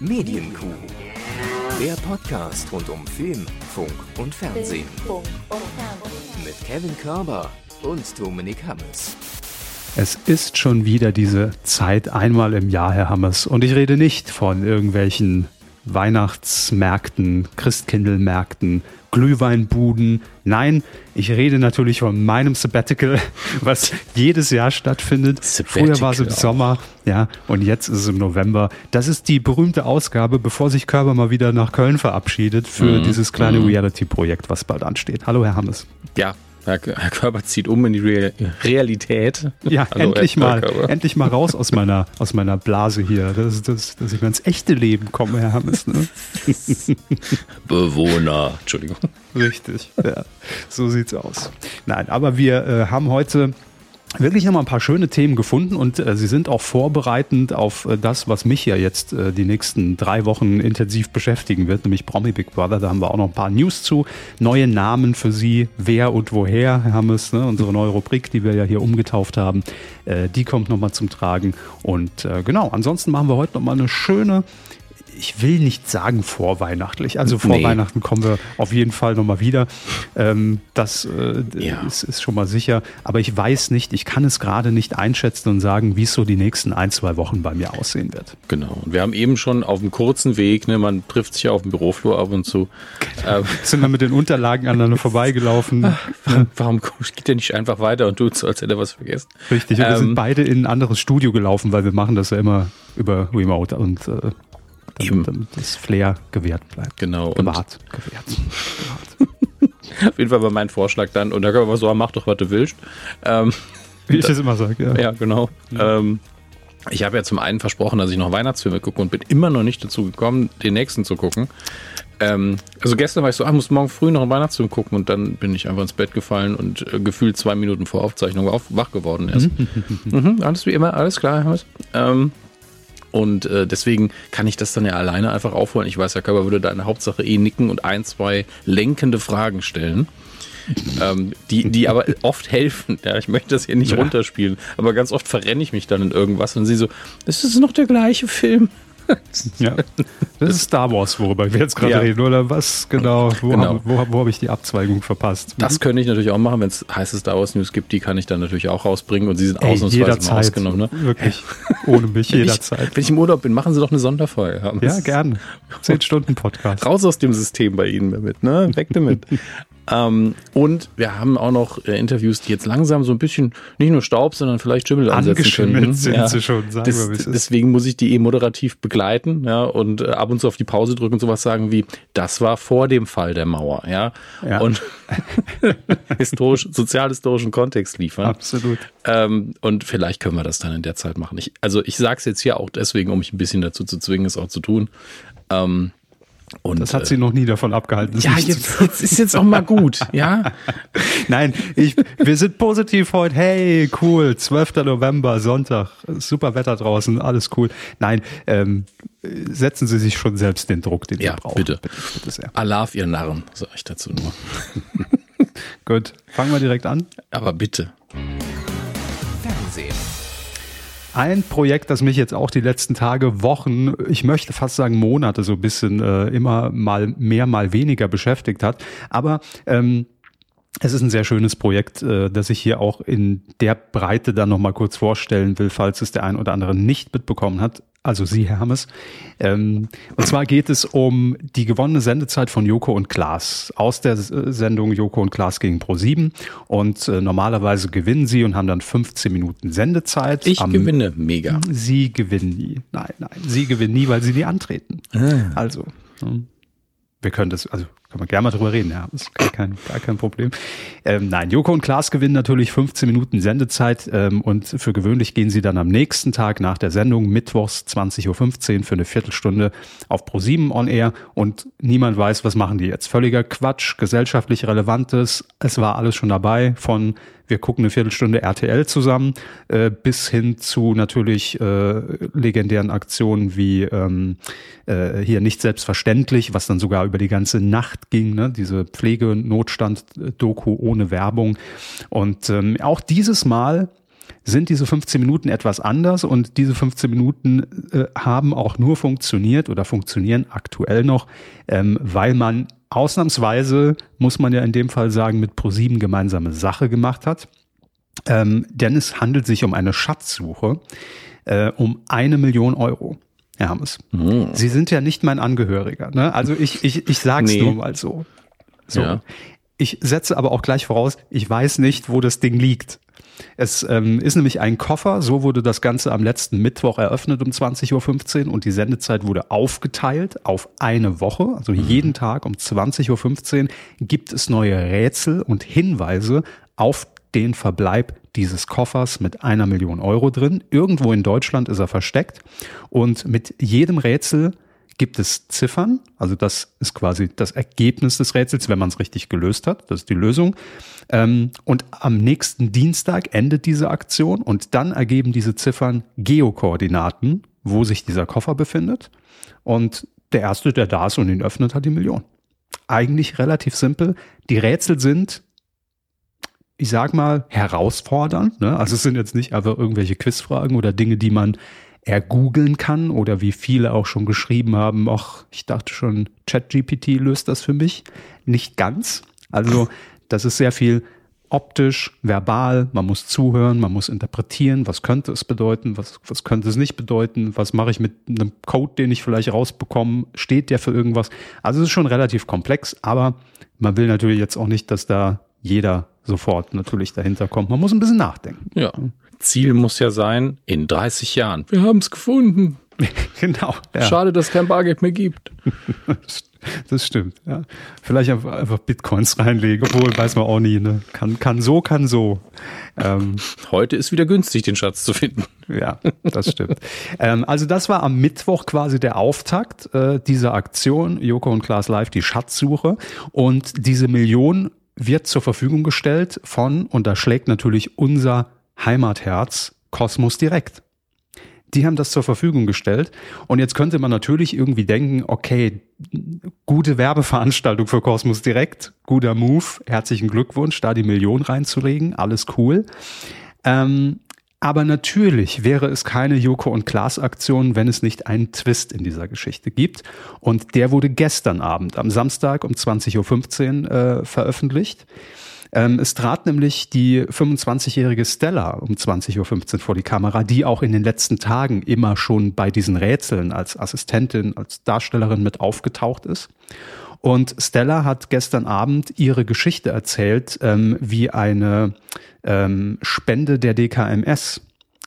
Medienkuh. Der Podcast rund um Film, Funk und Fernsehen. Mit Kevin Körber und Dominik Hammes. Es ist schon wieder diese Zeit einmal im Jahr, Herr Hammers. Und ich rede nicht von irgendwelchen Weihnachtsmärkten, Christkindlmärkten, Glühweinbuden. Nein, ich rede natürlich von meinem Sabbatical, was jedes Jahr stattfindet. Sabbatical Früher war es im Sommer, ja, und jetzt ist es im November. Das ist die berühmte Ausgabe, bevor sich Körber mal wieder nach Köln verabschiedet für Mhm. dieses kleine Mhm. Reality-Projekt, was bald ansteht. Hallo, Herr Hammes. Ja, Herr, Herr Körber zieht um in die Re Realität. Ja, Hallo, endlich mal, endlich mal raus aus meiner, aus meiner Blase hier, dass, dass, dass ich mal ins echte Leben komme, Herr Hammes. Ne? Bewohner. Entschuldigung. Richtig, ja, so sieht's aus. Nein, aber wir äh, haben heute wirklich nochmal ein paar schöne Themen gefunden und äh, sie sind auch vorbereitend auf äh, das, was mich ja jetzt äh, die nächsten drei Wochen intensiv beschäftigen wird, nämlich Promi Big Brother. Da haben wir auch noch ein paar News zu, neue Namen für Sie, wer und woher, Herr Hammes, ne? unsere neue Rubrik, die wir ja hier umgetauft haben, äh, die kommt nochmal zum Tragen. Und äh, genau, ansonsten machen wir heute nochmal eine schöne ich will nicht sagen vorweihnachtlich. Also vor Nee. Weihnachten kommen wir auf jeden Fall nochmal wieder. Ähm, das äh, Ja. ist, ist schon mal sicher. Aber ich weiß nicht, ich kann es gerade nicht einschätzen und sagen, wie es so die nächsten ein, zwei Wochen bei mir aussehen wird. Genau. Und wir haben eben schon auf dem kurzen Weg, ne, man trifft sich ja auf dem Büroflur ab und zu. Ähm, Sind wir mit den Unterlagen aneinander vorbeigelaufen. warum, warum geht der nicht einfach weiter und tut so, als hätte er was vergessen? Richtig. Und wir Ähm, sind beide in ein anderes Studio gelaufen, weil wir machen das ja immer über Remote und äh, Eben. damit, das Flair gewährt bleibt. Genau. Und Gewahrt. Gewährt. auf jeden Fall war mein Vorschlag dann, und da können wir so, mach doch, was du willst. Ähm, Wie ich das immer sage, ja. Ja, genau. Ähm, ich habe ja zum einen versprochen, dass ich noch Weihnachtsfilme gucke und bin immer noch nicht dazu gekommen, den nächsten zu gucken. Ähm, also gestern war ich so, ah, muss morgen früh noch einen Weihnachtsfilm gucken und dann bin ich einfach ins Bett gefallen und äh, gefühlt zwei Minuten vor Aufzeichnung auf, wach geworden erst. mhm, alles wie immer, alles klar. Ähm, und äh, deswegen kann ich das dann ja alleine einfach aufholen. Ich weiß, Herr Körber würde da in der Hauptsache eh nicken und ein, zwei lenkende Fragen stellen. ähm, die, die aber oft helfen. Ja, ich möchte das hier nicht Ja. runterspielen, aber ganz oft verrenne ich mich dann in irgendwas und sie so, das ist noch der gleiche Film. Ja. Das ist Star Wars, worüber wir jetzt gerade Ja. reden, oder was genau? Wo Genau. habe wo, wo hab ich die Abzweigung verpasst? Das könnte ich natürlich auch machen, wenn es heiße Star Wars News gibt, die kann ich dann natürlich auch rausbringen und sie sind Ey, ausnahmsweise mal jederzeit. ausgenommen. Ne? Wirklich. Ohne mich ich, jederzeit. wenn ich im Urlaub bin, machen Sie doch eine Sonderfolge. Ja, Ja, gern. Zehn Stunden Podcast. Raus aus dem System bei Ihnen damit, ne? Weg damit. ähm, und wir haben auch noch äh, Interviews, die jetzt langsam so ein bisschen nicht nur Staub, sondern vielleicht Schimmel ansetzen können. sind sie schon, sagen das, wir, ist. Deswegen muss ich die eh moderativ begleiten, ja, und äh, ab und zu auf die Pause drücken und sowas sagen wie, das war vor dem Fall der Mauer, ja. Ja. Und historisch, sozialhistorischen Kontext liefern. Absolut. Ähm, und vielleicht können wir das dann in der Zeit machen. Ich, also ich sage es jetzt hier auch deswegen, um mich ein bisschen dazu zu zwingen, es auch zu tun. Ähm, und, Das hat äh, sie noch nie davon abgehalten. ja, jetzt, jetzt ist jetzt auch mal gut, ja. Nein, ich, wir sind positiv heute. Hey, cool, 12. November, Sonntag, super Wetter draußen, alles cool. Nein, ähm, setzen Sie sich schon selbst den Druck, den Ja, Sie brauchen. bitte. bitte, bitte sehr. Auf ihr Narren, sage ich dazu nur. Gut, fangen wir direkt an. Aber bitte. Ein Projekt, das mich jetzt auch die letzten Tage, Wochen, ich möchte fast sagen Monate so ein bisschen äh, immer mal mehr, mal weniger beschäftigt hat. Aber ähm, es ist ein sehr schönes Projekt, äh, das ich hier auch in der Breite dann nochmal kurz vorstellen will, falls es der ein oder andere nicht mitbekommen hat. Also Sie, Herr Hammes. Ähm, und zwar geht es um die gewonnene Sendezeit von Joko und Klaas aus der äh, Sendung Joko und Klaas gegen Pro7. Und äh, normalerweise gewinnen sie und haben dann 15 Minuten Sendezeit. Ich Am- gewinne mega. Sie gewinnen nie. Nein, nein. Sie gewinnen nie, weil sie nie antreten. Ah. Also, hm. wir können das, also können wir gerne mal drüber reden, ja. Ist gar kein, gar kein Problem. Ähm, nein, Joko und Klaas gewinnen natürlich 15 Minuten Sendezeit ähm, und für gewöhnlich gehen sie dann am nächsten Tag nach der Sendung, mittwochs 20.15 Uhr für eine Viertelstunde auf Pro7 on Air und niemand weiß, was machen die jetzt. Völliger Quatsch, gesellschaftlich Relevantes. Es war alles schon dabei von wir gucken eine Viertelstunde RTL zusammen, äh, bis hin zu natürlich äh, legendären Aktionen wie ähm, äh, hier nicht selbstverständlich, was dann sogar über die ganze Nacht ging, ne? diese Pflegenotstand-Doku ohne Werbung. Und ähm, auch dieses Mal sind diese 15 Minuten etwas anders und diese 15 Minuten äh, haben auch nur funktioniert oder funktionieren aktuell noch, ähm, weil man ausnahmsweise, muss man ja in dem Fall sagen, mit ProSieben gemeinsame Sache gemacht hat. Ähm, denn es handelt sich um eine Schatzsuche äh, um eine Million Euro. Herr Hammes. Oh. Sie sind ja nicht mein Angehöriger. Ne? Also ich, ich, ich sag's nee. nur mal so. so. Ja. Ich setze aber auch gleich voraus, ich weiß nicht, wo das Ding liegt. Es ähm, ist nämlich ein Koffer, so wurde das Ganze am letzten Mittwoch eröffnet um 20.15 Uhr und die Sendezeit wurde aufgeteilt auf eine Woche. Also mhm. jeden Tag um 20.15 Uhr gibt es neue Rätsel und Hinweise auf den Verbleib dieses Koffers mit einer Million Euro drin. Irgendwo in Deutschland ist er versteckt und mit jedem Rätsel gibt es Ziffern, also das ist quasi das Ergebnis des Rätsels, wenn man es richtig gelöst hat, das ist die Lösung. Ähm, und am nächsten Dienstag endet diese Aktion und dann ergeben diese Ziffern Geokoordinaten, wo sich dieser Koffer befindet. Und der Erste, der da ist und ihn öffnet, hat die Million. Eigentlich relativ simpel. Die Rätsel sind ich sag mal, herausfordernd. Ne? Also es sind jetzt nicht einfach irgendwelche Quizfragen oder Dinge, die man ergoogeln kann oder wie viele auch schon geschrieben haben, ach, ich dachte schon, ChatGPT löst das für mich. Nicht ganz. Also das ist sehr viel optisch, verbal, man muss zuhören, man muss interpretieren, was könnte es bedeuten, was, was könnte es nicht bedeuten, was mache ich mit einem Code, den ich vielleicht rausbekomme, steht der für irgendwas. Also es ist schon relativ komplex, aber man will natürlich jetzt auch nicht, dass da jeder sofort natürlich dahinter kommt. Man muss ein bisschen nachdenken. Ja. Ziel muss ja sein, in 30 Jahren. Wir haben es gefunden. genau. Ja. Schade, dass es kein Bargeld mehr gibt. das stimmt. Ja. Vielleicht einfach, Bitcoins reinlegen, obwohl weiß man auch nie. Ne? Kann, kann so, kann so. Ähm, Heute ist wieder günstig, den Schatz zu finden. Ja, das stimmt. ähm, also das war am Mittwoch quasi der Auftakt äh, dieser Aktion, Joko und Klaas Live, die Schatzsuche. Und diese Million wird zur Verfügung gestellt von, und da schlägt natürlich unser Heimatherz, Kosmos Direkt. Die haben das zur Verfügung gestellt. Und jetzt könnte man natürlich irgendwie denken, okay, gute Werbeveranstaltung für Kosmos Direkt, guter Move, herzlichen Glückwunsch, da die Million reinzulegen, alles cool. Ähm, aber natürlich wäre es keine Joko und Klaas Aktion, wenn es nicht einen Twist in dieser Geschichte gibt. Und der wurde gestern Abend, am Samstag um 20.15 Uhr äh, veröffentlicht. Ähm, es trat nämlich die 25-jährige Stella um 20.15 Uhr vor die Kamera, die auch in den letzten Tagen immer schon bei diesen Rätseln als Assistentin, als Darstellerin mit aufgetaucht ist. Und Stella hat gestern Abend ihre Geschichte erzählt, ähm, wie eine ähm, Spende der DKMS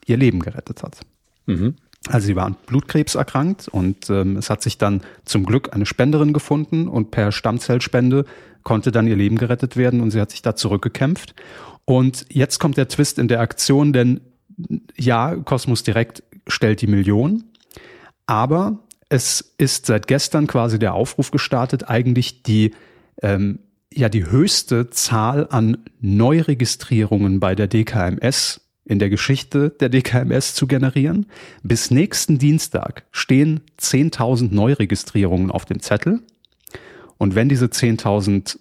ihr Leben gerettet hat. Mhm. Also sie war an Blutkrebs erkrankt und ähm, es hat sich dann zum Glück eine Spenderin gefunden und per Stammzellspende konnte dann ihr Leben gerettet werden und sie hat sich da zurückgekämpft. Und jetzt kommt der Twist in der Aktion, denn ja, Kosmos Direkt stellt die Million, aber es ist seit gestern quasi der Aufruf gestartet, eigentlich die ähm, ja die höchste Zahl an Neuregistrierungen bei der DKMS in der Geschichte der DKMS zu generieren. Bis nächsten Dienstag stehen 10.000 Neuregistrierungen auf dem Zettel. Und wenn diese 10.000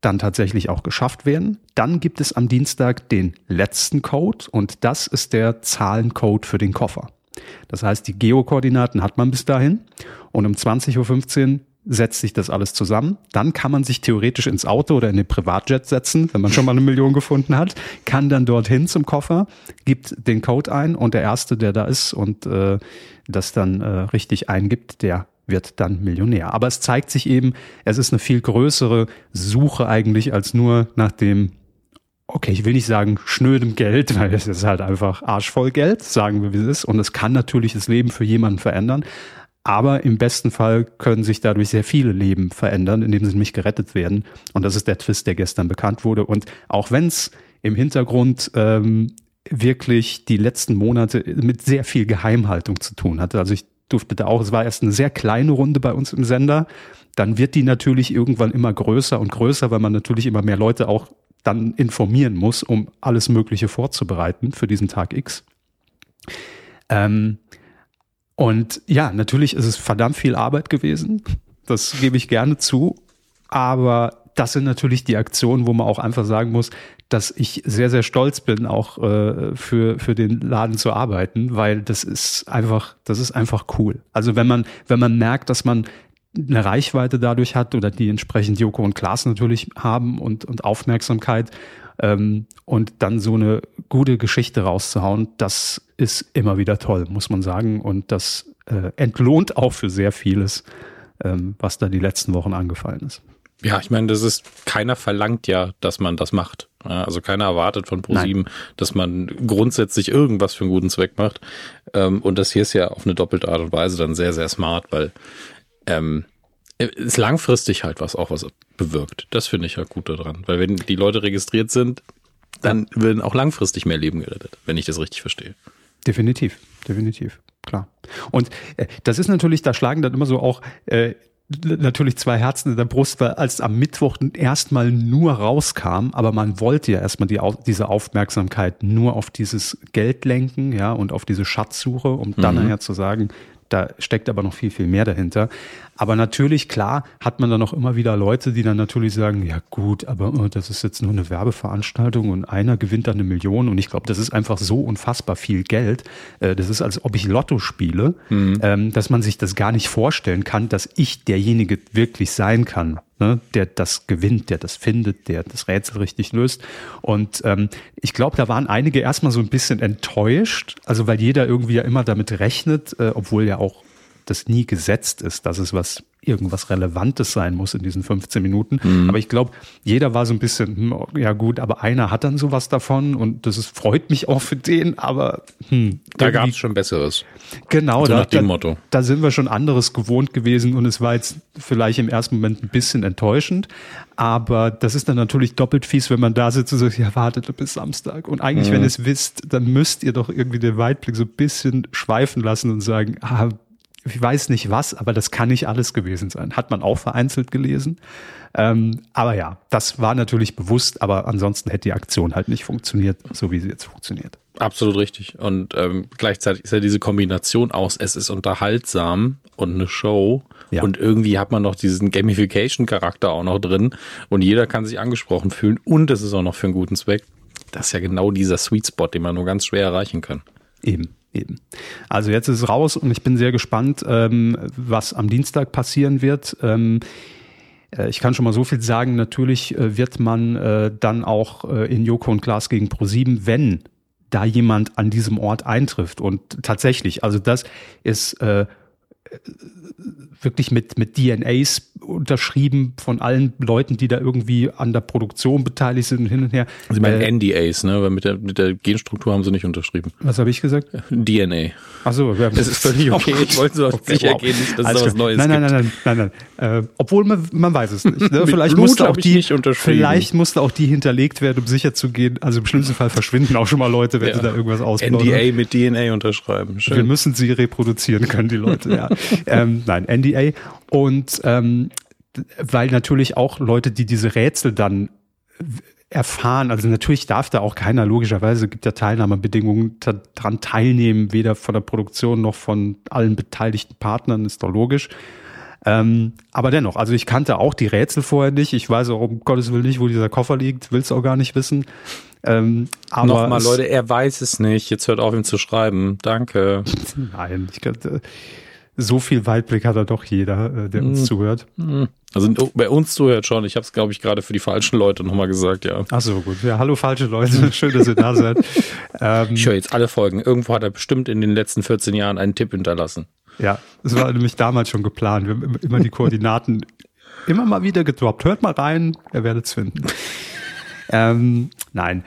dann tatsächlich auch geschafft werden, dann gibt es am Dienstag den letzten Code und das ist der Zahlencode für den Koffer. Das heißt, die Geokoordinaten hat man bis dahin und um 20.15 Uhr setzt sich das alles zusammen. Dann kann man sich theoretisch ins Auto oder in den Privatjet setzen, wenn man schon mal eine Million gefunden hat, kann dann dorthin zum Koffer, gibt den Code ein und der Erste, der da ist und äh, das dann äh, richtig eingibt, der wird dann Millionär. Aber es zeigt sich eben, es ist eine viel größere Suche eigentlich als nur nach dem okay, ich will nicht sagen schnödem Geld, weil es ist halt einfach arschvoll Geld, sagen wir, wie es ist. Und es kann natürlich das Leben für jemanden verändern. Aber im besten Fall können sich dadurch sehr viele Leben verändern, indem sie nämlich gerettet werden. Und das ist der Twist, der gestern bekannt wurde. Und auch wenn es im Hintergrund ähm, wirklich die letzten Monate mit sehr viel Geheimhaltung zu tun hatte. Also ich durfte da auch, es war erst eine sehr kleine Runde bei uns im Sender. Dann wird die natürlich irgendwann immer größer und größer, weil man natürlich immer mehr Leute auch dann informieren muss, um alles Mögliche vorzubereiten für diesen Tag X. Ähm, und ja, natürlich ist es verdammt viel Arbeit gewesen. Das gebe ich gerne zu. Aber das sind natürlich die Aktionen, wo man auch einfach sagen muss, dass ich sehr, sehr stolz bin, auch äh, für, für den Laden zu arbeiten, weil das ist einfach, das ist einfach cool. Also wenn man, wenn man merkt, dass man eine Reichweite dadurch hat oder die entsprechend Joko und Klaas natürlich haben und, und Aufmerksamkeit ähm, und dann so eine gute Geschichte rauszuhauen, das ist immer wieder toll, muss man sagen. Und das äh, entlohnt auch für sehr vieles, ähm, was da die letzten Wochen angefallen ist. Ja, ich meine, das ist, keiner verlangt ja, dass man das macht. Also keiner erwartet von ProSieben, dass man grundsätzlich irgendwas für einen guten Zweck macht. Ähm, und das hier ist ja auf eine doppelte Art und Weise dann sehr, sehr smart, weil ähm, ist langfristig halt was auch was bewirkt. Das finde ich halt gut daran. Weil wenn die Leute registriert sind, dann werden auch langfristig mehr Leben gerettet, wenn ich das richtig verstehe. Definitiv, definitiv, klar. Und äh, das ist natürlich, da schlagen dann immer so auch äh, natürlich zwei Herzen in der Brust, weil als am Mittwoch erstmal nur rauskam, aber man wollte ja erstmal die, diese Aufmerksamkeit nur auf dieses Geld lenken, ja, und auf diese Schatzsuche, um dann mhm. nachher zu sagen, da steckt aber noch viel, viel mehr dahinter. Aber natürlich, klar, hat man dann noch immer wieder Leute, die dann natürlich sagen, ja gut, aber oh, das ist jetzt nur eine Werbeveranstaltung und einer gewinnt dann eine Million. Und ich glaube, das ist einfach so unfassbar viel Geld. Äh, das ist, als ob ich Lotto spiele, mhm. Ähm, dass man sich das gar nicht vorstellen kann, dass ich derjenige wirklich sein kann, ne, der das gewinnt, der das findet, der das Rätsel richtig löst. Und ähm, ich glaube, da waren einige erstmal so ein bisschen enttäuscht, also weil jeder irgendwie ja immer damit rechnet, äh, obwohl ja auch das nie gesetzt ist, dass es was irgendwas Relevantes sein muss in diesen 15 Minuten. Mhm. Aber ich glaube, jeder war so ein bisschen, hm, ja gut, aber einer hat dann sowas davon und das ist, freut mich auch für den, aber hm, da gab es schon Besseres. Genau, so da, nach dem da, Motto. Da sind wir schon anderes gewohnt gewesen und es war jetzt vielleicht im ersten Moment ein bisschen enttäuschend, aber das ist dann natürlich doppelt fies, wenn man da sitzt und sagt, ja, wartet bis Samstag. Und eigentlich, mhm. wenn ihr es wisst, dann müsst ihr doch irgendwie den Weitblick so ein bisschen schweifen lassen und sagen, ah, ich weiß nicht was, aber das kann nicht alles gewesen sein. Hat man auch vereinzelt gelesen. Ähm, aber ja, das war natürlich bewusst, aber ansonsten hätte die Aktion halt nicht funktioniert, so wie sie jetzt funktioniert. Absolut richtig. Und ähm, gleichzeitig ist ja diese Kombination aus, es ist unterhaltsam und eine Show. Ja. Und irgendwie hat man noch diesen Gamification-Charakter auch noch drin. Und jeder kann sich angesprochen fühlen. Und es ist auch noch für einen guten Zweck. Das ist ja genau dieser Sweet Spot, den man nur ganz schwer erreichen kann. Eben. Eben. Also jetzt ist es raus und ich bin sehr gespannt, ähm, was am Dienstag passieren wird. Ähm, äh, ich kann schon mal so viel sagen, natürlich äh, wird man äh, dann auch äh, in Joko und Glas gegen Pro7, wenn da jemand an diesem Ort eintrifft. Und tatsächlich, also das ist wirklich mit, mit DNAs unterschrieben von allen Leuten, die da irgendwie an der Produktion beteiligt sind und hin und her. Sie meinen äh, NDAs, ne? Weil mit der, mit der Genstruktur haben sie nicht unterschrieben. Was habe ich gesagt? DNA. Achso, das ist völlig okay. Ich wollte so okay, sicher wow. gehen, dass es was Neues nein, nein, gibt. Nein, nein, nein, nein. Äh, obwohl man, man weiß es nicht. Ne? vielleicht musste auch die, vielleicht musste auch die hinterlegt werden, um sicher zu gehen. Also im schlimmsten Fall verschwinden auch schon mal Leute, wenn ja. sie da irgendwas ausplaudern. NDA mit DNA unterschreiben. Schön. Wir müssen sie reproduzieren können, die Leute. ja. ähm, nein, NDA. Und ähm, weil natürlich auch Leute, die diese Rätsel dann erfahren, also natürlich darf da auch keiner, logischerweise gibt ja Teilnahmebedingungen daran teilnehmen, weder von der Produktion noch von allen beteiligten Partnern, ist doch logisch. Ähm, aber dennoch, also ich kannte auch die Rätsel vorher nicht. Ich weiß auch um Gottes Willen nicht, wo dieser Koffer liegt, will es auch gar nicht wissen. Ähm, aber Nochmal, Leute, er weiß es nicht. Jetzt hört auf, ihm zu schreiben. Danke. Nein, ich könnte so viel Weitblick hat er doch jeder, äh, der uns mm. zuhört. Mm. Also bei uns zuhört schon. Ich habe es, glaube ich, gerade für die falschen Leute nochmal gesagt, ja. Ach so, gut. Ja, hallo falsche Leute. Schön, dass ihr da seid. Ähm, ich höre jetzt alle Folgen. Irgendwo hat er bestimmt in den letzten 14 Jahren einen Tipp hinterlassen. Ja, das war nämlich damals schon geplant. Wir haben immer die Koordinaten immer mal wieder gedroppt. Hört mal rein, ihr werdet es finden. Ähm, nein,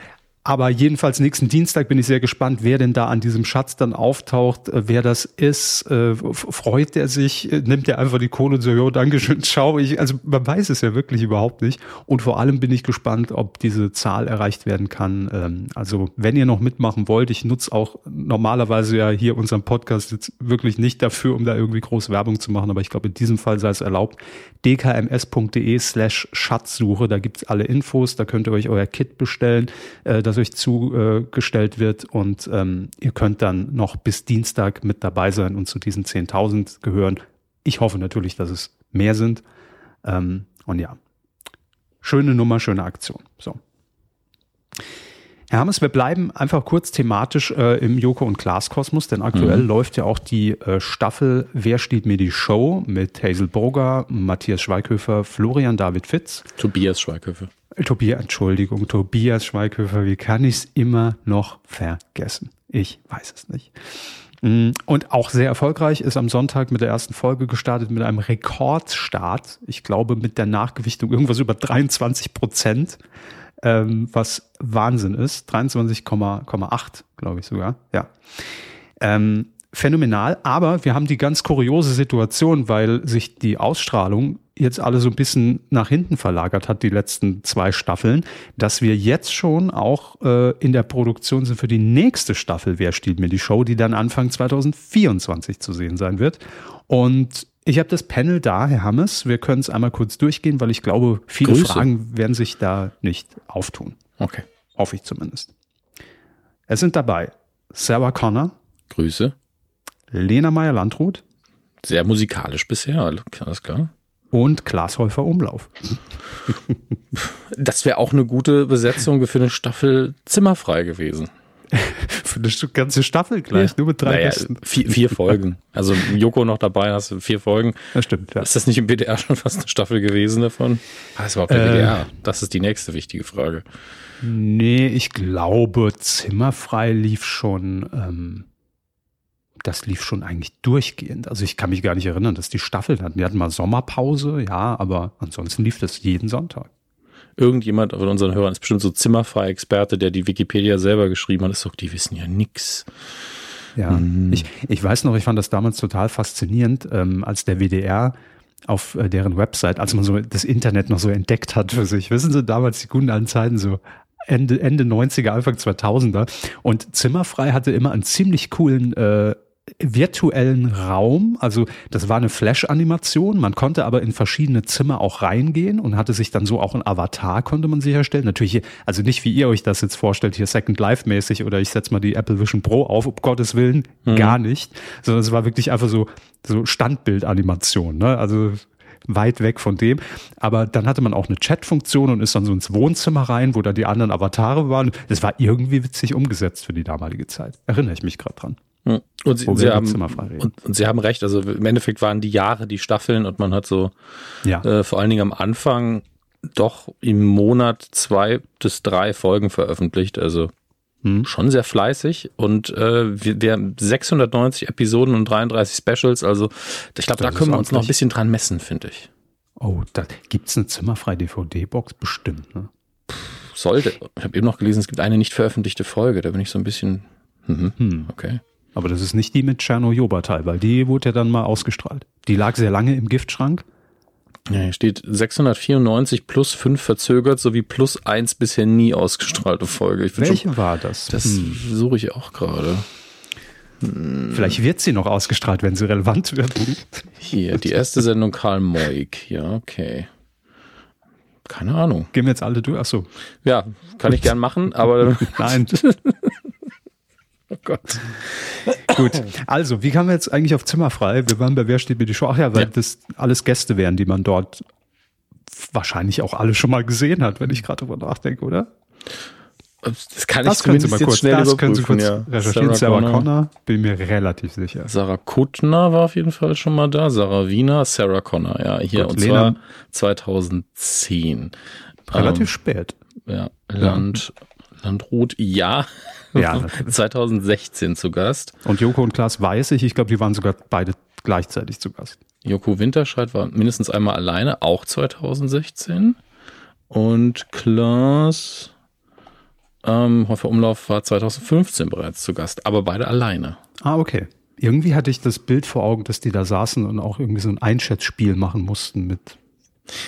aber jedenfalls nächsten Dienstag bin ich sehr gespannt, wer denn da an diesem Schatz dann auftaucht, äh, wer das ist. Äh, freut er sich? Äh, nimmt er einfach die Kohle und so, jo, Dankeschön, ciao. Ich, also man weiß es ja wirklich überhaupt nicht. Und vor allem bin ich gespannt, ob diese Zahl erreicht werden kann. Ähm, also wenn ihr noch mitmachen wollt, ich nutze auch normalerweise ja hier unseren Podcast jetzt wirklich nicht dafür, um da irgendwie groß Werbung zu machen, aber ich glaube, in diesem Fall sei es erlaubt. dkms.de slash Schatzsuche, da gibt's alle Infos, da könnt ihr euch euer Kit bestellen. Das euch zugestellt wird und ähm, ihr könnt dann noch bis Dienstag mit dabei sein und zu diesen 10.000 gehören. Ich hoffe natürlich, dass es mehr sind. Ähm, und ja, schöne Nummer, schöne Aktion. So. Herr Hammes, wir bleiben einfach kurz thematisch äh, im Joko und Klaas Kosmos, denn aktuell mhm. läuft ja auch die äh, Staffel Wer steht mir die Show mit Hazel Burger, Matthias Schweighöfer, Florian David Fitz. Tobias Schweighöfer. Tobias, Entschuldigung, Tobias Schweighöfer, wie kann ich es immer noch vergessen? Ich weiß es nicht. Mm, und auch sehr erfolgreich ist am Sonntag mit der ersten Folge gestartet mit einem Rekordstart. Ich glaube mit der Nachgewichtung irgendwas über 23 Prozent ähm, was Wahnsinn ist. 23,8, glaube ich sogar. Ja. Ähm, phänomenal, aber wir haben die ganz kuriose Situation, weil sich die Ausstrahlung jetzt alle so ein bisschen nach hinten verlagert hat, die letzten zwei Staffeln, dass wir jetzt schon auch äh, in der Produktion sind für die nächste Staffel Wer stiehlt mir die Show, die dann Anfang 2024 zu sehen sein wird. Und ich habe das Panel da, Herr Hammes. Wir können es einmal kurz durchgehen, weil ich glaube, viele Grüße. Fragen werden sich da nicht auftun. Okay. Hoffe ich zumindest. Es sind dabei Sarah Connor. Grüße. Lena Meyer-Landrut. Sehr musikalisch bisher, alles klar. Und Klaas Häufer Umlauf. Das wäre auch eine gute Besetzung für eine Staffel Zimmerfrei gewesen. Für eine ganze Staffel gleich, ja. nur mit drei naja, Gästen. Vier, vier Folgen. Also Joko noch dabei, hast du vier Folgen. Das stimmt, ja. Ist das nicht im BDR schon fast eine Staffel gewesen davon? Das war auch der äh, BDR. Das ist die nächste wichtige Frage. Nee, ich glaube, Zimmerfrei lief schon, ähm, das lief schon eigentlich durchgehend. Also ich kann mich gar nicht erinnern, dass die Staffeln hatten. Die hatten mal Sommerpause, ja, aber ansonsten lief das jeden Sonntag irgendjemand von unseren Hörern ist bestimmt so Zimmerfahr-Experte, der die Wikipedia selber geschrieben hat. Ist doch, die wissen ja nix. Ja, hm. ich, ich weiß noch, ich fand das damals total faszinierend, ähm, als der WDR auf äh, deren Website, als man so das Internet noch so entdeckt hat für sich. Wissen Sie, damals die guten alten Zeiten so Ende, Ende 90er, Anfang 2000er. Und Zimmerfrei hatte immer einen ziemlich coolen äh, virtuellen Raum. Also das war eine Flash-Animation. Man konnte aber in verschiedene Zimmer auch reingehen und hatte sich dann so auch ein Avatar, konnte man sicherstellen. Natürlich, also nicht wie ihr euch das jetzt vorstellt, hier Second Life-mäßig oder ich setze mal die Apple Vision Pro auf, um Gottes Willen, mhm. gar nicht. Sondern es war wirklich einfach so, so Standbild-Animation. Ne? Also weit weg von dem. Aber dann hatte man auch eine Chat-Funktion und ist dann so ins Wohnzimmer rein, wo da die anderen Avatare waren. Das war irgendwie witzig umgesetzt für die damalige Zeit. Erinnere ich mich gerade dran. Und sie, sie haben, und, und, sie haben recht, also im Endeffekt waren die Jahre die Staffeln und man hat so ja. äh, vor allen Dingen am Anfang doch im Monat zwei bis drei Folgen veröffentlicht, also hm. schon sehr fleißig und äh, wir, wir haben 690 Episoden und 33 Specials, also ich glaube, da können wir uns noch ein bisschen dran messen, finde ich. Oh, da gibt's eine zimmerfreie DVD-Box bestimmt, ne? Sollte. Ich habe eben noch gelesen, es gibt eine nicht veröffentlichte Folge, da bin ich so ein bisschen, mhm, hm. okay. Aber das ist nicht die mit Tscherno-Jobatai, weil die wurde ja dann mal ausgestrahlt. Die lag sehr lange im Giftschrank. Ja, hier steht 694 plus 5 verzögert sowie plus 1 bisher nie ausgestrahlte Folge. Welche schon, war das? Das hm. suche ich auch gerade. Hm. Vielleicht wird sie noch ausgestrahlt, wenn sie relevant wird. Hier, die erste Sendung Karl Moik. Ja, okay. Keine Ahnung. Gehen wir jetzt alle durch? Achso. Ja, kann ich gern machen, aber. Nein. Oh Gott. Gut. Also, wie kamen wir jetzt eigentlich auf Zimmerfrei? Wir waren bei Wer steht mir die Show? Ach ja, weil ja. das alles Gäste wären, die man dort wahrscheinlich auch alle schon mal gesehen hat, wenn ich gerade drüber nachdenke, oder? Das kann das ich zumindest mal kurz, schnell das können Sie kurz ja. recherchieren. Sarah, Sarah Connor, bin mir relativ sicher. Sarah Kuttner war auf jeden Fall schon mal da. Sarah Wiener, Sarah Connor, ja, hier. Gut, und Lena. zwar 2010. Relativ ähm, spät. Ja, Land. Landrut, ja. Ja, 2016 zu Gast. Und Joko und Klaas weiß ich, ich glaube, die waren sogar beide gleichzeitig zu Gast. Joko Winterscheid war mindestens einmal alleine, auch 2016. Und Klaas ähm, Häufer Umlauf war 2015 bereits zu Gast, aber beide alleine. Ah, okay. Irgendwie hatte ich das Bild vor Augen, dass die da saßen und auch irgendwie so ein Einschätzspiel machen mussten mit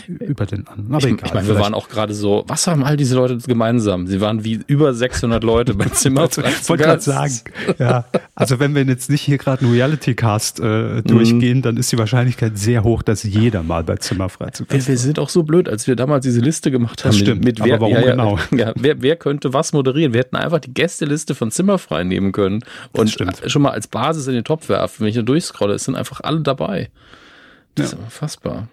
über den anderen. Aber ich, egal. Ich meine, wir waren auch gerade so, was haben all diese Leute gemeinsam? Sie waren wie über 600 Leute beim Zimmer. ich wollte gerade sagen, ja. Also wenn wir jetzt nicht hier gerade einen Reality-Cast äh, durchgehen, mhm. dann ist die Wahrscheinlichkeit sehr hoch, dass jeder mal bei Zimmerfrei zu Gast Wir, wir sind auch so blöd, als wir damals diese Liste gemacht haben. Das stimmt, mit, mit wer, warum ja, genau? Ja, wer, wer könnte was moderieren? Wir hätten einfach die Gästeliste von Zimmerfrei nehmen können und schon mal als Basis in den Topf werfen. Wenn ich da durchscrolle, es sind einfach alle dabei. Das ja. ist unfassbar.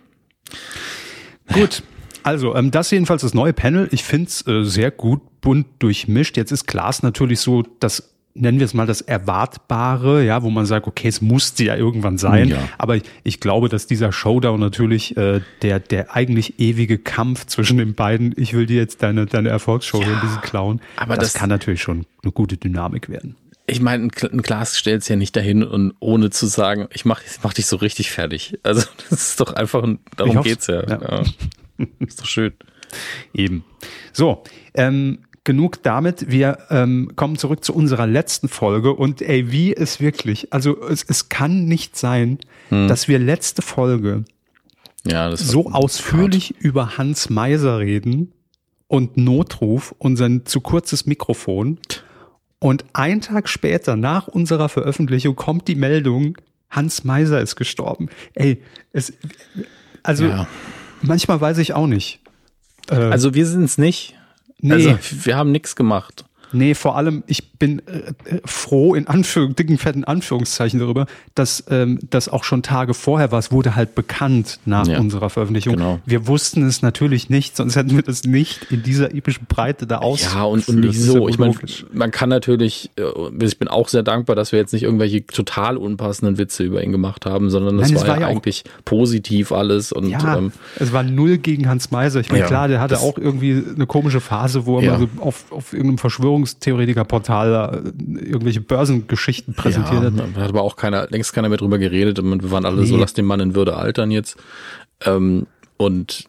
Gut. Also, ähm, das jedenfalls das neue Panel. Ich finde es äh, sehr gut bunt durchmischt. Jetzt ist Glas natürlich so das nennen wir es mal das Erwartbare, ja, wo man sagt, okay, es musste ja irgendwann sein. Ja. Aber ich, ich, glaube, dass dieser Showdown natürlich äh, der, der eigentlich ewige Kampf zwischen den beiden, ich will dir jetzt deine, deine Erfolgsshow ja, in diesen klauen, aber das, das kann natürlich schon eine gute Dynamik werden. Ich meine, ein Glas stellt es ja nicht dahin und ohne zu sagen, ich mach, ich mach dich so richtig fertig. Also das ist doch einfach, ein, darum geht's ja. ja. ja. Ist doch schön. Eben. So, ähm, genug damit. Wir ähm, kommen zurück zu unserer letzten Folge und ey, wie es wirklich, also es, es kann nicht sein, hm. dass wir letzte Folge ja, so ausführlich hart. über Hans Meiser reden und Notruf und sein zu kurzes Mikrofon. Und ein Tag später, nach unserer Veröffentlichung, kommt die Meldung, Hans Meiser ist gestorben. Ey, es, also ja. manchmal weiß ich auch nicht. Äh, also wir sind es nicht. Nee. Also wir haben nichts gemacht. Nee, vor allem, ich bin äh, froh, in Anführung, dicken, fetten Anführungszeichen darüber, dass ähm, das auch schon Tage vorher war. Es wurde halt bekannt nach ja, unserer Veröffentlichung. Genau. Wir wussten es natürlich nicht, sonst hätten wir das nicht in dieser epischen Breite da aus. Ja, und, und nicht so. Ich meine, man kann natürlich, äh, ich bin auch sehr dankbar, dass wir jetzt nicht irgendwelche total unpassenden Witze über ihn gemacht haben, sondern das Nein, war, war, ja eigentlich positiv alles. Und, ja, ähm, es war null gegen Hans Meiser. Ich meine, ja, klar, der hatte auch irgendwie eine komische Phase, wo er mal so auf, auf irgendeinem Verschwörungstheoretiker-Portal irgendwelche Börsengeschichten präsentiert ja, hat. Da hat aber auch keiner, längst keiner mehr drüber geredet und wir waren alle nee. so, lass den Mann in Würde altern jetzt. Ähm, und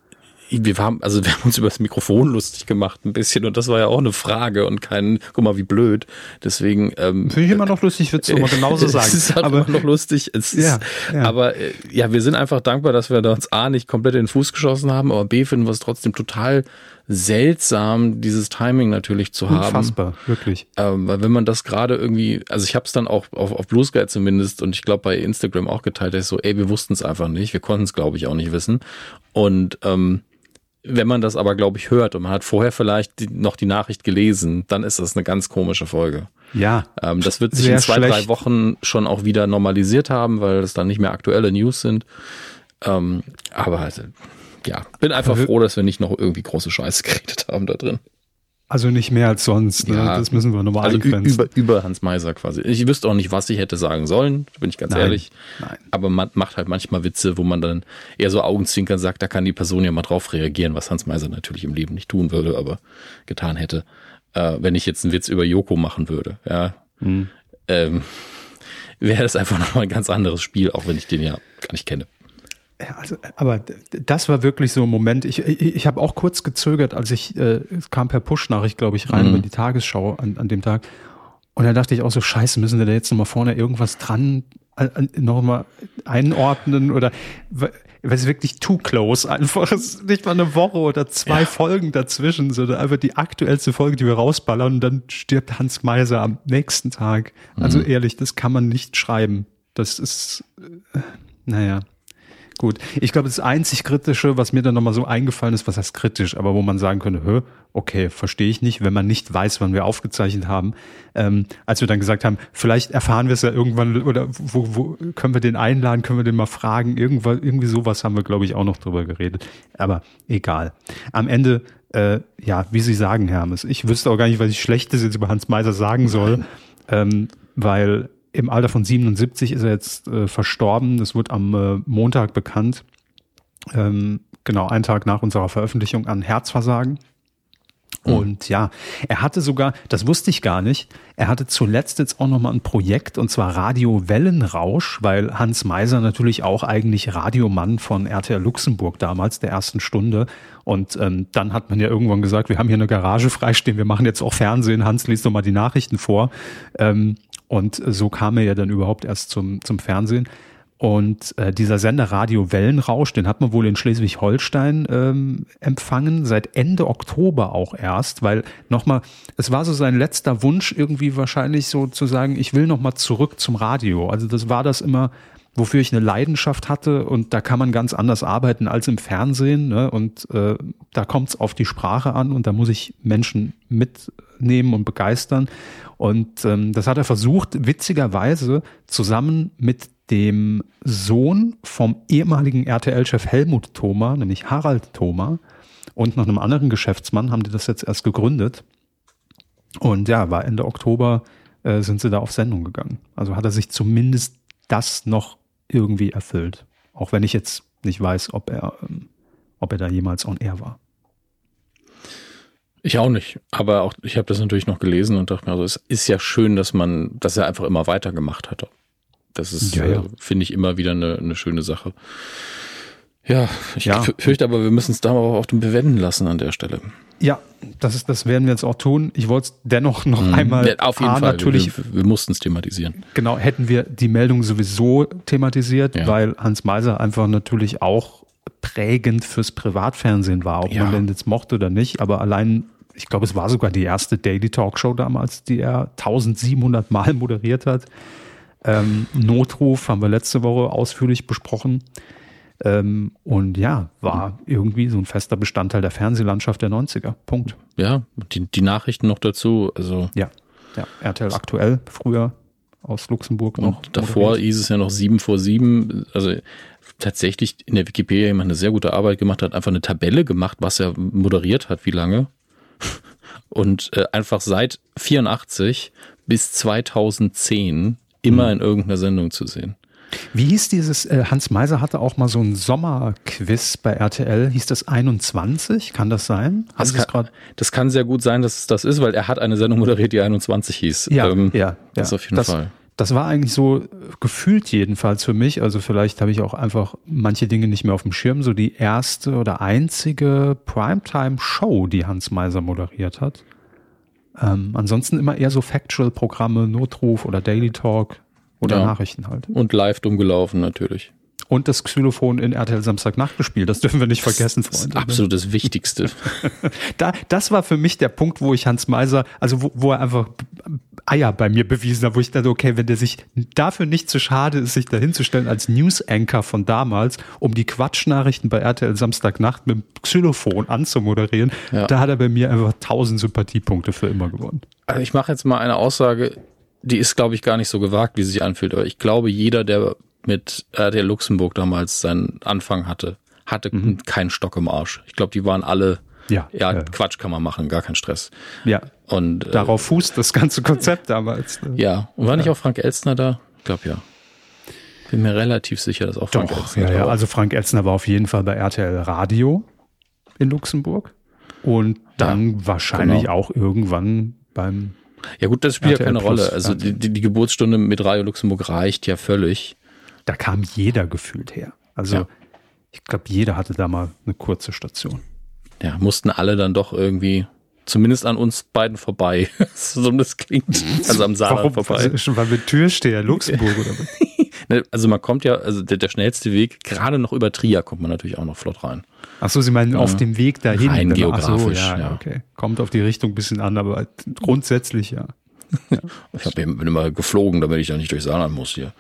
wir haben, also wir haben uns über das Mikrofon lustig gemacht ein bisschen und das war ja auch eine Frage und kein, guck mal, wie blöd. Deswegen ähm, finde ich immer noch lustig, würde ich mal genauso sagen. es ist halt aber immer noch lustig. Es ja, ist, ja. Aber äh, ja, wir sind einfach dankbar, dass wir da uns A nicht komplett in den Fuß geschossen haben, aber B finden wir es trotzdem total seltsam, dieses Timing natürlich zu Unfassbar, haben. Unfassbar, wirklich. Ähm, weil wenn man das gerade irgendwie, also ich habe es dann auch auf, auf Blue Sky zumindest und ich glaube bei Instagram auch geteilt, dass so, ey, wir wussten es einfach nicht, wir konnten es glaube ich auch nicht wissen. Und ähm, wenn man das aber, glaube ich, hört und man hat vorher vielleicht die, noch die Nachricht gelesen, dann ist das eine ganz komische Folge. Ja. Ähm, das wird sich in zwei, schlecht. drei Wochen schon auch wieder normalisiert haben, weil das dann nicht mehr aktuelle News sind. Ähm, aber also, ja, bin einfach froh, dass wir nicht noch irgendwie große Scheiße geredet haben da drin. Also nicht mehr als sonst, ne? Ja, das müssen wir nochmal also eingrenzen. Über, über Hans Meiser quasi. Ich wüsste auch nicht, was ich hätte sagen sollen, bin ich ganz nein, ehrlich. Nein. Aber man macht halt manchmal Witze, wo man dann eher so Augenzwinkern sagt, da kann die Person ja mal drauf reagieren, was Hans Meiser natürlich im Leben nicht tun würde, aber getan hätte. Äh, wenn ich jetzt einen Witz über Joko machen würde, ja. Hm. Ähm, wäre das einfach nochmal ein ganz anderes Spiel, auch wenn ich den ja gar nicht kenne. Ja, also, aber das war wirklich so ein Moment. Ich, ich, ich habe auch kurz gezögert, als ich, äh, es kam per Push-Nachricht, glaube ich, rein mhm. über die Tagesschau an, an dem Tag. Und da dachte ich auch so, scheiße, müssen wir da jetzt nochmal vorne irgendwas dran äh, nochmal einordnen oder weil es wirklich too close einfach. Es ist nicht mal eine Woche oder zwei ja. Folgen dazwischen, sondern einfach die aktuellste Folge, die wir rausballern und dann stirbt Hans Meiser am nächsten Tag. Also mhm. ehrlich, das kann man nicht schreiben. Das ist, äh, naja. Gut, ich glaube, das einzig Kritische, was mir dann nochmal so eingefallen ist, was heißt kritisch, aber wo man sagen könnte, hö, okay, verstehe ich nicht, wenn man nicht weiß, wann wir aufgezeichnet haben, ähm, als wir dann gesagt haben, vielleicht erfahren wir es ja irgendwann oder wo, wo können wir den einladen, können wir den mal fragen, irgendwas, irgendwie sowas haben wir, glaube ich, auch noch drüber geredet. Aber egal. Am Ende, äh, ja, wie Sie sagen, Hermes, ich wüsste auch gar nicht, was ich Schlechtes jetzt über Hans Meiser sagen soll, ähm, weil im Alter von 77 ist er jetzt äh, verstorben. Das wird am äh, Montag bekannt. Ähm, genau, einen Tag nach unserer Veröffentlichung an Herzversagen. Mhm. Und ja, er hatte sogar, das wusste ich gar nicht, er hatte zuletzt jetzt auch nochmal ein Projekt und zwar Radio Wellenrausch, weil Hans Meiser natürlich auch eigentlich Radiomann von RTL Luxemburg damals, der ersten Stunde. Und ähm, dann hat man ja irgendwann gesagt, wir haben hier eine Garage freistehen, wir machen jetzt auch Fernsehen, Hans liest doch mal die Nachrichten vor. Ähm, und so kam er ja dann überhaupt erst zum, zum Fernsehen. Und äh, dieser Sender Radio Wellenrausch, den hat man wohl in Schleswig-Holstein ähm, empfangen, seit Ende Oktober auch erst, weil nochmal, es war so sein letzter Wunsch irgendwie wahrscheinlich so zu sagen, ich will nochmal zurück zum Radio. Also das war das immer, wofür ich eine Leidenschaft hatte und da kann man ganz anders arbeiten als im Fernsehen. Ne? Und äh, da kommt es auf die Sprache an und da muss ich Menschen mitnehmen und begeistern. Und ähm, das hat er versucht, witzigerweise zusammen mit dem Sohn vom ehemaligen RTL-Chef Helmut Thoma, nämlich Harald Thoma. und noch einem anderen Geschäftsmann haben die das jetzt erst gegründet. Und ja, war Ende Oktober äh, sind sie da auf Sendung gegangen. Also hat er sich zumindest das noch irgendwie erfüllt. Auch wenn ich jetzt nicht weiß, ob er, ähm, ob er da jemals on air war. Ich auch nicht, aber auch ich habe das natürlich noch gelesen und dachte mir, also es ist ja schön, dass man, dass er einfach immer weitergemacht hat. Das ist, ja, ja. äh, finde ich, immer wieder eine, eine schöne Sache. Ja, ich ja. fürchte aber, wir müssen es da auch auf dem bewenden lassen an der Stelle. Ja, das, ist, das werden wir jetzt auch tun. Ich wollte es dennoch noch mhm. einmal. Auf jeden A, Fall. Natürlich, wir, wir mussten es thematisieren. Genau, hätten wir die Meldung sowieso thematisiert, ja. weil Hans Meiser einfach natürlich auch prägend fürs Privatfernsehen war, ob ja. man den jetzt mochte oder nicht. Aber allein, ich glaube, es war sogar die erste Daily Talkshow damals, die er 1700 Mal moderiert hat. Ähm, Notruf haben wir letzte Woche ausführlich besprochen. Ähm, und ja, war irgendwie so ein fester Bestandteil der Fernsehlandschaft der 90er. Punkt. Ja, die, die Nachrichten noch dazu. Also ja, ja, RTL aktuell, früher aus Luxemburg noch. Und davor hieß es ja noch sieben vor sieben. Also tatsächlich in der Wikipedia jemand eine sehr gute Arbeit gemacht hat, einfach eine Tabelle gemacht, was er moderiert hat, wie lange. Und äh, einfach seit 84 bis 2010 immer mhm. in irgendeiner Sendung zu sehen. Wie hieß dieses, äh, Hans Meiser hatte auch mal so ein Sommerquiz bei RTL, hieß das 21? Kann das sein? Das kann, das kann, sehr gut sein, dass es das ist, weil er hat eine Sendung moderiert, die 21 hieß. Ja, ähm, ja, Das ja. auf jeden das, Fall. Das war eigentlich so gefühlt jedenfalls für mich. Also vielleicht habe ich auch einfach manche Dinge nicht mehr auf dem Schirm. So die erste oder einzige Primetime-Show, die Hans Meiser moderiert hat. Ähm, ansonsten immer eher so Factual-Programme, Notruf oder Daily Talk. Oder ja. Nachrichten halt. Und live dumm gelaufen natürlich. Und das Xylophon in RTL Samstagnacht gespielt. Das dürfen wir nicht vergessen, Freunde. Das ist absolut das Wichtigste. da, das war für mich der Punkt, wo ich Hans Meiser, also wo, wo er einfach Eier bei mir bewiesen hat, wo ich dachte, okay, wenn der sich dafür nicht zu schade ist, sich da hinzustellen als News-Anchor von damals, um die Quatschnachrichten bei RTL Samstagnacht mit dem Xylophon anzumoderieren, ja. da hat er bei mir einfach tausend Sympathiepunkte für immer gewonnen. Also ich mache jetzt mal eine Aussage, die ist, glaube ich, gar nicht so gewagt, wie sie sich anfühlt. Aber ich glaube, jeder, der mit der Luxemburg damals seinen Anfang hatte, hatte mhm. keinen Stock im Arsch. Ich glaube, die waren alle, ja, ja, ja, Quatsch kann man machen, gar kein Stress. Ja. Und äh, darauf fußt das ganze Konzept damals. Ne? Ja. Und war nicht auch Frank Elstner da? Ich glaube ja. Bin mir relativ sicher, dass auch Frank Doch, Elstner ja, ja. Also Frank Elstner war auf jeden Fall bei RTL Radio in Luxemburg und dann ja, wahrscheinlich genau. auch irgendwann beim ja gut, das spielt RTL ja keine Plus, Rolle. Also die, die, Geburtsstunde mit Radio Luxemburg reicht ja völlig. Da kam jeder gefühlt her. Also ja. ich glaube, jeder hatte da mal eine kurze Station. Ja, mussten alle dann doch irgendwie zumindest an uns beiden vorbei. so das klingt. Also am Saarland Warum? vorbei. Schon mal mit Türsteher Luxemburg oder was? Ne, also man kommt ja, also der, der schnellste Weg, gerade noch über Trier kommt man natürlich auch noch flott rein. Ach so, Sie meinen ja. auf dem Weg dahin? Rein geografisch, so, ja, ja, okay. Kommt auf die Richtung ein bisschen an, aber grundsätzlich ja. ja. Ich hab, bin immer geflogen, damit ich da nicht durch Saarland muss hier.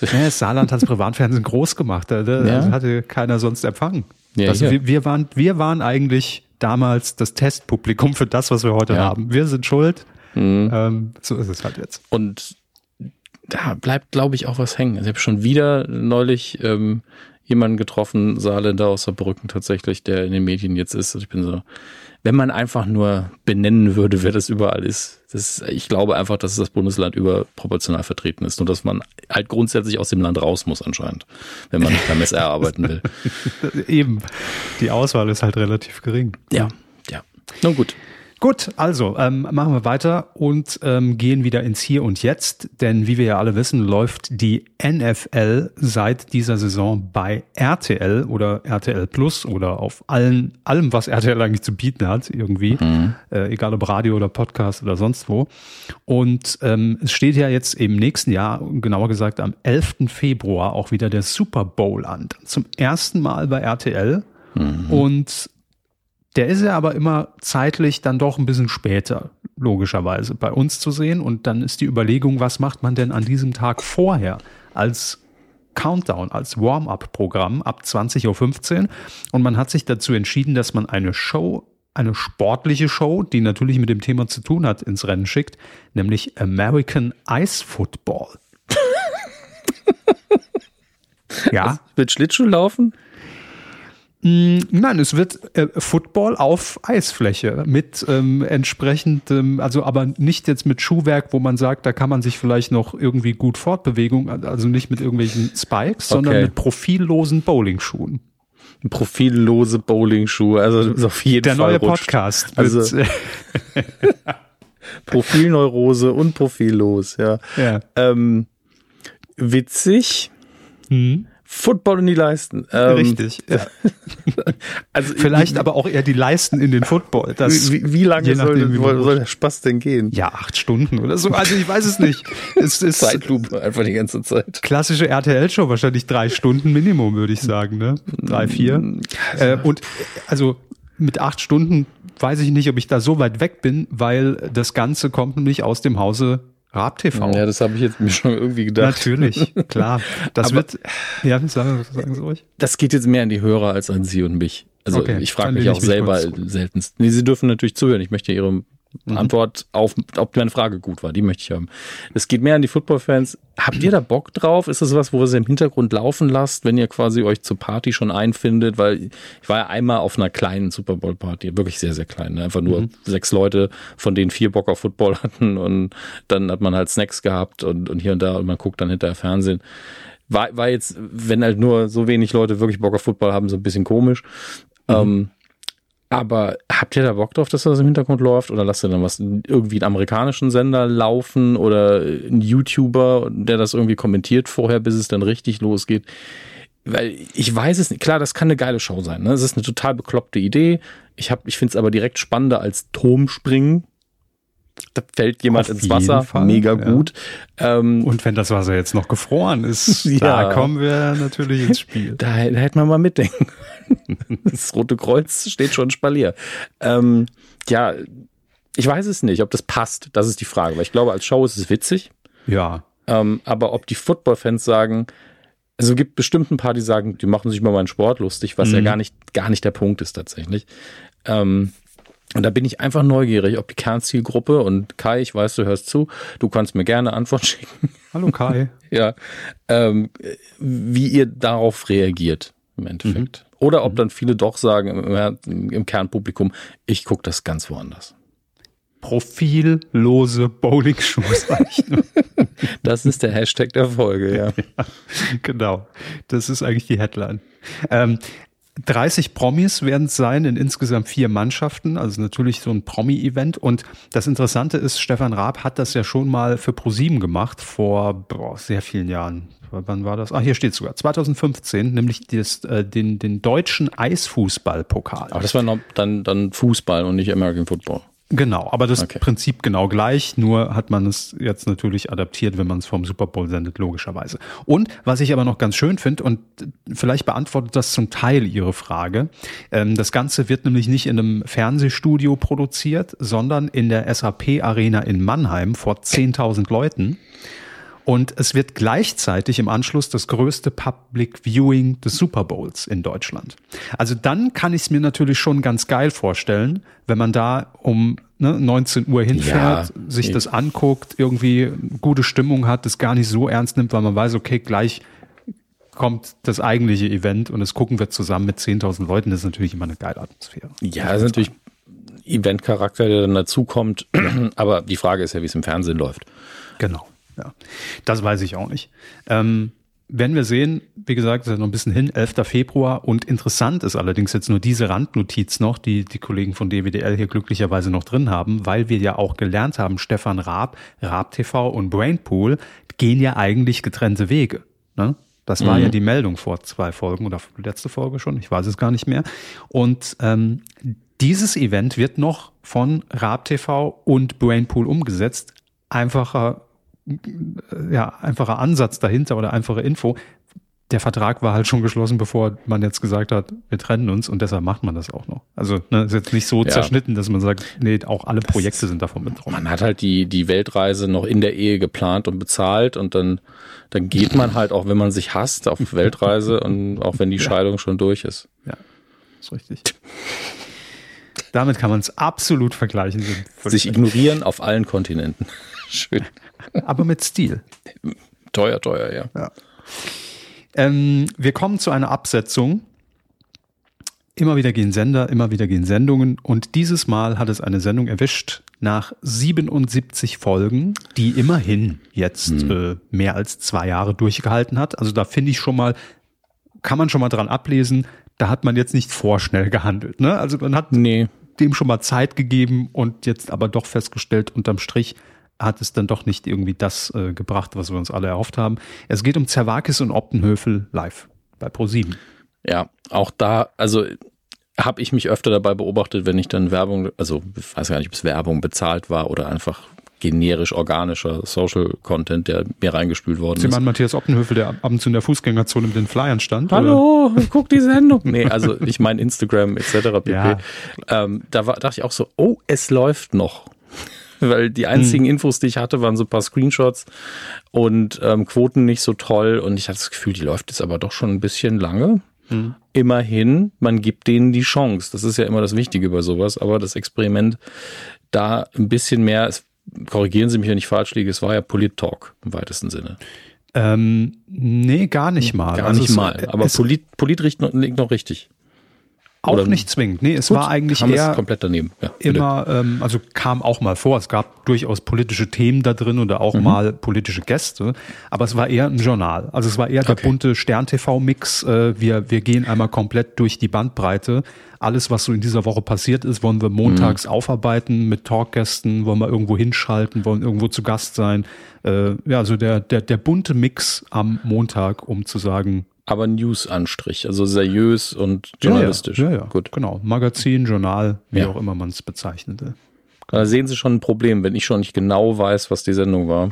Ja, Saarland hat das Privatfernsehen groß gemacht. Da, ja. hatte keiner sonst empfangen. Ja, also wir, wir, waren, wir waren eigentlich damals das Testpublikum für das, was wir heute haben. Wir sind schuld. Mhm. Ähm, so ist es halt jetzt. Und da bleibt, glaube ich, auch was hängen. Ich habe schon wieder neulich ähm, jemanden getroffen, Saarländer aus Saarbrücken tatsächlich, der in den Medien jetzt ist. Also ich bin so, wenn man einfach nur benennen würde, wer das überall ist. Das, ich glaube einfach, dass das Bundesland überproportional vertreten ist und dass man halt grundsätzlich aus dem Land raus muss anscheinend, wenn man beim SR arbeiten will. Eben. Die Auswahl ist halt relativ gering. Ja, ja. Nun gut. Gut, also ähm, machen wir weiter und ähm, gehen wieder ins Hier und Jetzt, denn wie wir ja alle wissen, läuft die NFL seit dieser Saison bei RTL oder RTL Plus oder auf allen, allem, was RTL eigentlich zu bieten hat, irgendwie, mhm. äh, egal ob Radio oder Podcast oder sonst wo. Und ähm, es steht ja jetzt im nächsten Jahr, genauer gesagt am 11. Februar, auch wieder der Super Bowl an. Zum ersten Mal bei RTL. Mhm. Und der ist ja aber immer zeitlich dann doch ein bisschen später, logischerweise, bei uns zu sehen. Und dann ist die Überlegung, was macht man denn an diesem Tag vorher als Countdown, als Warm-up-Programm ab 20.15 Uhr. Und man hat sich dazu entschieden, dass man eine Show, eine sportliche Show, die natürlich mit dem Thema zu tun hat, ins Rennen schickt, nämlich American Ice Football. ja. Mit Schlittschuh laufen? Mm, Nein, es wird äh, Football auf Eisfläche mit ähm, entsprechendem, also aber nicht jetzt mit Schuhwerk, wo man sagt, da kann man sich vielleicht noch irgendwie gut fortbewegung, also nicht mit irgendwelchen Spikes, sondern Okay. mit profillosen Bowlingschuhen. Profillose Bowling-Schuhe, also das ist auf jeden Der Fall neue rutscht. Podcast. Also- Profilneurose und profillos, ja. ja. Ähm, witzig. Hm, Football in die Leisten. Ähm, richtig. Ja. Also Vielleicht aber auch eher die Leisten in den Football. Das, wie, wie lange soll, nachdem, soll, soll der Spaß denn gehen? ja, acht Stunden oder so. Also ich weiß es nicht. Es ist Zeitlupe einfach die ganze Zeit. klassische RTL-Show, wahrscheinlich drei Stunden Minimum, würde ich sagen, ne? Drei, vier. Äh, und also mit acht Stunden weiß ich nicht, ob ich da so weit weg bin, weil das Ganze kommt nämlich aus dem Hause Raab TV. Ja, das habe ich jetzt mir schon irgendwie gedacht. Natürlich, klar. Das Aber- wird, ja, sagen, sagen Sie ruhig. Das geht jetzt mehr an die Hörer als an Sie und mich. Also Okay, ich frage mich auch ich mich selber seltenst. Nee, Sie dürfen natürlich zuhören. Ich möchte Ihre Antwort auf, ob meine Frage gut war. Die möchte ich haben. Es geht mehr an die Football-Fans. Habt ihr da Bock drauf? Ist das was, wo ihr sie im Hintergrund laufen lasst, wenn ihr quasi euch zur Party schon einfindet? Weil ich war ja einmal auf einer kleinen Super Bowl-Party, wirklich sehr, sehr klein. Ne? Einfach nur sechs Leute, von denen vier Bock auf Football hatten und dann hat man halt Snacks gehabt und, und hier und da und man guckt dann hinterher Fernsehen. War, war jetzt, wenn halt nur so wenig Leute wirklich Bock auf Football haben, so ein bisschen komisch. Ähm, aber habt ihr da Bock drauf, dass das im Hintergrund läuft? Oder lasst ihr dann was irgendwie einen amerikanischen Sender laufen oder ein YouTuber, der das irgendwie kommentiert vorher, bis es dann richtig losgeht? Weil ich weiß es nicht. Klar, das kann eine geile Show sein. Ne? Das ist eine total bekloppte Idee. Ich, hab- ich finde es aber direkt spannender als Turmspringen. Da fällt jemand Auf ins Wasser. Fall, Mega ja. gut. Ähm, Und wenn das Wasser jetzt noch gefroren ist, Ja. da kommen wir natürlich ins Spiel. Da, da hätte man mal mitdenken. Das Rote Kreuz steht schon Spalier. Ähm, ja, ich weiß es nicht, ob das passt. Das ist die Frage. Weil ich glaube, als Show ist es witzig. Ja, Ähm, aber ob die Football-Fans sagen, also es gibt bestimmt ein paar, die sagen, die machen sich mal meinen Sport lustig, was ja gar nicht, gar nicht der Punkt ist tatsächlich. Ähm, und da bin ich einfach neugierig, ob die Kernzielgruppe und Kai, ich weiß, du hörst zu, du kannst mir gerne Antwort schicken. hallo Kai. Ja, ähm, wie ihr darauf reagiert im Endeffekt. Oder ob dann viele doch sagen im, im Kernpublikum, ich gucke das ganz woanders. Profillose Bowlingschuhe, nur. Das ist der Hashtag der Folge, ja. genau. Das ist eigentlich die Headline. Ähm, 30 Promis werden es sein in insgesamt vier Mannschaften, also natürlich so ein Promi-Event. Und das Interessante ist, Stefan Raab hat das ja schon mal für ProSieben gemacht vor boah, sehr vielen Jahren. Wann war das? Ah, hier steht sogar 2015, nämlich das, äh, den, den deutschen Eisfußballpokal. Aber das war noch dann, dann Fußball und nicht American Football. Genau, aber das Okay. Prinzip genau gleich, nur hat man es jetzt natürlich adaptiert, wenn man es vom Super Bowl sendet, logischerweise. Und was ich aber noch ganz schön finde, und vielleicht beantwortet das zum Teil Ihre Frage, ähm, das Ganze wird nämlich nicht in einem Fernsehstudio produziert, sondern in der SAP Arena in Mannheim vor 10.000 Leuten. Und es wird gleichzeitig im Anschluss das größte Public Viewing des Super Bowls in Deutschland. Also dann kann ich es mir natürlich schon ganz geil vorstellen, wenn man da um ne, 19 Uhr hinfährt, Ja, sich ich- das anguckt, irgendwie gute Stimmung hat, das gar nicht so ernst nimmt, weil man weiß, okay, gleich kommt das eigentliche Event und das gucken wir zusammen mit 10.000 Leuten. Das ist natürlich immer eine geile Atmosphäre. Ja, das ist natürlich Eventcharakter, der dann dazukommt. Aber die Frage ist ja, wie es im Fernsehen läuft. Genau, ja. Das weiß ich auch nicht. Ähm, werden wir sehen, wie gesagt, ist ja noch ein bisschen hin, 11. Februar. Und interessant ist allerdings jetzt nur diese Randnotiz noch, die die Kollegen von DWDL hier glücklicherweise noch drin haben, weil wir ja auch gelernt haben, Stefan Raab, Raab TV und Brainpool gehen ja eigentlich getrennte Wege. Ne? Das war ja die Meldung vor zwei Folgen oder letzte Folge schon, ich weiß es gar nicht mehr. Und ähm, dieses Event wird noch von Raab TV und Brainpool umgesetzt. Einfacher ja, einfacher Ansatz dahinter oder einfache Info. Der Vertrag war halt schon geschlossen, bevor man jetzt gesagt hat, wir trennen uns und deshalb macht man das auch noch. Also ne, ist jetzt nicht so Ja. zerschnitten, dass man sagt, nee, auch alle Projekte sind davon betroffen. Man hat halt die, die Weltreise noch in der Ehe geplant und bezahlt und dann, dann geht man halt, auch wenn man sich hasst, auf Weltreise und auch wenn die Scheidung schon durch ist. Ja, ist richtig. Damit kann man es absolut vergleichen. Sich ignorieren auf allen Kontinenten. Schön. Aber mit Stil. Teuer, teuer, ja. Ähm, wir kommen zu einer Absetzung. Immer wieder gehen Sender, immer wieder gehen Sendungen und dieses Mal hat es eine Sendung erwischt nach 77 Folgen, die immerhin jetzt hm. äh, mehr als zwei Jahre durchgehalten hat. Also da finde ich schon mal, kann man schon mal dran ablesen, da hat man jetzt nicht vorschnell gehandelt. Ne? Also man hat nee. dem schon mal Zeit gegeben und jetzt aber doch festgestellt, unterm Strich hat es dann doch nicht irgendwie das äh, gebracht, was wir uns alle erhofft haben. Es geht um Zerwakis und Optenhöfel live bei Pro7. Ja, auch da, also habe ich mich öfter dabei beobachtet, wenn ich dann Werbung, also ich weiß gar nicht, ob es Werbung bezahlt war oder einfach generisch organischer Social Content, der mir reingespült worden Sie ist. Sie meinen Matthias Optenhöfel, der ab und zu in der Fußgängerzone mit den Flyern stand? Hallo, oder? guck die Sendung. Nee, also ich meine Instagram etc. pp. Ja. Ähm, da war, dachte ich auch so, oh, es läuft noch. Weil die einzigen hm. Infos, die ich hatte, waren so ein paar Screenshots und ähm, Quoten nicht so toll. Und ich hatte das Gefühl, die läuft jetzt aber doch schon ein bisschen lange. Mhm. Immerhin, man gibt denen die Chance. Das ist ja immer das Wichtige bei sowas. Aber das Experiment da ein bisschen mehr, es, korrigieren Sie mich, wenn ich falsch liege, es war ja Polit-Talk im weitesten Sinne. Ähm, nee, gar nicht mal. Gar also nicht mal. Aber Polit, Polit liegt noch richtig. Auch Oder nicht zwingend. Nee, es Gut, war eigentlich eher komplett daneben. Ja, immer, ähm, also kam auch mal vor. Es gab durchaus politische Themen da drin oder auch mhm. mal politische Gäste. Aber es war eher ein Journal. Also es war eher der okay. bunte Stern-TV-Mix. Äh, wir, wir gehen einmal komplett durch die Bandbreite. Alles, was so in dieser Woche passiert ist, wollen wir montags mhm. aufarbeiten mit Talkgästen, wollen wir irgendwo hinschalten, wollen irgendwo zu Gast sein. Äh, ja, also der, der, der bunte Mix am Montag, um zu sagen, aber News-Anstrich, also seriös und journalistisch. Ja, ja, ja, gut. Genau. Magazin, Journal, wie ja. auch immer man es bezeichnete. Da sehen Sie schon ein Problem, wenn ich schon nicht genau weiß, was die Sendung war.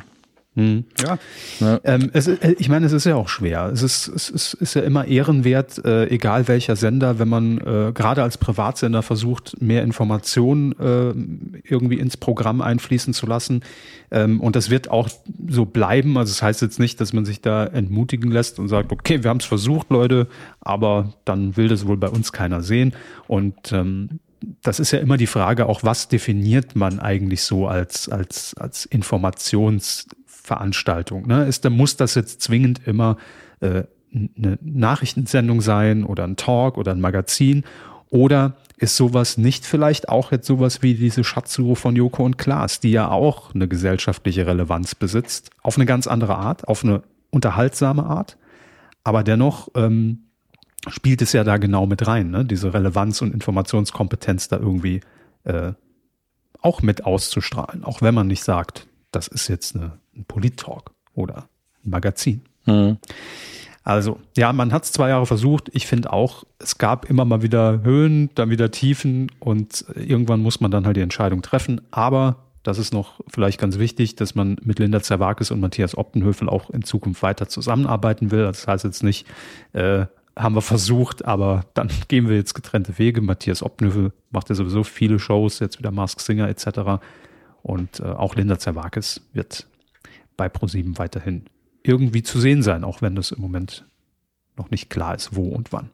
Hm. Ja, ja. Ähm, es, äh, ich meine, es ist ja auch schwer. Es ist, es ist, ist ja immer ehrenwert, äh, egal welcher Sender, wenn man äh, gerade als Privatsender versucht, mehr Informationen äh, irgendwie ins Programm einfließen zu lassen. Ähm, und das wird auch so bleiben. Also das heißt jetzt nicht, dass man sich da entmutigen lässt und sagt, okay, wir haben es versucht, Leute, aber dann will das wohl bei uns keiner sehen. Und ähm, das ist ja immer die Frage, auch was definiert man eigentlich so als, als, als Informations- Veranstaltung. Ne? Ist, muss das jetzt zwingend immer äh, eine Nachrichtensendung sein oder ein Talk oder ein Magazin? Oder ist sowas nicht vielleicht auch jetzt sowas wie diese Schatzsuche von Joko und Klaas, die ja auch eine gesellschaftliche Relevanz besitzt, auf eine ganz andere Art, auf eine unterhaltsame Art, aber dennoch ähm, spielt es ja da genau mit rein, ne? diese Relevanz und Informationskompetenz da irgendwie äh, auch mit auszustrahlen, auch wenn man nicht sagt, das ist jetzt eine, ein Polit-Talk oder ein Magazin. Mhm. Also, ja, man hat es zwei Jahre versucht. Ich finde auch, es gab immer mal wieder Höhen, dann wieder Tiefen und irgendwann muss man dann halt die Entscheidung treffen. Aber das ist noch vielleicht ganz wichtig, dass man mit Linda Zerwakis und Matthias Optenhöfel auch in Zukunft weiter zusammenarbeiten will. Das heißt jetzt nicht, äh, haben wir versucht, aber dann gehen wir jetzt getrennte Wege. Matthias Optenhöfel macht ja sowieso viele Shows, jetzt wieder Mask Singer etc. Und äh, auch Linda Zerwakis wird bei ProSieben weiterhin irgendwie zu sehen sein, auch wenn das im Moment noch nicht klar ist, wo und wann.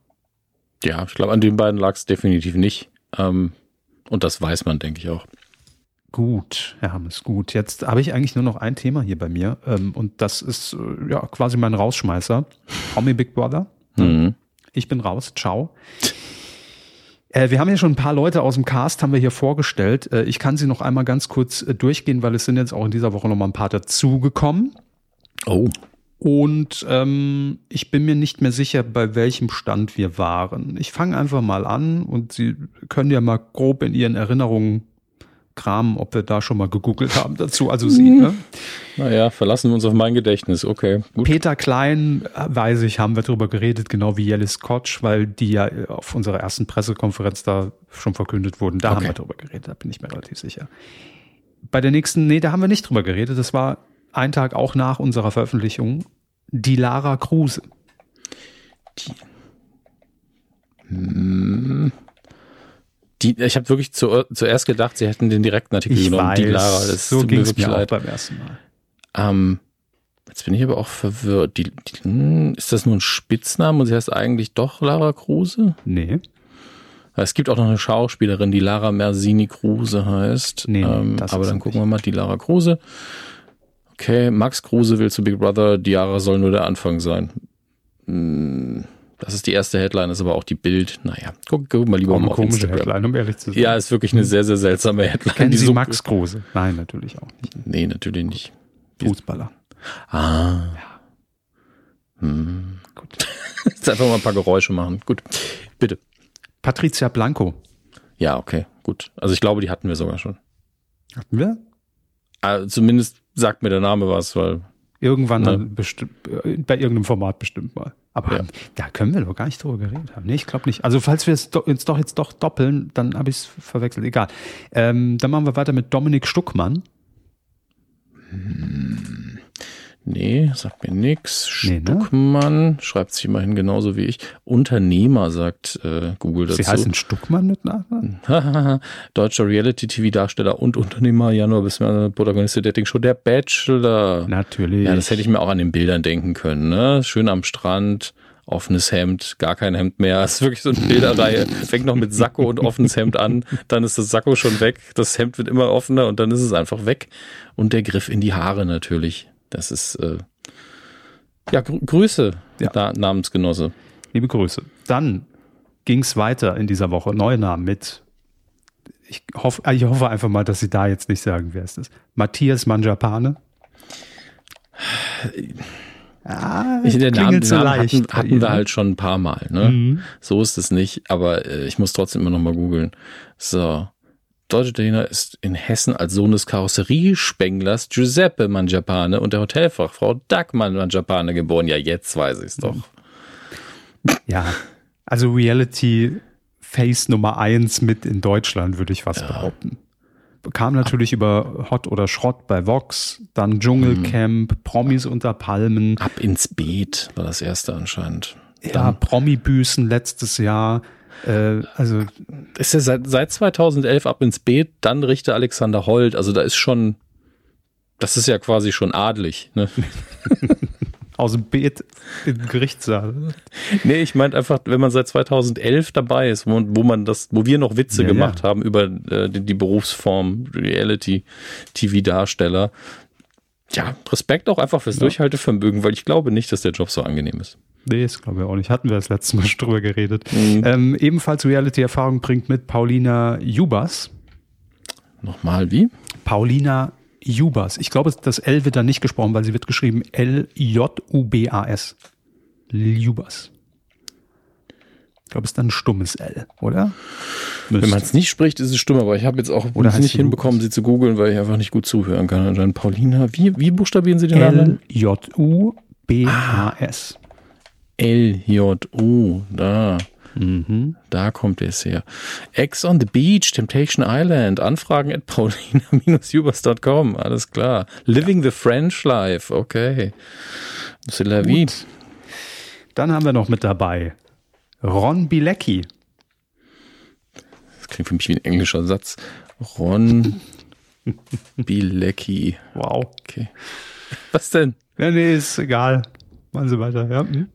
Ja, ich glaube, an den beiden lag es definitiv nicht. Ähm, und das weiß man, denke ich auch. Gut, Herr Hammes, gut. Jetzt habe ich eigentlich nur noch ein Thema hier bei mir. Ähm, und das ist äh, ja quasi mein Rausschmeißer. Promi Big Brother. Mhm. Ich bin raus. Ciao. Äh, wir haben ja schon ein paar Leute aus dem Cast, haben wir hier vorgestellt. Äh, ich kann sie noch einmal ganz kurz äh, durchgehen, weil es sind jetzt auch in dieser Woche noch mal ein paar dazugekommen. Oh. Und ähm, ich bin mir nicht mehr sicher, bei welchem Stand wir waren. Ich fange einfach mal an und Sie können ja mal grob in Ihren Erinnerungen kramen, ob wir da schon mal gegoogelt haben dazu. Also Sie, ne? Naja, verlassen wir uns auf mein Gedächtnis. Okay, gut. Peter Klein, weiß ich, haben wir darüber geredet, genau wie Jellis Kotsch, weil die ja auf unserer ersten Pressekonferenz da schon verkündet wurden. Da okay. haben wir darüber geredet, da bin ich mir relativ sicher. Bei der nächsten, nee, da haben wir nicht drüber geredet. Das war ein Tag auch nach unserer Veröffentlichung. Die Lara Kruse. Die. Hm. Die, ich habe wirklich zu, zuerst gedacht, sie hätten den direkten Artikel ich genommen. Weiß, die Lara, das so ging es mir leid. auch beim ersten Mal. Ähm, jetzt bin ich aber auch verwirrt. Die, die, hm, ist das nur ein Spitzname und sie heißt eigentlich doch Lara Kruse? Nee. Es gibt auch noch eine Schauspielerin, die Lara Mersini Kruse heißt. Nee, ähm, aber dann gucken wir mal die Lara Kruse. Okay, Max Kruse will zu Big Brother, die Jahre soll nur der Anfang sein. Hm, Das ist die erste Headline, ist aber auch die Bild. Naja, guck, guck mal lieber Auch mal auf komische Instagram. Headline, um ehrlich zu sein. Ja, ist wirklich eine sehr, sehr seltsame Headline. Kennen die Sie so- Max Kruse? Nein, natürlich auch nicht. Nee, natürlich nicht. Fußballer. Ah. Hm. Gut. Jetzt einfach mal ein paar Geräusche machen. Gut. Bitte. Patricia Blanco. Ja, okay. Gut. Also ich glaube, die hatten wir sogar schon. Hatten wir? Also zumindest sagt mir der Name was, weil Irgendwann Ja. dann bestimmt, äh, bei irgendeinem Format bestimmt mal. Aber Ja. da können wir doch gar nicht drüber geredet haben. Nee, ich glaube nicht. Also falls wir es do, uns doch jetzt doch doppeln, dann habe ich es verwechselt. Egal. Ähm, dann machen wir weiter mit Dominik Stuckmann. Nee, sagt mir nix. Nee, ne? Stuckmann schreibt sich immerhin genauso wie ich. Unternehmer, sagt äh, Google dazu. Sie heißen Stuckmann mit Nachnamen? Deutscher Reality-TV-Darsteller und Unternehmer, Januar bis März, Protagonist der Dating-Show Der Bachelor. Natürlich. Ja, das hätte ich mir auch an den Bildern denken können. Ne? Schön am Strand, offenes Hemd, gar kein Hemd mehr. Das ist wirklich so eine Bilderreihe. Fängt noch mit Sakko und offenes Hemd an, dann ist das Sakko schon weg, das Hemd wird immer offener und dann ist es einfach weg. Und der Griff in die Haare natürlich. Das ist äh, ja grü Grüße, Ja. Na Namensgenosse. Liebe Grüße. Dann ging es weiter in dieser Woche. Neue Namen mit. Ich hoffe, ich hoffe einfach mal, dass Sie da jetzt nicht sagen, wer es ist. Matthias Manjapane. Ah, Ich, den Namen, so Namen hatten, hatten wir halt schon ein paar Mal. Ne? Mhm. So ist es nicht, aber äh, ich muss trotzdem immer noch mal googeln. So. Deutscher Italiener ist in Hessen als Sohn des Karosseriespenglers Giuseppe Mangiapane und der Hotelfachfrau Dagmar Mangiapane geboren. Ja, jetzt weiß ich's doch. Ja, also Reality Face Nummer eins mit in Deutschland, würde ich fast behaupten. Kam natürlich über Hot oder Schrott bei Vox, dann Dschungelcamp, Promis unter Palmen, Ab ins Beet war das erste anscheinend. ja, Promi-Büßen letztes Jahr. Äh, also Ist ja seit, seit 2011 ab ins Beet, dann Richter Alexander Holt. Also da ist schon, das ist ja quasi schon adlig. Ne? aus dem Beet im Gerichtssaal. Nee, ich meinte einfach, wenn man seit 2011 dabei ist, wo, wo man das, wo wir noch Witze Ja, gemacht ja. haben über äh, die, die Berufsform Reality-TV-Darsteller. Ja, Respekt auch einfach fürs Ja. Durchhaltevermögen, weil ich glaube nicht, dass der Job so angenehm ist. Nee, das glaube ich auch nicht. Hatten wir das letzte Mal schon drüber geredet. Mhm. Ähm, ebenfalls Reality-Erfahrung bringt mit Paulina Jubas. Nochmal, wie? Paulina Jubas. Ich glaube, das L wird da nicht gesprochen, weil sie wird geschrieben L-J-U-B-A-S. Jubas. Ich glaube, es ist dann ein stummes L, oder? Wenn man es nicht spricht, ist es stumm, aber ich habe jetzt auch Oder nicht hinbekommen, sie zu googeln, weil ich einfach nicht gut zuhören kann. Anscheinend Paulina, wie, wie buchstabieren Sie den Namen? L-J-U-B-A-S. L-J-U, da. Mhm. Da kommt es her. Ex on the Beach, Temptation Island, Anfragen at paulina-jubers.com, alles klar. Living the French Life, okay. C'est la vie. Dann haben wir noch mit dabei Ron Bilecki. Das klingt für mich wie ein englischer Satz. Ron Bilecki. Wow. Okay. Was denn? Ja, nee, ist egal. Machen Sie weiter, ja. Hm?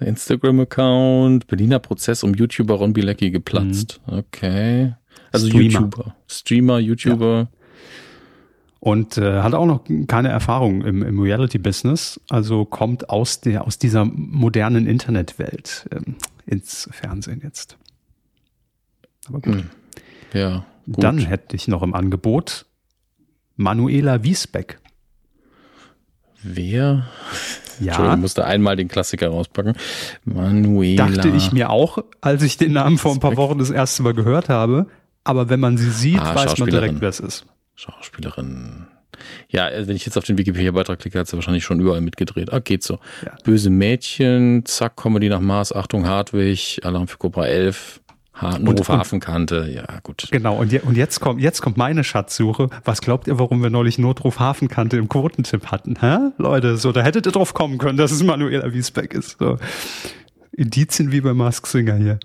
Instagram-Account, Berliner Prozess um YouTuber Ron Bilecki geplatzt. Okay. Also Streamer. YouTuber. Streamer, YouTuber. Und äh, hat auch noch keine Erfahrung im, im Reality-Business, also kommt aus, der, aus dieser modernen Internetwelt ähm, ins Fernsehen jetzt. Aber gut. Hm. Ja. Gut. Dann hätte ich noch im Angebot Manuela Wiesbeck. Wer? Ja, Entschuldigung, musste einmal den Klassiker rauspacken. Manuela. dachte ich mir auch, als ich den Namen vor ein paar Wochen das erste Mal gehört habe. Aber wenn man sie sieht, Ah, weiß man direkt, wer es ist. Schauspielerin. Ja, äh, wenn ich jetzt auf den Wikipedia-Beitrag klicke, hat sie wahrscheinlich schon überall mitgedreht. Ah, geht so. Ja. Böse Mädchen, Zack, Comedy nach Maß, Achtung, Hartwig, Alarm für Cobra 11, ha Notruf und- Hafenkante. Ja, gut. Genau, und, je, und jetzt, kommt, jetzt kommt meine Schatzsuche. Was glaubt ihr, warum wir neulich Notruf Hafenkante im Quotentipp hatten? Hä? Leute, so, da hättet ihr drauf kommen können, dass es Manuela Wiesbeck ist. So. Indizien wie bei Mask Singer hier.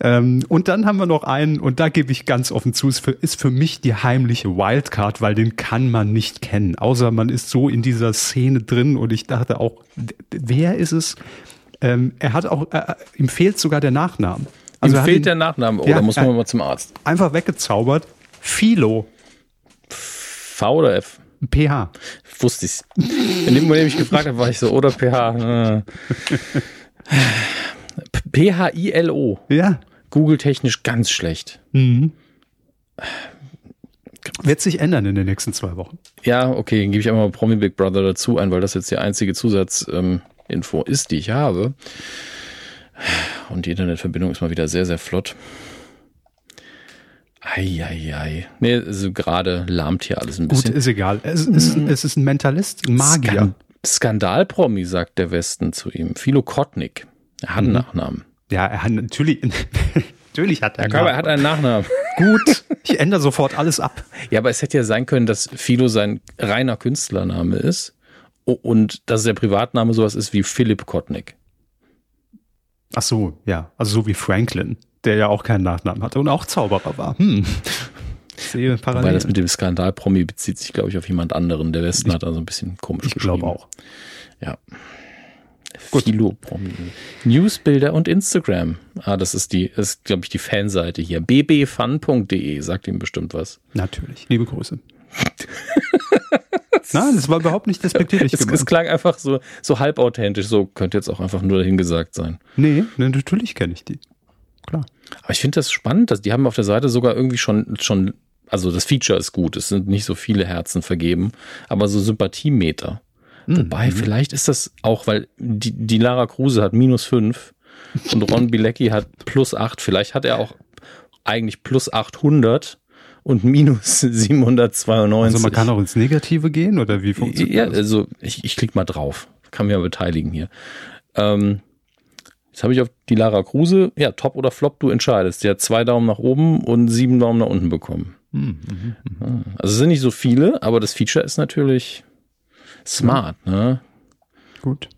Ähm, und dann haben wir noch einen, und da gebe ich ganz offen zu, ist für, ist für mich die heimliche Wildcard, weil den kann man nicht kennen. Außer man ist so in dieser Szene drin und ich dachte auch, wer ist es? Ähm, er hat auch, äh, ihm fehlt sogar der Nachname. Also hat fehlt ihn der Nachname. Oh, Ja, da muss man ja. mal zum Arzt. einfach weggezaubert. Philo. V oder F? PH. Wusste ich's. In dem Moment, ich gefragt habe, war ich so, oder PH. P-H-I-L-O. Ja. Google-technisch ganz schlecht. Mhm. Wird sich ändern in den nächsten zwei Wochen. Ja, okay, dann gebe ich einmal Promi Big Brother dazu ein, weil das jetzt die einzige Zusatzinfo ähm, ist, die ich habe. Und die Internetverbindung ist mal wieder sehr, sehr flott. Eieiei. Nee, also gerade lahmt hier alles ein bisschen. Gut, ist egal. Es ist, es ist ein Mentalist, ein Magier. Skan Skandalpromi, sagt der Westen zu ihm. Philo Kotnik. Er hat einen mhm. Nachnamen. Ja, er hat natürlich, natürlich hat er er hat einen Nachnamen. Gut, ich ändere sofort alles ab. Ja, aber es hätte ja sein können, dass Philo sein reiner Künstlername ist und dass der Privatname sowas ist wie Philipp Kotnik. Ach so, ja. Also so wie Franklin, der ja auch keinen Nachnamen hatte und auch Zauberer war. Hm. Sehe parallel. Weil das mit dem Skandal-Promi bezieht sich, glaube ich, auf jemand anderen. Der Westen ich, hat also ein bisschen komisch Ich glaube auch. Ja. Gut. Philo-Promi. Newsbilder und Instagram. Ah, das ist die, das ist, glaube ich, die Fanseite hier. bbfun.de sagt ihm bestimmt was. Natürlich. Liebe Grüße. Nein, das war überhaupt nicht despektierlich es, es, klang einfach so, so halbauthentisch, so könnte jetzt auch einfach nur dahin gesagt sein. Nee, natürlich kenne ich die. Klar. Aber ich finde das spannend, dass die haben auf der Seite sogar irgendwie schon, schon, also das Feature ist gut, es sind nicht so viele Herzen vergeben, aber so Sympathiemeter. Mhm. Wobei, vielleicht ist das auch, weil die, die Lara Kruse hat minus fünf und Ron Bilecki hat plus acht. Vielleicht hat er auch eigentlich plus 800 und minus 792. Also man kann auch ins Negative gehen oder wie funktioniert ja, das? Ja, also ich, ich klicke mal drauf. Kann mich ja beteiligen hier. Ähm, jetzt habe ich auf die Lara Kruse, ja, Top oder Flop, du entscheidest. Die hat zwei Daumen nach oben und sieben Daumen nach unten bekommen. Mhm, mh, mh. Also es sind nicht so viele, aber das Feature ist natürlich smart, ne? Gut.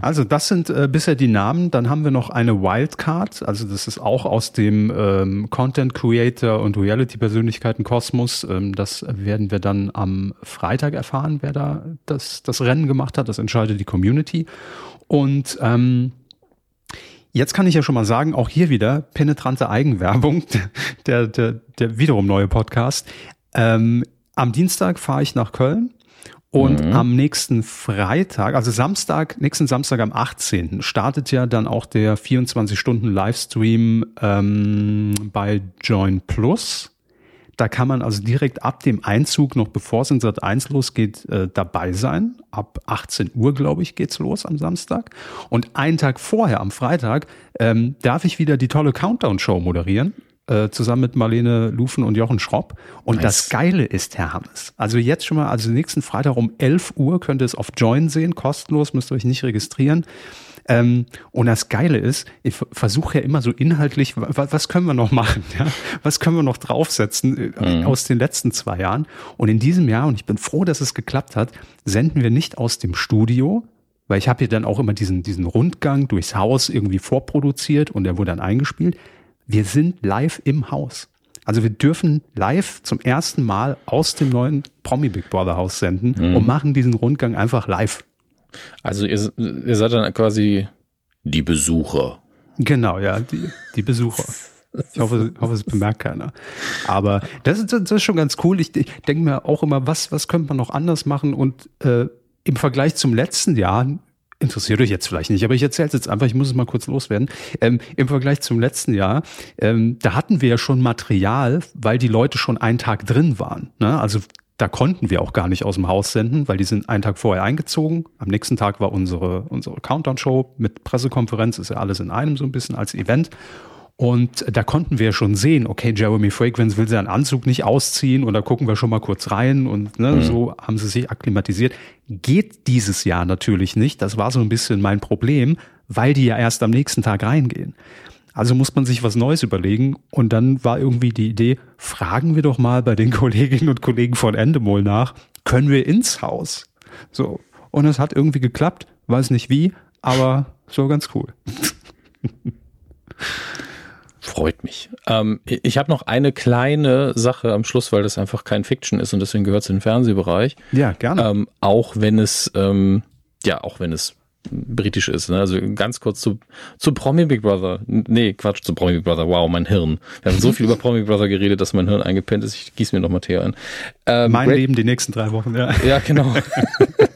Also das sind äh, bisher die Namen. Dann haben wir noch eine Wildcard. Also das ist auch aus dem ähm, Content Creator und Reality Persönlichkeiten Kosmos. Ähm, das werden wir dann am Freitag erfahren, wer da das, das Rennen gemacht hat. Das entscheidet die Community. Und ähm, Jetzt kann ich ja schon mal sagen, auch hier wieder penetrante Eigenwerbung, der, der, der wiederum neue Podcast. Ähm, am Dienstag fahre ich nach Köln und mhm. am nächsten Freitag, also Samstag, nächsten Samstag am 18. startet ja dann auch der 24-Stunden-Livestream ähm, bei Join Plus. Da kann man also direkt ab dem Einzug, noch bevor es in Sat 1 losgeht, äh, dabei sein. Ab 18 Uhr, glaube ich, geht's los am Samstag. Und einen Tag vorher, am Freitag, ähm, darf ich wieder die tolle Countdown-Show moderieren äh, zusammen mit Marlene Lufen und Jochen Schropp. Und nice. das Geile ist, Herr Hammes, also jetzt schon mal, also nächsten Freitag um 11 Uhr könnt ihr es auf Join sehen, kostenlos, müsst ihr euch nicht registrieren. Ähm, und das Geile ist, ich versuche ja immer so inhaltlich, was, können wir noch machen? Ja? Was können wir noch draufsetzen äh, mhm. aus den letzten zwei Jahren? Und in diesem Jahr, und ich bin froh, dass es geklappt hat, senden wir nicht aus dem Studio, weil ich habe hier dann auch immer diesen, diesen Rundgang durchs Haus irgendwie vorproduziert und der wurde dann eingespielt wir sind live im Haus. Also wir dürfen live zum ersten Mal aus dem neuen Promi Big Brother Haus senden mhm. und machen diesen Rundgang einfach live. Also ihr, ihr seid dann quasi die Besucher. Genau, ja, die, die Besucher. Ich hoffe, hoffe, es bemerkt keiner. Aber das ist, das ist schon ganz cool. Ich, ich denke mir auch immer, was, was könnte man noch anders machen? Und äh, im Vergleich zum letzten Jahr interessiert euch jetzt vielleicht nicht, aber ich erzähle es jetzt einfach, ich muss es mal kurz loswerden. Ähm, Im Vergleich zum letzten Jahr, ähm, da hatten wir ja schon Material, weil die Leute schon einen Tag drin waren. Ne? Also da konnten wir auch gar nicht aus dem Haus senden, weil die sind einen Tag vorher eingezogen. Am nächsten Tag war unsere, unsere Countdown-Show mit Pressekonferenz, ist ja alles in einem so ein bisschen als Event. Und da konnten wir schon sehen, okay, Jeremy Fragrance will seinen Anzug nicht ausziehen und da gucken wir schon mal kurz rein und ne, mhm. so haben sie sich akklimatisiert. Geht dieses Jahr natürlich nicht. Das war so ein bisschen mein Problem, weil die ja erst am nächsten Tag reingehen. Also muss man sich was Neues überlegen und dann war irgendwie die Idee, fragen wir doch mal bei den Kolleginnen und Kollegen von Endemol nach, können wir ins Haus? So. Und es hat irgendwie geklappt, weiß nicht wie, aber so ganz cool. Freut mich. Ähm, ich habe noch eine kleine Sache am Schluss, weil das einfach kein Fiction ist und deswegen gehört zu den Fernsehbereich. Ja, gerne. Ähm, auch wenn es, ähm, ja, auch wenn es britisch ist. Ne? Also ganz kurz zu, zu Promi Big Brother. Nee, Quatsch, zu Promi Big Brother. Wow, mein Hirn. Wir haben so viel über Promi Big Brother geredet, dass mein Hirn eingepennt ist. Ich gieße mir noch mal Tee ein. Ähm, mein Leben die nächsten drei Wochen, ja. Ja, genau.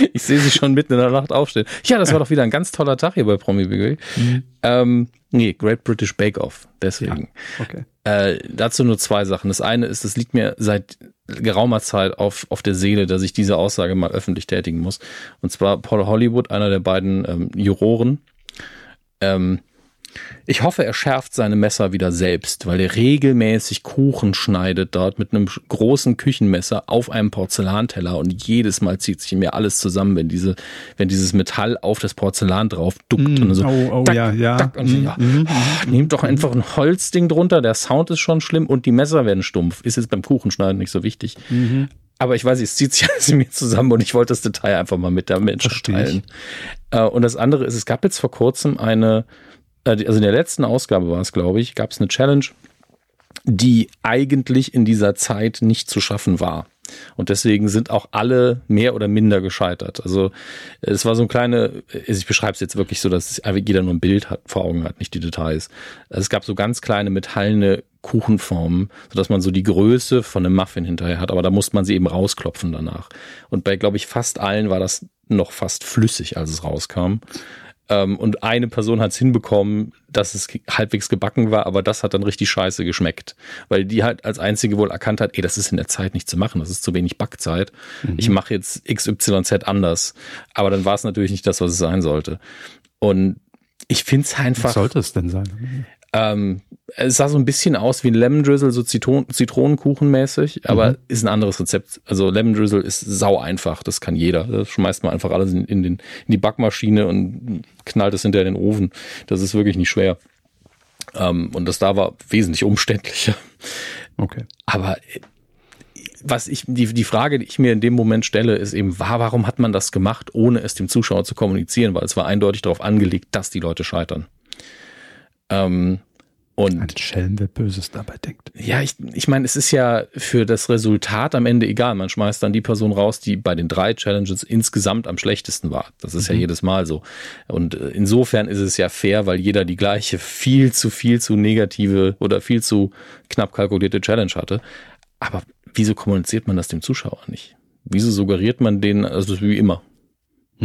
ich sehe sie schon mitten in der Nacht aufstehen. Ja, das war doch wieder ein ganz toller Tag hier bei Promi Big mhm. ähm, Nee, Great British Bake Off. Deswegen. Ja, okay. Äh, dazu nur zwei Sachen. Das eine ist, das liegt mir seit geraumer Zeit auf, auf der Seele, dass ich diese Aussage mal öffentlich tätigen muss. Und zwar Paul Hollywood, einer der beiden ähm, Juroren, ähm, ich hoffe, er schärft seine Messer wieder selbst, weil er regelmäßig Kuchen schneidet dort mit einem großen Küchenmesser auf einem Porzellanteller und jedes Mal zieht sich mir alles zusammen, wenn diese, wenn dieses Metall auf das Porzellan drauf duckt mm, und so. Oh, oh dack, ja, ja. Dack, und mm, ja. Mm, oh, nehmt doch einfach ein Holzding drunter, der Sound ist schon schlimm und die Messer werden stumpf. Ist jetzt beim Kuchenschneiden nicht so wichtig. Mhm. Aber ich weiß es zieht sich alles in mir zusammen und ich wollte das Detail einfach mal mit der Menschen teilen. Äh, und das andere ist, es gab jetzt vor kurzem eine also in der letzten Ausgabe war es, glaube ich, gab es eine Challenge, die eigentlich in dieser Zeit nicht zu schaffen war. Und deswegen sind auch alle mehr oder minder gescheitert. Also es war so ein kleine, also ich beschreibe es jetzt wirklich so, dass jeder nur ein Bild hat, vor Augen hat, nicht die Details. Also es gab so ganz kleine metallene Kuchenformen, sodass man so die Größe von einem Muffin hinterher hat, aber da musste man sie eben rausklopfen danach. Und bei, glaube ich, fast allen war das noch fast flüssig, als es rauskam. Ähm, und eine Person hat es hinbekommen, dass es halbwegs gebacken war, aber das hat dann richtig scheiße geschmeckt. Weil die halt als einzige wohl erkannt hat, ey, das ist in der Zeit nicht zu machen, das ist zu wenig Backzeit. Mhm. Ich mache jetzt XYZ anders. Aber dann war es natürlich nicht das, was es sein sollte. Und ich finde es einfach. Was sollte es denn sein? Ähm, es sah so ein bisschen aus wie ein Lemon Drizzle, so Zitron Zitronenkuchenmäßig, aber mhm. ist ein anderes Rezept. Also Lemon Drizzle ist sau einfach, das kann jeder. Das schmeißt man einfach alles in, in, den, in die Backmaschine und knallt es hinterher in den Ofen. Das ist wirklich nicht schwer. Ähm, und das da war wesentlich umständlicher. Okay. Aber äh, was ich, die, die Frage, die ich mir in dem Moment stelle, ist eben, war, warum hat man das gemacht, ohne es dem Zuschauer zu kommunizieren? Weil es war eindeutig darauf angelegt, dass die Leute scheitern. Ähm, und ein Schelm, wer Böses dabei denkt. Ja, ich, ich meine, es ist ja für das Resultat am Ende egal. Man schmeißt dann die Person raus, die bei den drei Challenges insgesamt am schlechtesten war. Das ist mhm. ja jedes Mal so. Und äh, insofern ist es ja fair, weil jeder die gleiche viel zu viel zu negative oder viel zu knapp kalkulierte Challenge hatte. Aber wieso kommuniziert man das dem Zuschauer nicht? Wieso suggeriert man denen, also wie immer,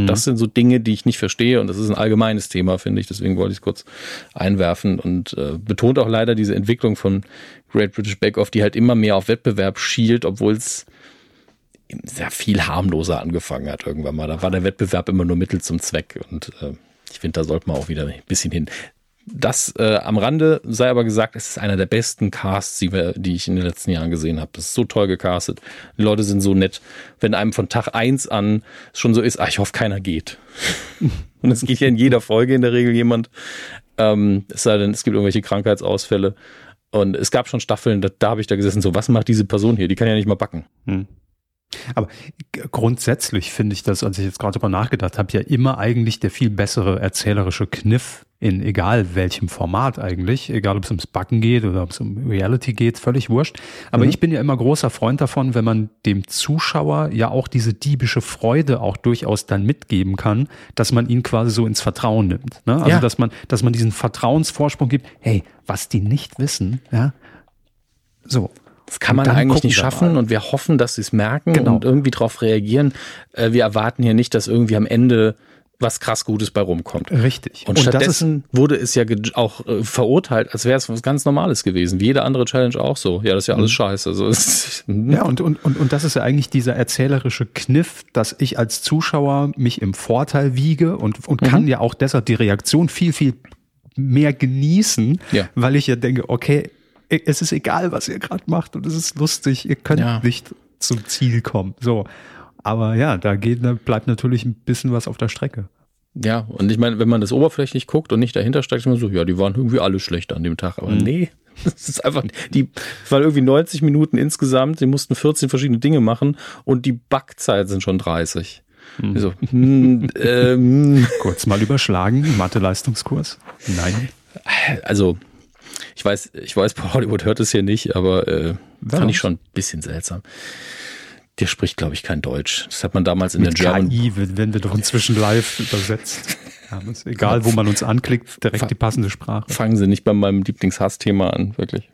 das mhm. sind so Dinge, die ich nicht verstehe und das ist ein allgemeines Thema, finde ich. Deswegen wollte ich es kurz einwerfen und äh, betont auch leider diese Entwicklung von Great British Bake Off, die halt immer mehr auf Wettbewerb schielt, obwohl es sehr viel harmloser angefangen hat irgendwann mal. Da war der Wettbewerb immer nur Mittel zum Zweck und äh, ich finde, da sollte man auch wieder ein bisschen hin. Das äh, am Rande sei aber gesagt, es ist einer der besten Casts, die, wir, die ich in den letzten Jahren gesehen habe. Das ist so toll gecastet. Die Leute sind so nett. Wenn einem von Tag eins an schon so ist, ah, ich hoffe, keiner geht. Und es geht ja in jeder Folge in der Regel jemand. Ähm, es sei denn, es gibt irgendwelche Krankheitsausfälle. Und es gab schon Staffeln, da, da habe ich da gesessen, so, was macht diese Person hier? Die kann ja nicht mal backen. Hm. Aber grundsätzlich finde ich das, als ich jetzt gerade darüber nachgedacht habe, ja immer eigentlich der viel bessere erzählerische Kniff in egal welchem Format eigentlich, egal ob es ums Backen geht oder ob es um Reality geht, völlig wurscht. Aber mhm. ich bin ja immer großer Freund davon, wenn man dem Zuschauer ja auch diese diebische Freude auch durchaus dann mitgeben kann, dass man ihn quasi so ins Vertrauen nimmt. Ne? Also ja. dass man, dass man diesen Vertrauensvorsprung gibt, hey, was die nicht wissen, ja, so. Das kann man eigentlich nicht schaffen und wir hoffen, dass sie es merken genau. und irgendwie darauf reagieren. Äh, wir erwarten hier nicht, dass irgendwie am Ende was krass Gutes bei rumkommt. Richtig. Und, und stattdessen wurde es ja auch äh, verurteilt, als wäre es was ganz Normales gewesen. Wie jede andere Challenge auch so. Ja, das ist ja alles mhm. scheiße. Also, ja, und, und, und, und das ist ja eigentlich dieser erzählerische Kniff, dass ich als Zuschauer mich im Vorteil wiege und, und mhm. kann ja auch deshalb die Reaktion viel, viel mehr genießen, ja. weil ich ja denke, okay, es ist egal, was ihr gerade macht und es ist lustig, ihr könnt ja. nicht zum Ziel kommen. So. Aber ja, da geht, da bleibt natürlich ein bisschen was auf der Strecke. Ja, und ich meine, wenn man das oberflächlich guckt und nicht dahinter steigt, ist man so, ja, die waren irgendwie alle schlecht an dem Tag. Aber mhm. nee, das ist einfach, die waren irgendwie 90 Minuten insgesamt, sie mussten 14 verschiedene Dinge machen und die Backzeit sind schon 30. Mhm. So, hm, ähm, Kurz mal überschlagen, Mathe-Leistungskurs? Nein. Also, ich weiß, ich weiß, Paul Hollywood hört es hier nicht, aber äh, fand ich schon ein bisschen seltsam der spricht, glaube ich, kein Deutsch. Das hat man damals in Mit der German. KI werden wir doch inzwischen live übersetzt. Ja, egal, wo man uns anklickt, direkt die passende Sprache. Fangen Sie nicht bei meinem Lieblingshassthema an, wirklich.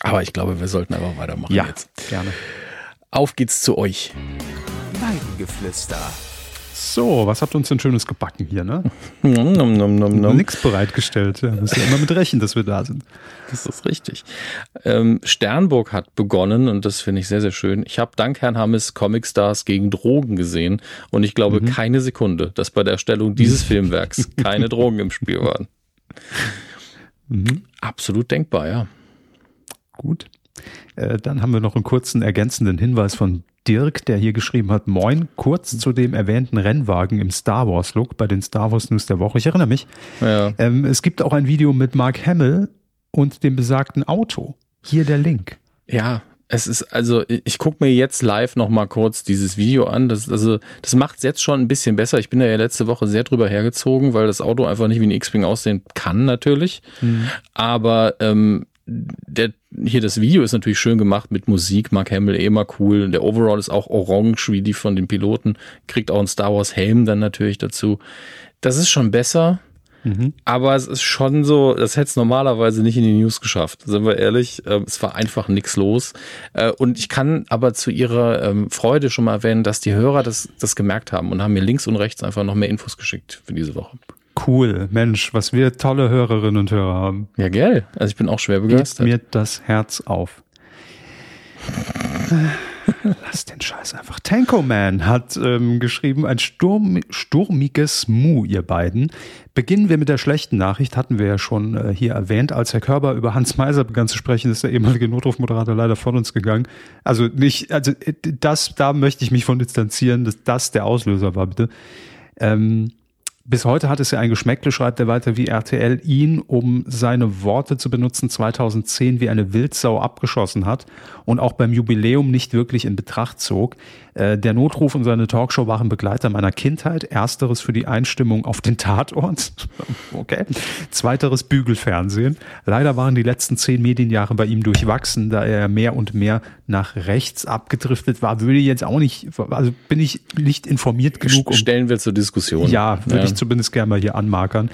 Aber ich glaube, wir sollten einfach weitermachen ja, jetzt. Gerne. Auf geht's zu euch. Weidengeflüster. So, was habt ihr uns denn Schönes gebacken hier, ne? Nom, nom, nom, nom, nom. Nix bereitgestellt. Ja, müssen ja immer mit rechnen, dass wir da sind. Das ist richtig. Ähm, Sternburg hat begonnen und das finde ich sehr, sehr schön. Ich habe dank Herrn Hammes Comic Stars gegen Drogen gesehen und ich glaube keine Sekunde, dass bei der Erstellung dieses Filmwerks keine Drogen im Spiel waren. Absolut denkbar, ja. Gut. Äh, dann haben wir noch einen kurzen ergänzenden Hinweis von Dirk, der hier geschrieben hat, Moin, kurz zu dem erwähnten Rennwagen im Star Wars Look bei den Star Wars News der Woche. Ich erinnere mich. Ja. Ähm, es gibt auch ein Video mit Mark Hamill und dem besagten Auto. Hier der Link. Ja, es ist also, ich gucke mir jetzt live noch mal kurz dieses Video an. Das, also, das macht es jetzt schon ein bisschen besser. Ich bin da ja letzte Woche sehr drüber hergezogen, weil das Auto einfach nicht wie ein X-Wing aussehen kann, natürlich. Aber ähm, der, hier das Video ist natürlich schön gemacht mit Musik. Mark Hamill eh immer cool. Der Overall ist auch orange wie die von den Piloten. Kriegt auch einen Star Wars Helm dann natürlich dazu. Das ist schon besser. Aber es ist schon so, das hätte es normalerweise nicht in die News geschafft, sind wir ehrlich. Ähm, Es war einfach nichts los. Äh, Und ich kann aber zu ihrer ähm, Freude schon mal erwähnen, dass die Hörer das, das gemerkt haben und haben mir links und rechts einfach noch mehr Infos geschickt für diese Woche. Cool. Mensch, was wir tolle Hörerinnen und Hörer haben. Ja, gell? Also ich bin auch schwer Geht begeistert. mir das Herz auf. Lass den Scheiß einfach. Tanko Man hat ähm, geschrieben, ein Sturm, sturmiges Mu, ihr beiden. Beginnen wir mit der schlechten Nachricht, hatten wir ja schon äh, hier erwähnt. Als Herr Körber über Hans Meiser begann zu sprechen, ist der ehemalige Notrufmoderator leider von uns gegangen. Also nicht, also äh, das, da möchte ich mich von distanzieren, dass das der Auslöser war, bitte. Ähm, bis heute hat es ja ein Geschmäckle, schreibt er weiter, wie RTL ihn, um seine Worte zu benutzen, 2010 wie eine Wildsau abgeschossen hat und auch beim Jubiläum nicht wirklich in Betracht zog. Äh, Der Notruf und seine Talkshow waren Begleiter meiner Kindheit. Ersteres für die Einstimmung auf den Tatort. Okay. Zweiteres Bügelfernsehen. Leider waren die letzten zehn Medienjahre bei ihm durchwachsen, da er mehr und mehr nach rechts abgedriftet war. Würde jetzt auch nicht, also bin ich nicht informiert genug, um Stellen wir zur Diskussion. ja, würde ich zumindest gerne mal hier anmarkern.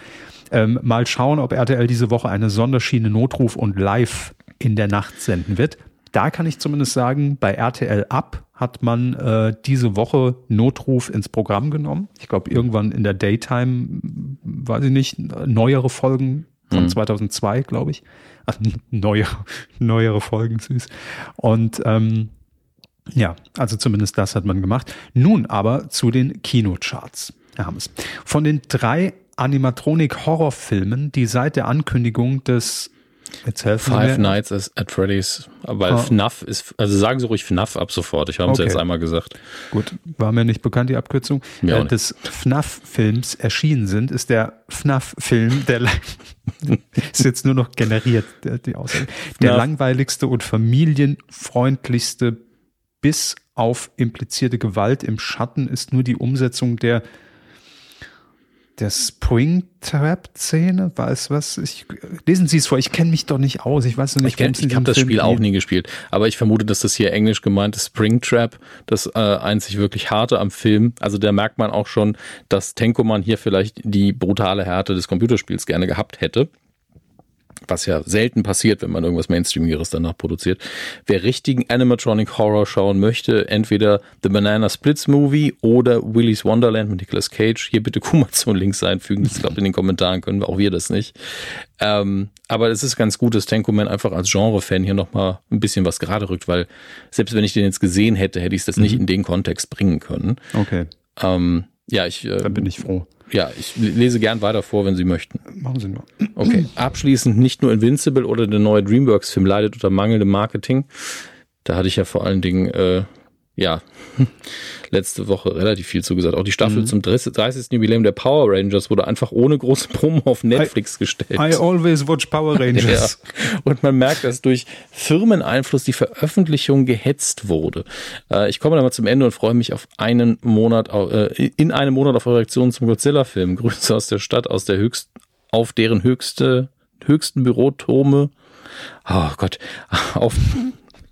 Ähm, mal schauen, ob RTL diese Woche eine Sonderschiene Notruf und Live in der Nacht senden wird. Da kann ich zumindest sagen, bei RTL Up hat man äh, diese Woche Notruf ins Programm genommen. Ich glaube, irgendwann in der Daytime, m, weiß ich nicht, neuere Folgen von 2002, glaube ich. Ach, neuere, neuere Folgen, süß. Und ähm, ja, also zumindest das hat man gemacht. Nun aber zu den Kinocharts. Herr Hammes. Von den drei Animatronik-Horrorfilmen, die seit der Ankündigung des Five. Nights at Freddy's, weil Ah. FNAF ist, also sagen Sie ruhig FNAF ab sofort. Ich habe es Okay. jetzt einmal gesagt. Gut, war mir nicht bekannt, die Abkürzung, Mir äh, des FNAF-Films erschienen sind, ist der FNAF-Film, der ist jetzt nur noch generiert, der, die Aussage, der langweiligste und familienfreundlichste bis auf implizierte Gewalt im Schatten ist nur die Umsetzung der der Springtrap-Szene, weiß was? Ich, lesen Sie es vor, ich kenne mich doch nicht aus, ich weiß nicht, Ich, kenn- ich habe das Film Spiel auch nie gespielt, aber ich vermute, dass das hier englisch gemeint ist Springtrap, das äh, einzig wirklich harte am Film. Also da merkt man auch schon, dass Tenkoman hier vielleicht die brutale Härte des Computerspiels gerne gehabt hätte. Was ja selten passiert, wenn man irgendwas Mainstreamigeres danach produziert. Wer richtigen Animatronic Horror schauen möchte, entweder The Banana Splits Movie oder Willy's Wonderland mit Nicolas Cage. Hier bitte Kumazon-Links einfügen. Ich glaube, in den Kommentaren können wir auch wir das nicht. Ähm, aber es ist ganz gut, dass Tenkoman einfach als Genre-Fan hier nochmal ein bisschen was gerade rückt, weil selbst wenn ich den jetzt gesehen hätte, hätte ich es das nicht in den Kontext bringen können. Okay, Ähm, ja, ich, äh, da bin ich froh. ja, ich lese gern weiter vor, wenn Sie möchten. Machen Sie nur. Okay, abschließend nicht nur Invincible oder der neue DreamWorks-Film leidet unter mangelndem Marketing. Da hatte ich ja vor allen Dingen, äh, ja, letzte Woche relativ viel zugesagt. Auch die Staffel zum 30. 30. Jubiläum der Power Rangers wurde einfach ohne große Promo auf Netflix gestellt. I always watch Power Ja. Rangers. Und man merkt, dass durch Firmeneinfluss die Veröffentlichung gehetzt wurde. Äh, ich komme dann mal zum Ende und freue mich auf einen Monat, äh, in einem Monat auf Reaktionen zum Godzilla-Film. Grüße aus der Stadt, aus der höchst, auf deren höchste, höchsten Bürotome. Oh Gott, auf,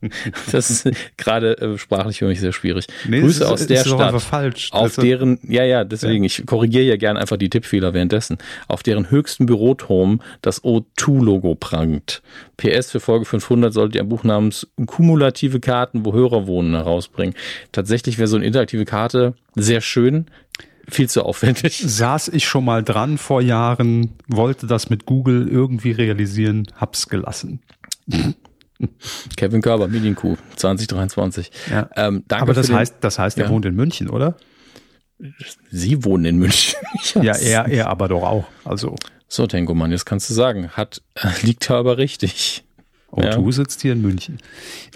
Das ist gerade äh, sprachlich für mich sehr schwierig. Nee, Grüße ist- aus der ist Stadt, falsch. auf Also- deren, ja, ja, deswegen, ich korrigiere ja gern einfach die Tippfehler währenddessen, auf deren höchsten Büroturm das O2-Logo prangt. PS für Folge 500 solltet ihr ein Buch namens Kumulative Karten, wo Hörer wohnen, herausbringen. Tatsächlich wäre so eine interaktive Karte sehr schön, viel zu aufwendig. Saß ich schon mal dran vor Jahren, wollte das mit Google irgendwie realisieren, hab's gelassen. Kevin Körber, Medienkuh, 2023. Ja. Ähm, danke Aber das heißt, das heißt, er Ja. wohnt in München, oder? Sie wohnen in München. Ja, er, er aber doch auch. Also So, Tengoman, jetzt kannst du sagen, hat, liegt da aber richtig. O2 sitzt hier in München.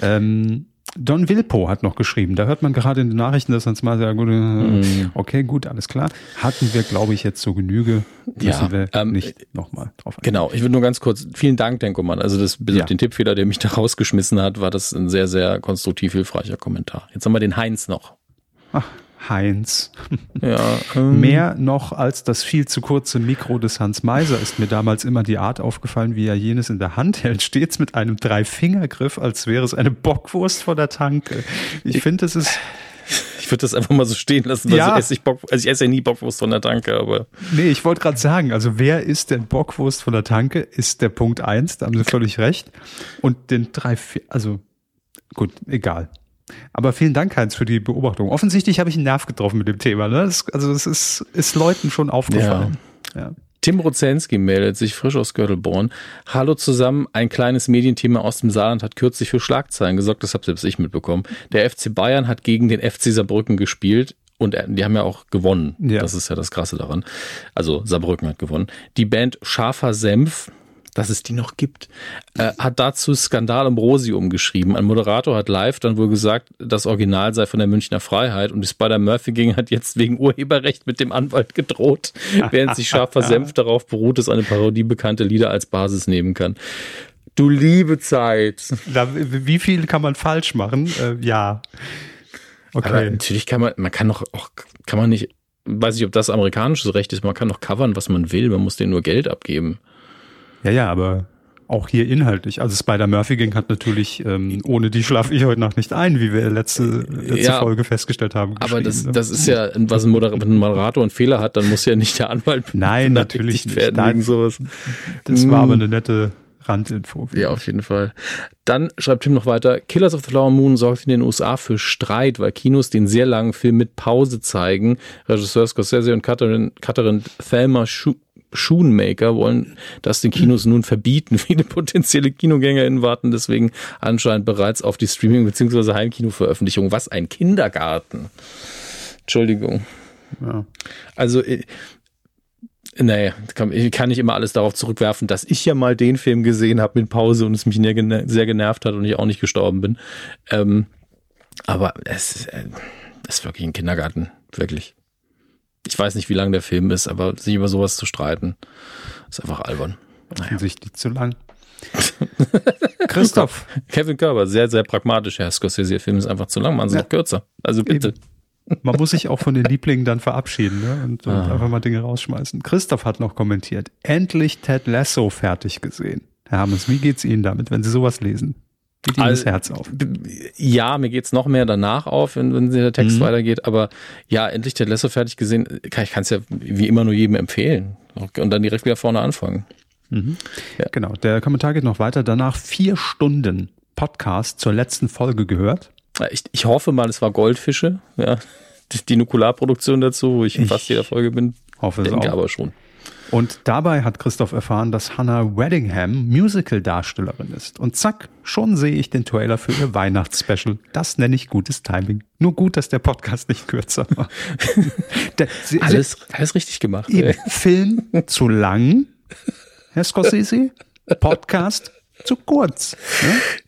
Ähm, Don Wilpo hat noch geschrieben, da hört man gerade in den Nachrichten, dass uns mal sehr gut, äh, okay, gut, alles klar. Hatten wir, glaube ich, jetzt so Genüge, müssen Ja, wir ähm, nicht nochmal drauf eingehen. Genau, ich würde nur ganz kurz, vielen Dank, Denkoman. Also das bis Ja. auf den Tippfehler, der mich da rausgeschmissen hat, war das ein sehr, sehr konstruktiv hilfreicher Kommentar. Jetzt haben wir den Heinz noch. Ach, Heinz. Ja, ähm, Mehr noch als das viel zu kurze Mikro des Hans Meiser ist mir damals immer die Art aufgefallen, wie er jenes in der Hand hält, stets mit einem Dreifingergriff, als wäre es eine Bockwurst vor der Tanke. Ich finde, es ist, Ich würde das einfach mal so stehen lassen, weil Ja. so esse ich Bock, also ich esse ja nie Bockwurst von der Tanke, aber nee, ich wollte gerade sagen, also wer ist denn Bockwurst von der Tanke, ist der Punkt eins, da haben Sie völlig recht. Und den drei, also gut, egal. Aber vielen Dank, Heinz, für die Beobachtung. Offensichtlich habe ich einen Nerv getroffen mit dem Thema. Ne? Das, also es ist, ist Leuten schon aufgefallen. Ja. Tim Rozenski meldet sich frisch aus Göttelborn. Hallo zusammen, ein kleines Medienthema aus dem Saarland hat kürzlich für Schlagzeilen gesorgt, das habe selbst ich mitbekommen. Der FC Bayern hat gegen den FC Saarbrücken gespielt und äh, die haben ja auch gewonnen. Ja. Das ist ja das Krasse daran. Also Saarbrücken hat gewonnen. Die Band Scharfer Senf, dass es die noch gibt, äh, hat dazu Skandal um Rosi umgeschrieben. Ein Moderator hat live dann wohl gesagt, das Original sei von der Münchner Freiheit und die Spider-Murphy-Gang hat jetzt wegen Urheberrecht mit dem Anwalt gedroht, während sich Scharfer Senf darauf beruht, dass eine Parodie bekannte Lieder als Basis nehmen kann. Du liebe Zeit. Da, wie viel kann man falsch machen? Äh, ja. Aber Okay. natürlich kann man, man kann doch auch, kann man nicht, weiß nicht, ob das amerikanisches Recht ist, man kann doch covern, was man will, man muss denen nur Geld abgeben. Ja, ja, aber auch hier inhaltlich. Also Spider-Murphy Gang hat natürlich, ähm, ohne die schlafe ich heute Nacht nicht ein, wie wir letzte, letzte Ja, Folge festgestellt haben. Aber das, ne? das ist ja, was ein Moderator, wenn ein Moderator einen Fehler hat, dann muss ja nicht der Anwalt Nein, natürlich nicht. werden Nein. sowas. Das war Mm. aber eine nette Randinfo. Ja, auf jeden Fall. Dann schreibt Tim noch weiter, Killers of the Flower Moon sorgt in den USA für Streit, weil Kinos den sehr langen Film mit Pause zeigen. Regisseur Scorsese und Catherine, Catherine Thelma Schu Schoonmaker wollen das den Kinos nun verbieten. Viele potenzielle KinogängerInnen warten deswegen anscheinend bereits auf die Streaming- bzw. Heimkino-Veröffentlichung. Was ein Kindergarten. Entschuldigung. Ja. Also, äh, naja, kann, ich kann nicht immer alles darauf zurückwerfen, dass ich ja mal den Film gesehen habe mit Pause und es mich sehr gener- sehr genervt hat und ich auch nicht gestorben bin. Ähm, aber es äh, ist wirklich ein Kindergarten, wirklich. Ich weiß nicht, wie lang der Film ist, aber sich über sowas zu streiten, ist einfach albern. Offensichtlich zu lang. Christoph, Kevin Körber, sehr, sehr pragmatisch, Herr Scorsese, der Film ist einfach zu lang, machen Sie Ja. noch kürzer. Also bitte. man muss sich auch von den Lieblingen dann verabschieden ne? und, und Ah. einfach mal Dinge rausschmeißen. Christoph hat noch kommentiert, endlich Ted Lasso fertig gesehen. Herr Hammes, wie geht's Ihnen damit, wenn Sie sowas lesen? Geht Ihnen das Herz auf? Ja, mir geht's noch mehr danach auf, wenn, wenn der Text Mhm. weitergeht. Aber ja, endlich der Lasso fertig gesehen. Kann, ich kann es ja wie immer nur jedem empfehlen. Und dann direkt wieder vorne anfangen. Ja. Genau, der Kommentar geht noch weiter. Danach vier Stunden Podcast zur letzten Folge gehört. Ich, ich hoffe mal, es war Goldfische. Ja, die, die Nukularproduktion dazu, wo ich in fast jeder Folge bin. Hoffe es Denke auch. aber schon. Und dabei hat Christoph erfahren, dass Hannah Weddingham Musical-Darstellerin ist. Und zack, schon sehe ich den Trailer für ihr Weihnachtsspecial. Das nenne ich gutes Timing. Nur gut, dass der Podcast nicht kürzer war. der, sie, Alles, alles richtig gemacht. ey. eben Film zu lang, Herr Scorsese, Podcast zu kurz.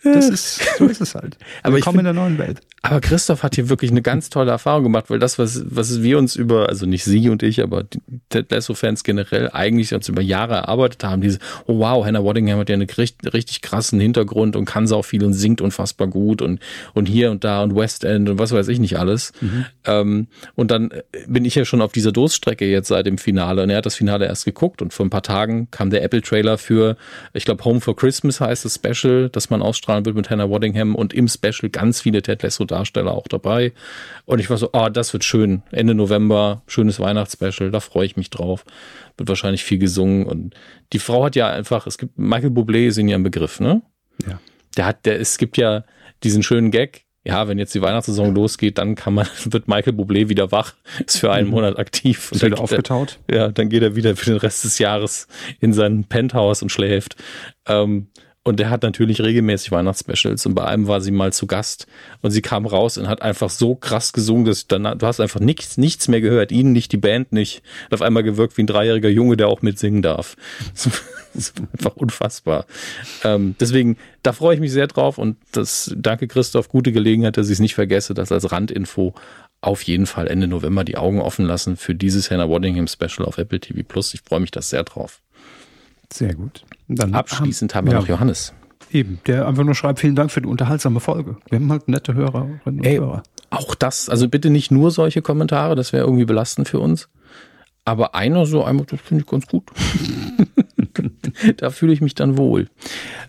Ne? Das ist, so ist es halt. Aber ich Willkommen in der neuen Welt. Aber Christoph hat hier wirklich eine ganz tolle Erfahrung gemacht, weil das, was, was wir uns über, also nicht sie und ich, aber die Ted Lasso-Fans generell eigentlich uns über Jahre erarbeitet haben, diese, oh wow, Hannah Waddingham hat ja einen richtig, richtig krassen Hintergrund und kann so viel und singt unfassbar gut und, und hier und da und West End und was weiß ich nicht alles. Mhm. Ähm, und dann bin ich ja schon auf dieser Durststrecke jetzt seit dem Finale und er hat das Finale erst geguckt und vor ein paar Tagen kam der Apple-Trailer für, ich glaube, Home for Christmas heißt das Special, das man ausstrahlen wird mit Hannah Waddingham und im Special ganz viele Ted Lasso-Darsteller auch dabei. Und ich war so, oh, das wird schön. Ende November, schönes Weihnachtsspecial, da freue ich mich drauf. Wird wahrscheinlich viel gesungen. Und die Frau hat ja einfach, es gibt, Michael Bublé ist in ihrem Begriff, ne? Ja. Der hat, der, es gibt ja diesen schönen Gag, ja, wenn jetzt die Weihnachtssaison losgeht, dann kann man, wird Michael Bublé wieder wach, ist für einen mhm. Monat aktiv. Ist wieder aufgetaut? Er, ja, dann geht er wieder für den Rest des Jahres in sein Penthouse und schläft. Ähm, und der hat natürlich regelmäßig Weihnachtsspecials und bei einem war sie mal zu Gast und sie kam raus und hat einfach so krass gesungen, dass dann, du hast einfach nichts, nichts mehr gehört, ihn nicht, die Band nicht. Hat auf einmal gewirkt wie ein dreijähriger Junge, der auch mitsingen darf. Das ist einfach unfassbar. Ähm, deswegen, da freue ich mich sehr drauf und das, danke Christoph, gute Gelegenheit, dass ich es nicht vergesse, das als Randinfo auf jeden Fall Ende November die Augen offen lassen für dieses Hannah Waddingham Special auf Apple TV Plus. Ich freue mich da sehr drauf. Sehr gut. Dann Abschließend haben, haben wir ja, noch Johannes. Eben, der einfach nur schreibt, vielen Dank für die unterhaltsame Folge. Wir haben halt nette Hörerinnen und Ey, Hörer. Auch das, also bitte nicht nur solche Kommentare, das wäre irgendwie belastend für uns. Aber einer so einmal, das finde ich ganz gut. da fühle ich mich dann wohl.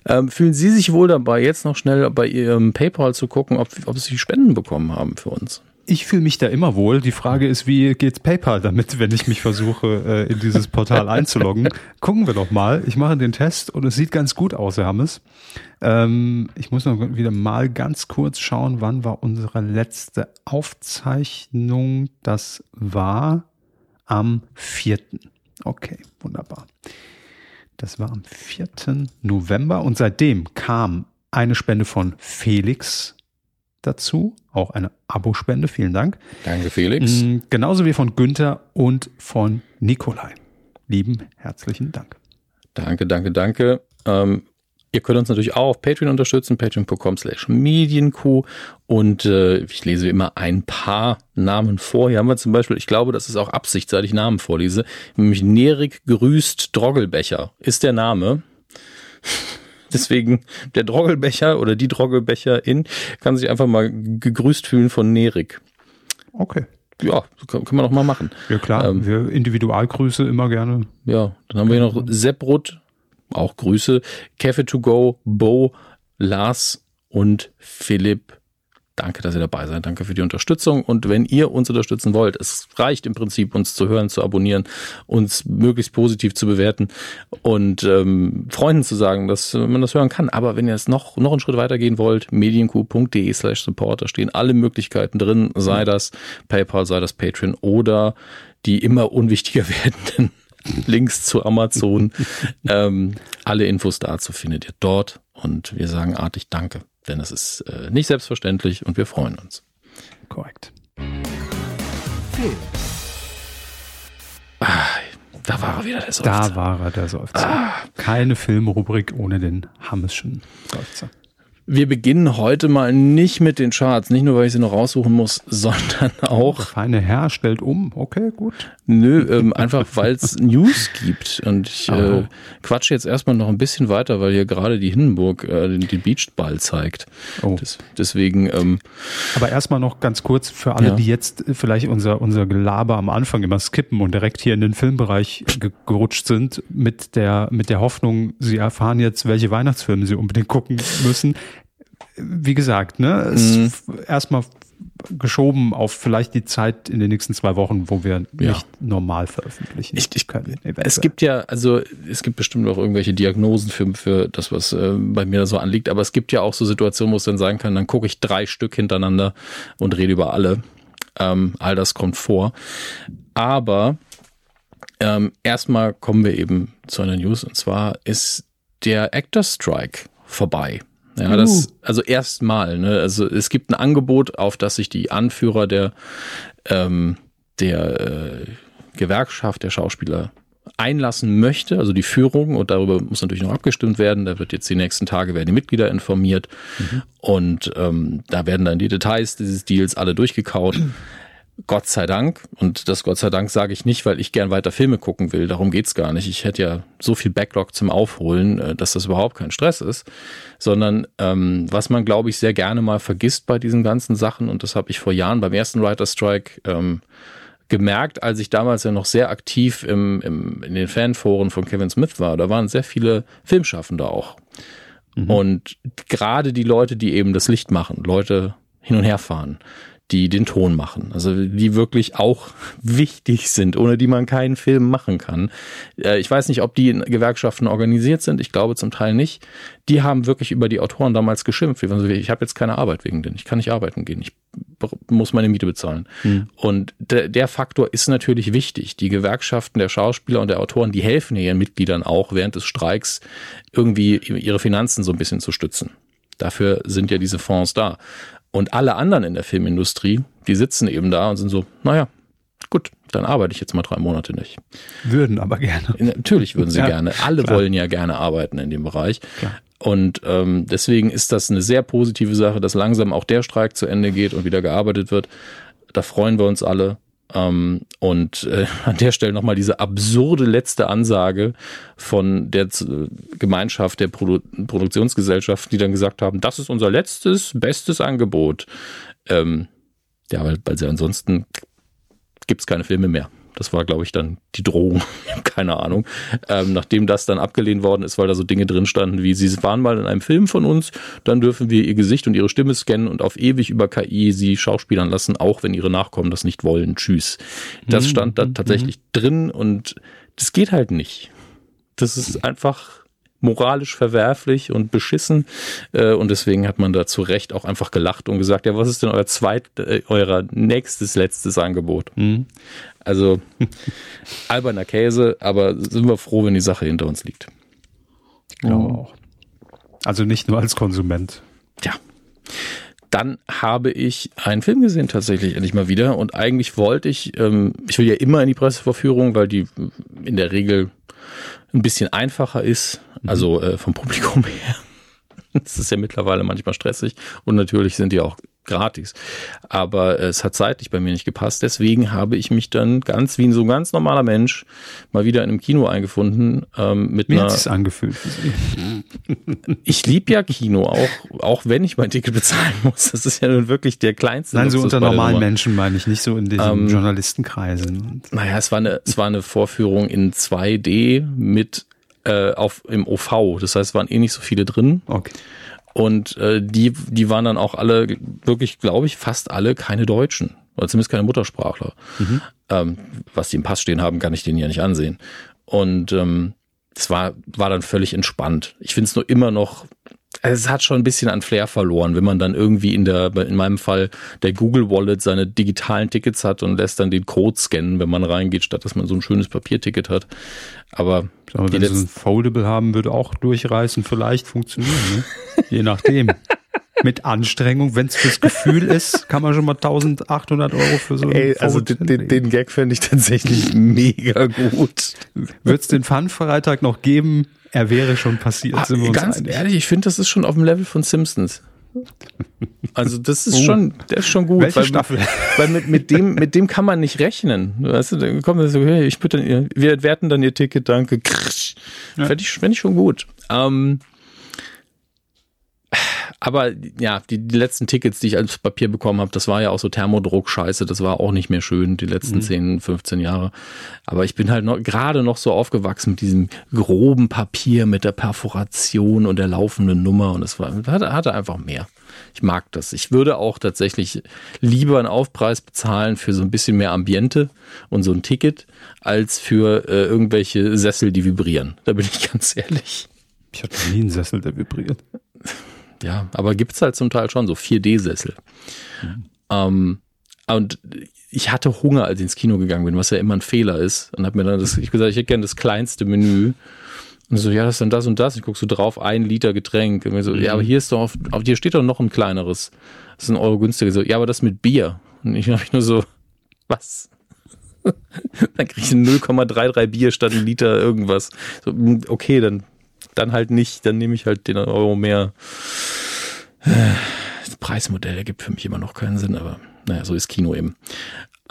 Ähm, fühlen Sie sich wohl dabei, jetzt noch schnell bei Ihrem PayPal zu gucken, ob, ob Sie Spenden bekommen haben für uns? Ich fühle mich da immer wohl. Die Frage ist, wie geht's PayPal damit, wenn ich mich versuche, äh, in dieses Portal einzuloggen? Gucken wir doch mal. Ich mache den Test und es sieht ganz gut aus, Herr Hammes. Ähm, ich muss noch wieder mal ganz kurz schauen, wann war unsere letzte Aufzeichnung. Das war am 4. Okay, wunderbar. Das war am 4. November und seitdem kam eine Spende von Felix dazu, auch eine Abospende, vielen Dank. Danke, Felix. Mm, genauso wie von Günther und von Nikolai. Lieben herzlichen Dank. Danke, danke, danke. Ähm, ihr könnt uns natürlich auch auf Patreon unterstützen, patreon.com slash medienq und äh, ich lese immer ein paar Namen vor. Hier haben wir zum Beispiel, ich glaube, das ist auch Absicht, seit ich Namen vorlese, nämlich Nerik Grüßt Droggelbecher ist der Name. Deswegen der Droggelbecher oder die Droggelbecherin kann sich einfach mal gegrüßt fühlen von Nerik. Okay. Ja, kann, kann man doch mal machen. Ja klar, ähm, wir Individualgrüße immer gerne. Ja, dann haben wir hier noch Sepprut, auch Grüße, Cafe to go, Bo, Lars und Philipp Danke, dass ihr dabei seid. Danke für die Unterstützung. Und wenn ihr uns unterstützen wollt, es reicht im Prinzip, uns zu hören, zu abonnieren, uns möglichst positiv zu bewerten und ähm, Freunden zu sagen, dass man das hören kann. Aber wenn ihr es noch, noch einen Schritt weitergehen wollt, medienq.de slash support, da stehen alle Möglichkeiten drin, sei das PayPal, sei das Patreon oder die immer unwichtiger werdenden Links zu Amazon. ähm, alle Infos dazu findet ihr dort. Und wir sagen artig Danke denn es ist äh, nicht selbstverständlich und wir freuen uns. Korrekt. Film. Ah, da war er wieder, der Seufzer. Da war er, der Seufzer. Ah. Keine Filmrubrik ohne den Hammeschen Seufzer. Wir beginnen heute mal nicht mit den Charts, nicht nur, weil ich sie noch raussuchen muss, sondern auch. Der feine Herr stellt um, okay, gut. Nö, ähm, einfach weil es News gibt. Und ich äh, quatsche jetzt erstmal noch ein bisschen weiter, weil hier gerade die Hindenburg äh, den, den Beachball zeigt. Oh. Des, deswegen. Ähm, Aber erstmal noch ganz kurz für alle, ja. die jetzt vielleicht unser, unser Gelaber am Anfang immer skippen und direkt hier in den Filmbereich gerutscht sind, mit der, mit der Hoffnung, sie erfahren jetzt, welche Weihnachtsfilme sie unbedingt gucken müssen wie gesagt, ne, mhm. erstmal geschoben auf vielleicht die Zeit in den nächsten zwei Wochen, wo wir ja. nicht normal veröffentlichen ich, ich, können. Es gibt ja, also es gibt bestimmt auch irgendwelche Diagnosen für, für das, was äh, bei mir so anliegt, aber es gibt ja auch so Situationen, wo es dann sagen kann, dann gucke ich drei Stück hintereinander und rede über alle. Ähm, all das kommt vor. Aber ähm, erstmal kommen wir eben zu einer News und zwar ist der Actor Strike vorbei. Ja, das, uh. also erstmal, ne? Also es gibt ein Angebot, auf das sich die Anführer der, ähm, der äh, Gewerkschaft der Schauspieler einlassen möchte, also die Führung, und darüber muss natürlich noch abgestimmt werden. Da wird jetzt die nächsten Tage werden die Mitglieder informiert mhm. und ähm, da werden dann die Details dieses Deals alle durchgekaut. Gott sei Dank, und das Gott sei Dank sage ich nicht, weil ich gern weiter Filme gucken will, darum geht's gar nicht. Ich hätte ja so viel Backlog zum Aufholen, äh, dass das überhaupt kein Stress ist, sondern ähm, was man, glaube ich, sehr gerne mal vergisst bei diesen ganzen Sachen, und das habe ich vor Jahren beim ersten Writer Strike ähm, gemerkt, als ich damals ja noch sehr aktiv im, im, in den Fanforen von Kevin Smith war. Da waren sehr viele Filmschaffende auch. Mhm. Und gerade die Leute, die eben das Licht machen, Leute hin und her fahren, die den Ton machen. Also die wirklich auch wichtig sind, ohne die man keinen Film machen kann. Äh, ich weiß nicht, ob die in Gewerkschaften organisiert sind. Ich glaube zum Teil nicht. Die haben wirklich über die Autoren damals geschimpft. Ich habe jetzt keine Arbeit wegen denen. Ich kann nicht arbeiten gehen. Ich muss meine Miete bezahlen. Mhm. Und der, der Faktor ist natürlich wichtig. Die Gewerkschaften der Schauspieler und der Autoren, die helfen ihren Mitgliedern auch während des Streiks irgendwie ihre Finanzen so ein bisschen zu stützen. Dafür sind ja diese Fonds da. Und alle anderen in der Filmindustrie, die sitzen eben da und sind so, naja, gut, dann arbeite ich jetzt mal drei Monate nicht. Würden aber gerne. Natürlich würden sie ja, gerne. Alle klar. wollen ja gerne arbeiten in dem Bereich. Klar. Und ähm, deswegen ist das eine sehr positive Sache, dass langsam auch der Streik zu Ende geht und wieder gearbeitet wird. Da freuen wir uns alle. Ähm, und äh, an der Stelle nochmal diese absurde letzte Ansage von der Z Gemeinschaft der Produ Produktionsgesellschaften, die dann gesagt haben, das ist unser letztes, bestes Angebot. Ähm, ja, weil, weil sie ansonsten gibt's keine Filme mehr. Das war, glaube ich, dann die Drohung. Keine Ahnung. Ähm, nachdem das dann abgelehnt worden ist, weil da so Dinge drin standen wie, sie waren mal in einem Film von uns, dann dürfen wir ihr Gesicht und ihre Stimme scannen und auf ewig über KI sie schauspielern lassen, auch wenn ihre Nachkommen das nicht wollen. Tschüss. Das mhm, stand da mhm, tatsächlich mhm. drin und das geht halt nicht. Das ist einfach moralisch verwerflich und beschissen. Äh, und deswegen hat man da zu Recht auch einfach gelacht und gesagt, ja, was ist denn euer zweit, äh, euer nächstes, letztes Angebot? Mhm. Also alberner Käse, aber sind wir froh, wenn die Sache hinter uns liegt. Ich glaube mhm. auch. Also nicht nur als Konsument. Ja. Dann habe ich einen Film gesehen, tatsächlich endlich mal wieder. Und eigentlich wollte ich, ähm, ich will ja immer in die Presseverführung, weil die in der Regel ein bisschen einfacher ist, also äh, vom Publikum her. Das ist ja mittlerweile manchmal stressig und natürlich sind die auch gratis. Aber es hat zeitlich bei mir nicht gepasst. Deswegen habe ich mich dann ganz wie so ein ganz normaler Mensch mal wieder in einem Kino eingefunden. Ähm, mit Wie einer, hat es angefühlt? ich liebe ja Kino, auch, auch wenn ich mein Ticket bezahlen muss. Das ist ja nun wirklich der kleinste. Nein, so unter normalen Menschen meine ich, nicht so in diesen ähm, Journalistenkreisen. Naja, es war eine, es war eine Vorführung in 2D mit äh, auf im OV. Das heißt, es waren eh nicht so viele drin. Okay. Und äh, die, die waren dann auch alle, wirklich, glaube ich, fast alle keine Deutschen. Oder zumindest keine Muttersprachler. Mhm. Ähm, was die im Pass stehen haben, kann ich denen ja nicht ansehen. Und ähm, es war, war dann völlig entspannt. Ich finde es nur immer noch also es hat schon ein bisschen an Flair verloren, wenn man dann irgendwie in der, in meinem Fall, der Google Wallet seine digitalen Tickets hat und lässt dann den Code scannen, wenn man reingeht, statt dass man so ein schönes Papierticket hat. Aber glaube, wenn sie ein Foldable haben, würde auch durchreißen vielleicht funktionieren, ne? je nachdem. Mit Anstrengung, wenn es fürs Gefühl ist, kann man schon mal 1800 Euro für so Ey, Also den, den Gag fände ich tatsächlich mega gut. Wird es den Fun-Freitag noch geben? Er wäre schon passiert, ah, wir Ganz einig. ehrlich, ich finde, das ist schon auf dem Level von Simpsons. Also das ist uh, schon, der ist schon gut. Welche weil, Staffel? Weil mit, mit dem, mit dem kann man nicht rechnen. Weißt du, dann kommt er so, hey, ich bitte, wir werten dann ihr Ticket, danke. Ja. Fände ich, fänd ich schon gut. Ähm, aber ja, die, die letzten Tickets, die ich als Papier bekommen habe, das war ja auch so Thermodruck-Scheiße, das war auch nicht mehr schön, die letzten mhm. 10, 15 Jahre. Aber ich bin halt noch, gerade noch so aufgewachsen mit diesem groben Papier, mit der Perforation und der laufenden Nummer und es war, hatte, hatte einfach mehr. Ich mag das. Ich würde auch tatsächlich lieber einen Aufpreis bezahlen für so ein bisschen mehr Ambiente und so ein Ticket, als für äh, irgendwelche Sessel, die vibrieren. Da bin ich ganz ehrlich. Ich hatte nie einen Sessel, der vibriert. Ja, aber gibt's halt zum Teil schon so 4D-Sessel. Mhm. Ähm, und ich hatte Hunger, als ich ins Kino gegangen bin, was ja immer ein Fehler ist. Und habe mir dann das, ich gesagt, ich hätte gerne das kleinste Menü. Und so, ja, das ist dann das und das. Ich guck so drauf, ein Liter Getränk. Und so, mhm. ja, aber hier ist doch, auf, auf, hier steht doch noch ein kleineres. Das ist ein Euro günstiger. So, ja, aber das mit Bier. Und ich habe nur so, was? dann kriege ich 0,33 Bier statt ein Liter irgendwas. So, hm, okay, dann, dann halt nicht, dann nehme ich halt den Euro mehr. Das Preismodell ergibt für mich immer noch keinen Sinn, aber naja, so ist Kino eben.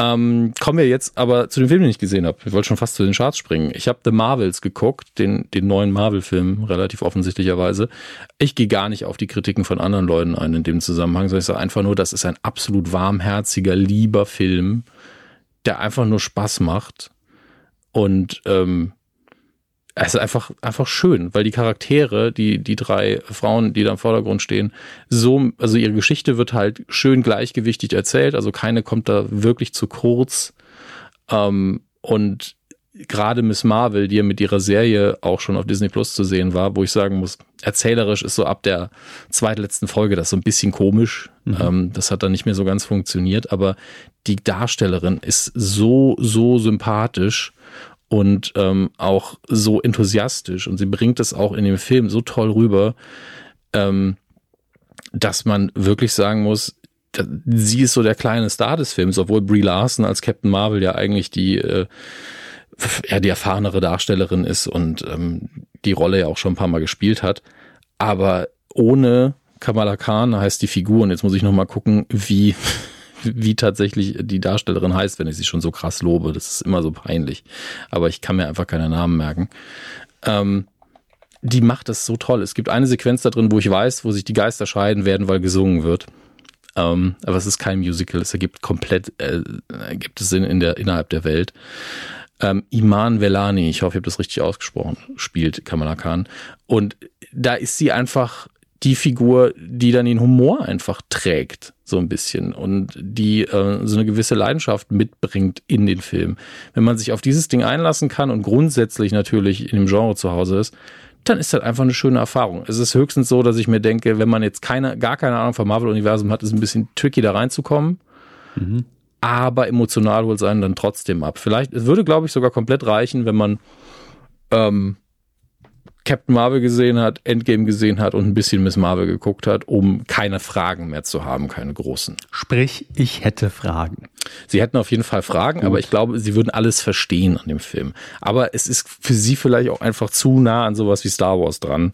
Ähm, kommen wir jetzt aber zu dem Film, den ich gesehen habe. Ich wollte schon fast zu den Charts springen. Ich habe The Marvels geguckt, den, den neuen Marvel-Film, relativ offensichtlicherweise. Ich gehe gar nicht auf die Kritiken von anderen Leuten ein in dem Zusammenhang, sondern ich sage einfach nur, das ist ein absolut warmherziger, lieber Film, der einfach nur Spaß macht. Und ähm, es ist einfach, einfach schön, weil die Charaktere, die, die drei Frauen, die da im Vordergrund stehen, so, also ihre Geschichte wird halt schön gleichgewichtig erzählt, also keine kommt da wirklich zu kurz. Ähm, und gerade Miss Marvel, die ja mit ihrer Serie auch schon auf Disney Plus zu sehen war, wo ich sagen muss, erzählerisch ist so ab der zweitletzten Folge das so ein bisschen komisch. Mhm. Ähm, das hat dann nicht mehr so ganz funktioniert, aber die Darstellerin ist so, so sympathisch und ähm, auch so enthusiastisch. Und sie bringt es auch in dem Film so toll rüber, ähm, dass man wirklich sagen muss, sie ist so der kleine Star des Films, obwohl Brie Larson als Captain Marvel ja eigentlich die äh, ja die erfahrenere Darstellerin ist und ähm, die Rolle ja auch schon ein paar Mal gespielt hat, aber ohne Kamala Khan heißt die Figur und jetzt muss ich noch mal gucken, wie wie tatsächlich die Darstellerin heißt, wenn ich sie schon so krass lobe. Das ist immer so peinlich. Aber ich kann mir einfach keine Namen merken. Ähm, die macht das so toll. Es gibt eine Sequenz da drin, wo ich weiß, wo sich die Geister scheiden werden, weil gesungen wird. Ähm, aber es ist kein Musical. Es ergibt komplett, äh, ergibt es Sinn in der, innerhalb der Welt. Ähm, Iman Velani, ich hoffe, ich habe das richtig ausgesprochen, spielt Kamala Khan. Und da ist sie einfach die Figur, die dann den Humor einfach trägt, so ein bisschen und die äh, so eine gewisse Leidenschaft mitbringt in den Film. Wenn man sich auf dieses Ding einlassen kann und grundsätzlich natürlich in dem Genre zu Hause ist, dann ist das einfach eine schöne Erfahrung. Es ist höchstens so, dass ich mir denke, wenn man jetzt keine, gar keine Ahnung vom Marvel-Universum hat, ist es ein bisschen tricky da reinzukommen. Mhm. Aber emotional holt es einen dann trotzdem ab. Vielleicht, es würde, glaube ich, sogar komplett reichen, wenn man ähm, Captain Marvel gesehen hat, Endgame gesehen hat und ein bisschen Miss Marvel geguckt hat, um keine Fragen mehr zu haben, keine großen. Sprich, ich hätte Fragen. Sie hätten auf jeden Fall Fragen, Gut. aber ich glaube, sie würden alles verstehen an dem Film. Aber es ist für sie vielleicht auch einfach zu nah an sowas wie Star Wars dran.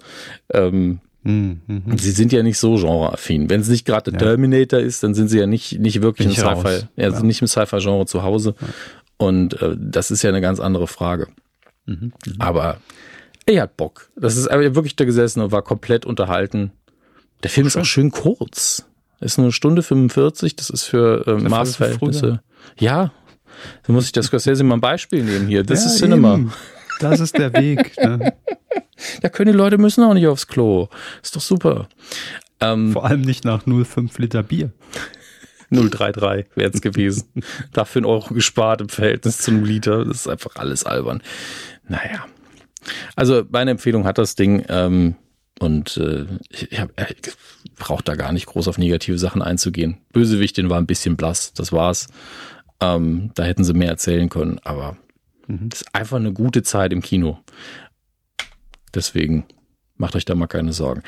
Ähm, mhm. Sie sind ja nicht so genreaffin. Wenn es nicht gerade der ja. Terminator ist, dann sind sie ja nicht, nicht wirklich im Sci-Fi, ja, ja. nicht im Sci-Fi-Genre zu Hause. Und äh, das ist ja eine ganz andere Frage. Mhm. Mhm. Aber er hat Bock. Das ist aber wirklich da gesessen und war komplett unterhalten. Der Film ist auch schön kurz. Ist nur eine Stunde 45. Das ist für äh, Maßverhältnisse. Ja. Da muss ich das Scorsese mal ein Beispiel nehmen hier. Das ja, ist Cinema. Eben. Das ist der Weg. Ne? Da können die Leute müssen auch nicht aufs Klo. Ist doch super. Ähm, Vor allem nicht nach 0,5 Liter Bier. 033 wäre es gewesen. Dafür ein Euro gespart im Verhältnis zu einem Liter. Das ist einfach alles albern. Naja. Also meine Empfehlung hat das Ding ähm, und äh, ich, hab, ich brauche da gar nicht groß auf negative Sachen einzugehen. Bösewichtin war ein bisschen blass, das war's. Ähm, da hätten sie mehr erzählen können, aber mhm. ist einfach eine gute Zeit im Kino. Deswegen macht euch da mal keine Sorgen.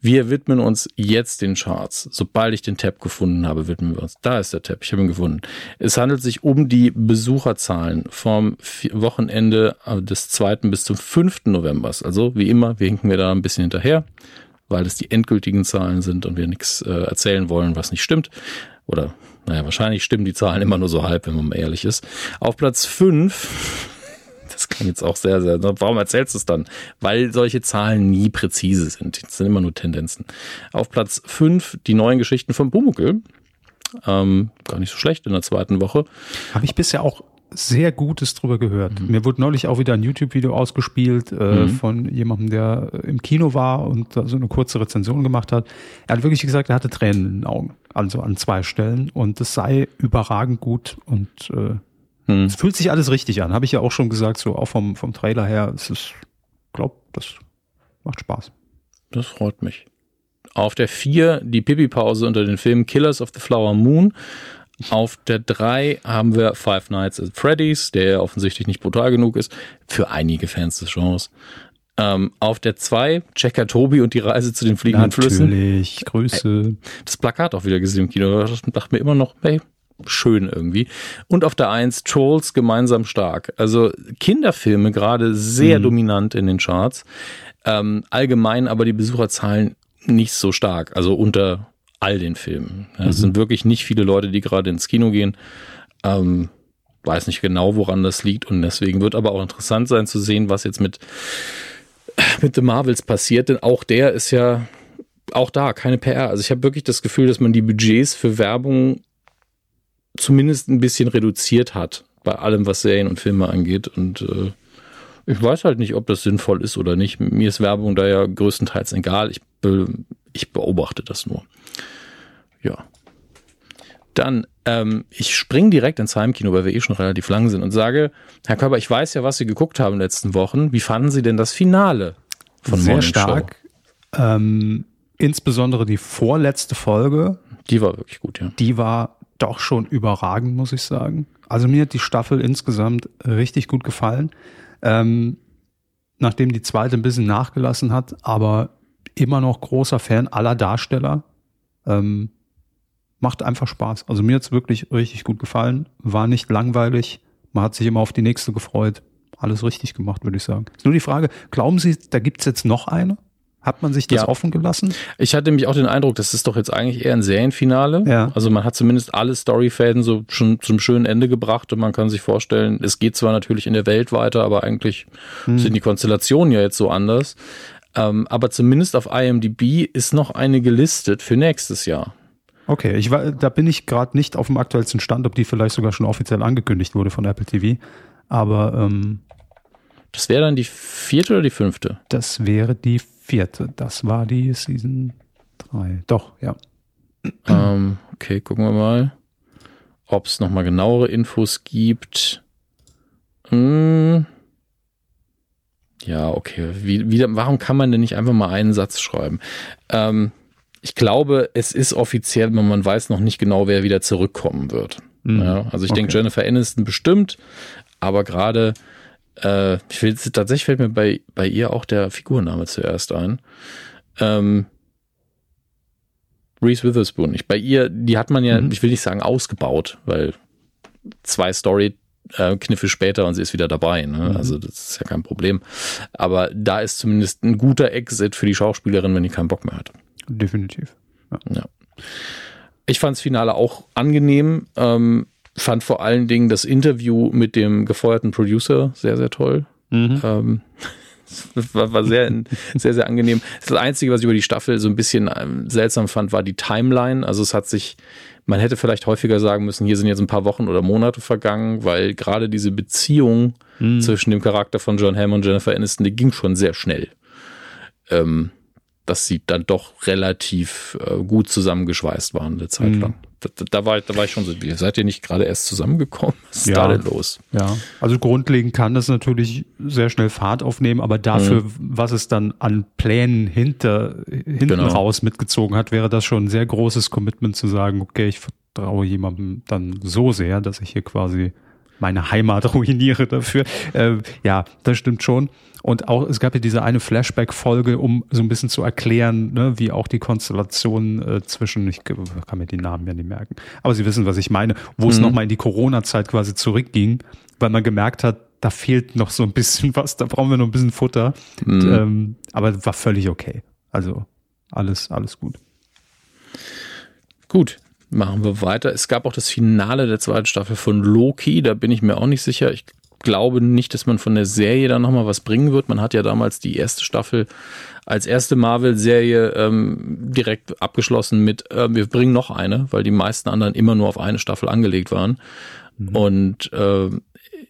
Wir widmen uns jetzt den Charts. Sobald ich den Tab gefunden habe, widmen wir uns. Da ist der Tab, ich habe ihn gefunden. Es handelt sich um die Besucherzahlen vom Wochenende äh, des 2. bis zum 5. November. Also wie immer, wir hinken wir da ein bisschen hinterher, weil es die endgültigen Zahlen sind und wir nichts äh, erzählen wollen, was nicht stimmt. Oder, naja, wahrscheinlich stimmen die Zahlen immer nur so halb, wenn man ehrlich ist. Auf Platz 5 das klingt jetzt auch sehr, sehr. Warum erzählst du es dann? Weil solche Zahlen nie präzise sind. Das sind immer nur Tendenzen. Auf Platz 5 die neuen Geschichten von Bumukel. Ähm, gar nicht so schlecht in der zweiten Woche. Habe ich bisher auch sehr Gutes drüber gehört. Mhm. Mir wurde neulich auch wieder ein YouTube-Video ausgespielt äh, mhm. von jemandem, der im Kino war und da so eine kurze Rezension gemacht hat. Er hat wirklich gesagt, er hatte Tränen in den Augen, also an zwei Stellen und es sei überragend gut und äh, hm. Es fühlt sich alles richtig an, habe ich ja auch schon gesagt, so auch vom, vom Trailer her. Es ist, glaub, das macht Spaß. Das freut mich. Auf der 4 die Pipi-Pause unter den Filmen Killers of the Flower Moon. Auf der 3 haben wir Five Nights at Freddy's, der offensichtlich nicht brutal genug ist, für einige Fans des Genres. Ähm, auf der 2 Checker Tobi und die Reise zu den fliegenden Natürlich. Flüssen. Natürlich, Grüße. Das Plakat auch wieder gesehen im Kino. Ich dachte mir immer noch, hey, schön irgendwie. Und auf der Eins Trolls gemeinsam stark. Also Kinderfilme gerade sehr mhm. dominant in den Charts. Ähm, allgemein aber die Besucherzahlen nicht so stark. Also unter all den Filmen. Ja, mhm. Es sind wirklich nicht viele Leute, die gerade ins Kino gehen. Ähm, weiß nicht genau, woran das liegt und deswegen wird aber auch interessant sein zu sehen, was jetzt mit mit The Marvels passiert, denn auch der ist ja auch da keine PR. Also ich habe wirklich das Gefühl, dass man die Budgets für Werbung zumindest ein bisschen reduziert hat bei allem, was Serien und Filme angeht und äh, ich weiß halt nicht, ob das sinnvoll ist oder nicht. Mir ist Werbung da ja größtenteils egal. Ich, be ich beobachte das nur. Ja. Dann, ähm, ich springe direkt ins Heimkino, weil wir eh schon relativ lang sind und sage, Herr Körber, ich weiß ja, was Sie geguckt haben in den letzten Wochen. Wie fanden Sie denn das Finale von Sehr Morning stark. Ähm, insbesondere die vorletzte Folge. Die war wirklich gut, ja. Die war doch schon überragend, muss ich sagen. Also mir hat die Staffel insgesamt richtig gut gefallen. Ähm, nachdem die zweite ein bisschen nachgelassen hat, aber immer noch großer Fan aller Darsteller. Ähm, macht einfach Spaß. Also mir hat's wirklich richtig gut gefallen. War nicht langweilig. Man hat sich immer auf die nächste gefreut. Alles richtig gemacht, würde ich sagen. Ist nur die Frage, glauben Sie, da gibt's jetzt noch eine? Hat man sich das ja. offen gelassen? Ich hatte nämlich auch den Eindruck, das ist doch jetzt eigentlich eher ein Serienfinale. Ja. Also man hat zumindest alle Storyfäden so schon zum schönen Ende gebracht und man kann sich vorstellen, es geht zwar natürlich in der Welt weiter, aber eigentlich hm. sind die Konstellationen ja jetzt so anders. Ähm, aber zumindest auf IMDb ist noch eine gelistet für nächstes Jahr. Okay, ich war, da bin ich gerade nicht auf dem aktuellsten Stand, ob die vielleicht sogar schon offiziell angekündigt wurde von Apple TV. Aber ähm, das wäre dann die vierte oder die fünfte? Das wäre die vierte. Das war die Season 3. Doch, ja. Ähm, okay, gucken wir mal, ob es nochmal genauere Infos gibt. Hm. Ja, okay. Wie, wie, warum kann man denn nicht einfach mal einen Satz schreiben? Ähm, ich glaube, es ist offiziell, man weiß noch nicht genau, wer wieder zurückkommen wird. Mhm. Ja, also ich okay. denke, Jennifer Aniston bestimmt, aber gerade, äh, ich will, tatsächlich fällt mir bei, bei ihr auch der Figurname zuerst ein. Ähm, Reese Witherspoon. Ich, bei ihr, die hat man ja, mhm. ich will nicht sagen ausgebaut, weil zwei Story äh, Kniffe später und sie ist wieder dabei. Ne? Mhm. Also das ist ja kein Problem. Aber da ist zumindest ein guter Exit für die Schauspielerin, wenn die keinen Bock mehr hat. Definitiv. Ja. ja. Ich fand das Finale auch angenehm. Ähm, fand vor allen Dingen das Interview mit dem gefeuerten Producer sehr, sehr toll. Mhm. Ähm, war, war sehr, sehr, sehr angenehm. Das Einzige, was ich über die Staffel so ein bisschen ähm, seltsam fand, war die Timeline. Also es hat sich, man hätte vielleicht häufiger sagen müssen, hier sind jetzt ein paar Wochen oder Monate vergangen, weil gerade diese Beziehung mhm. zwischen dem Charakter von John Hamm und Jennifer Aniston, die ging schon sehr schnell. Ähm, dass sie dann doch relativ äh, gut zusammengeschweißt waren eine Zeit mhm. lang. Da, da, war, da war ich schon so, wie seid ihr nicht gerade erst zusammengekommen? Was ist ja, da denn los? Ja, also grundlegend kann das natürlich sehr schnell Fahrt aufnehmen, aber dafür, mhm. was es dann an Plänen hinter, hinten genau. raus mitgezogen hat, wäre das schon ein sehr großes Commitment zu sagen, okay, ich vertraue jemandem dann so sehr, dass ich hier quasi meine Heimat ruiniere dafür. Äh, ja, das stimmt schon. Und auch, es gab ja diese eine Flashback-Folge, um so ein bisschen zu erklären, ne, wie auch die Konstellation äh, zwischen, ich kann mir die Namen ja nicht merken, aber Sie wissen, was ich meine, wo mhm. es nochmal in die Corona-Zeit quasi zurückging, weil man gemerkt hat, da fehlt noch so ein bisschen was, da brauchen wir noch ein bisschen Futter. Mhm. Und, ähm, aber war völlig okay. Also alles, alles gut. Gut, machen wir weiter. Es gab auch das Finale der zweiten Staffel von Loki, da bin ich mir auch nicht sicher. Ich glaube nicht, dass man von der Serie da nochmal was bringen wird. Man hat ja damals die erste Staffel als erste Marvel-Serie ähm, direkt abgeschlossen mit, äh, wir bringen noch eine, weil die meisten anderen immer nur auf eine Staffel angelegt waren. Mhm. Und äh,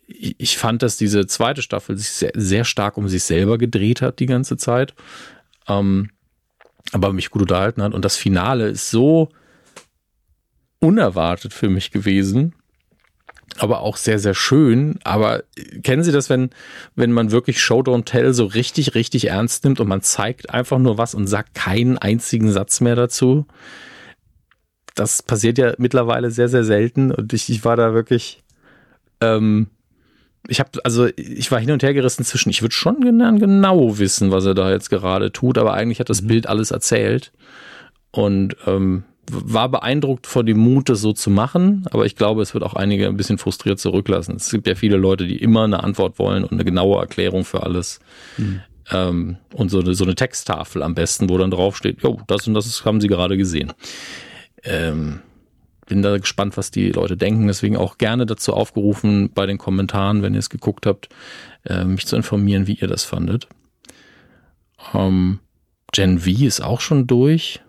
ich fand, dass diese zweite Staffel sich sehr, sehr stark um sich selber gedreht hat die ganze Zeit. Ähm, aber mich gut unterhalten hat. Und das Finale ist so unerwartet für mich gewesen, aber auch sehr, sehr schön. Aber kennen Sie das, wenn, wenn man wirklich Show Don't Tell so richtig, richtig ernst nimmt und man zeigt einfach nur was und sagt keinen einzigen Satz mehr dazu? Das passiert ja mittlerweile sehr, sehr selten und ich, ich war da wirklich, ähm, ich habe, also ich war hin und her gerissen zwischen, ich würde schon genau wissen, was er da jetzt gerade tut, aber eigentlich hat das mhm. Bild alles erzählt. Und ähm, war beeindruckt vor dem Mut, das so zu machen, aber ich glaube, es wird auch einige ein bisschen frustriert zurücklassen. Es gibt ja viele Leute, die immer eine Antwort wollen und eine genaue Erklärung für alles. Mhm. Ähm, und so eine, so eine Texttafel am besten, wo dann draufsteht, jo, das und das haben sie gerade gesehen. Ähm, bin da gespannt, was die Leute denken. Deswegen auch gerne dazu aufgerufen, bei den Kommentaren, wenn ihr es geguckt habt, äh, mich zu informieren, wie ihr das fandet. Ähm, Gen V ist auch schon durch.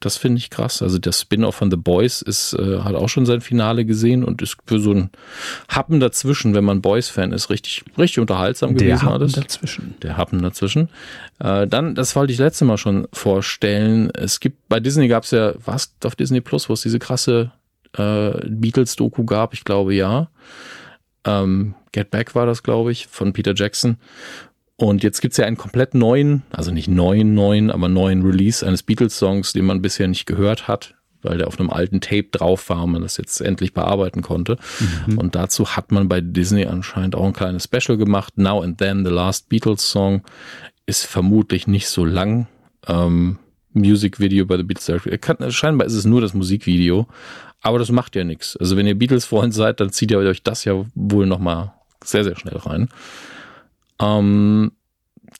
Das finde ich krass. Also der Spin-off von The Boys ist, äh, hat auch schon sein Finale gesehen und ist für so ein Happen dazwischen, wenn man Boys-Fan ist, richtig, richtig unterhaltsam der gewesen Happen dazwischen. Der Happen dazwischen. Äh, dann, das wollte ich letzte Mal schon vorstellen. Es gibt, bei Disney gab es ja, was auf Disney Plus, wo es diese krasse äh, Beatles-Doku gab, ich glaube ja. Ähm, Get Back war das, glaube ich, von Peter Jackson. Und jetzt gibt's ja einen komplett neuen, also nicht neuen, neuen, aber neuen Release eines Beatles-Songs, den man bisher nicht gehört hat, weil der auf einem alten Tape drauf war und man das jetzt endlich bearbeiten konnte. Mhm. Und dazu hat man bei Disney anscheinend auch ein kleines Special gemacht. Now and Then, The Last Beatles Song, ist vermutlich nicht so lang. Ähm, Music Video bei The Beatles. Scheinbar ist es nur das Musikvideo, aber das macht ja nichts. Also wenn ihr Beatles-Freund seid, dann zieht ihr euch das ja wohl nochmal sehr, sehr schnell rein. Ähm,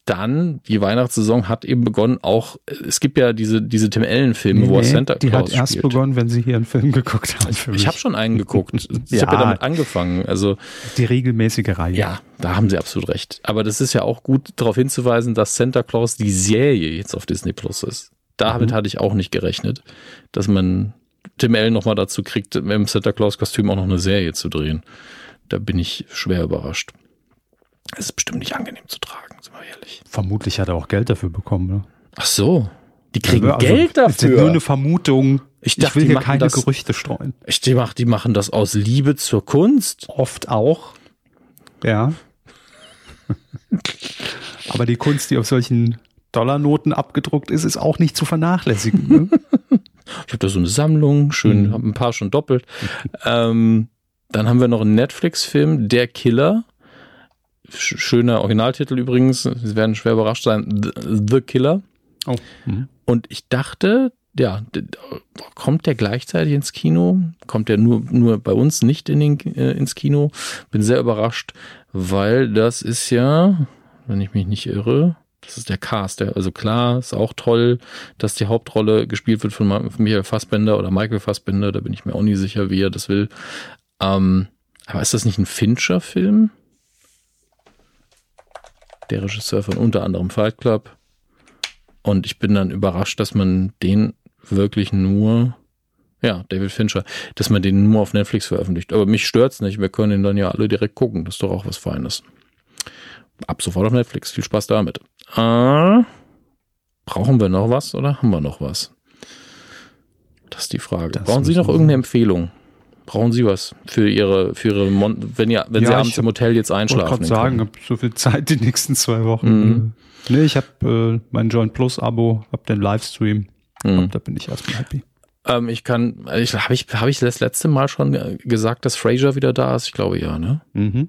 dann, die Weihnachtssaison hat eben begonnen, auch, es gibt ja diese, diese Tim Allen-Filme, Nee, wo er Santa die Claus hat erst spielt. begonnen, wenn sie hier einen Film geguckt haben. Für Ich mich. habe schon einen geguckt. Ich Ja. habe ja damit angefangen. Also die regelmäßige Reihe. ja, da haben sie absolut recht. Aber das ist ja auch gut darauf hinzuweisen, dass Santa Claus die Serie jetzt auf Disney Plus ist. Damit Mhm. hatte ich auch nicht gerechnet, dass man Tim Allen nochmal dazu kriegt, im Santa Claus-Kostüm auch noch eine Serie zu drehen. Da bin ich schwer überrascht. Es ist bestimmt nicht angenehm zu tragen, sind wir ehrlich. Vermutlich hat er auch Geld dafür bekommen. Ne? Ach so. Die kriegen Also, Geld Das ist dafür. nur eine Vermutung. Ich Ich, dachte, will die hier keine das- Gerüchte streuen. Ich, die, mach, die machen das aus Liebe zur Kunst. Oft auch. Ja. Aber die Kunst, die auf solchen Dollarnoten abgedruckt ist, ist auch nicht zu vernachlässigen. Ne? Ich habe da so eine Sammlung, schön, Mhm. habe ein paar schon doppelt. ähm, dann haben wir noch einen Netflix-Film, Der Killer. Sch schöner Originaltitel übrigens. Sie werden schwer überrascht sein. The, The Killer. Oh. Mhm. Und ich dachte, ja, kommt der gleichzeitig ins Kino? Kommt der nur, nur bei uns nicht in den, äh, ins Kino? Bin sehr überrascht, weil das ist ja, wenn ich mich nicht irre, das ist der Cast. Der, also klar, ist auch toll, dass die Hauptrolle gespielt wird von Ma- von Michael Fassbender oder Michael Fassbender. Da bin ich mir auch nie sicher, wie er das will. Ähm, aber ist das nicht ein Fincher-Film? Der Regisseur von unter anderem Fight Club. Und ich bin dann überrascht, dass man den wirklich nur, ja, David Fincher, dass man den nur auf Netflix veröffentlicht. Aber mich stört's nicht. Wir können den dann ja alle direkt gucken. Das ist doch auch was Feines. Ab sofort auf Netflix. Viel Spaß damit. Äh, brauchen wir noch was oder haben wir noch was? Das ist die Frage. Das brauchen Sie noch irgendeine Empfehlung? Brauchen Sie was für Ihre, für Ihre, Mon wenn ihr, wenn Ja, Sie abends im hab- Hotel jetzt Ich wollte einschlafen? gerade sagen, habe so viel Zeit die nächsten zwei Wochen. Mhm. Äh, Nee, ich habe äh, mein Joint Plus Abo, habe den Livestream. Mhm. Und da bin ich erstmal happy. Ähm, ich kann, ich, habe ich, habe ich das letzte Mal schon gesagt, dass Fraser wieder da ist? Ich glaube ja, ne? Mhm.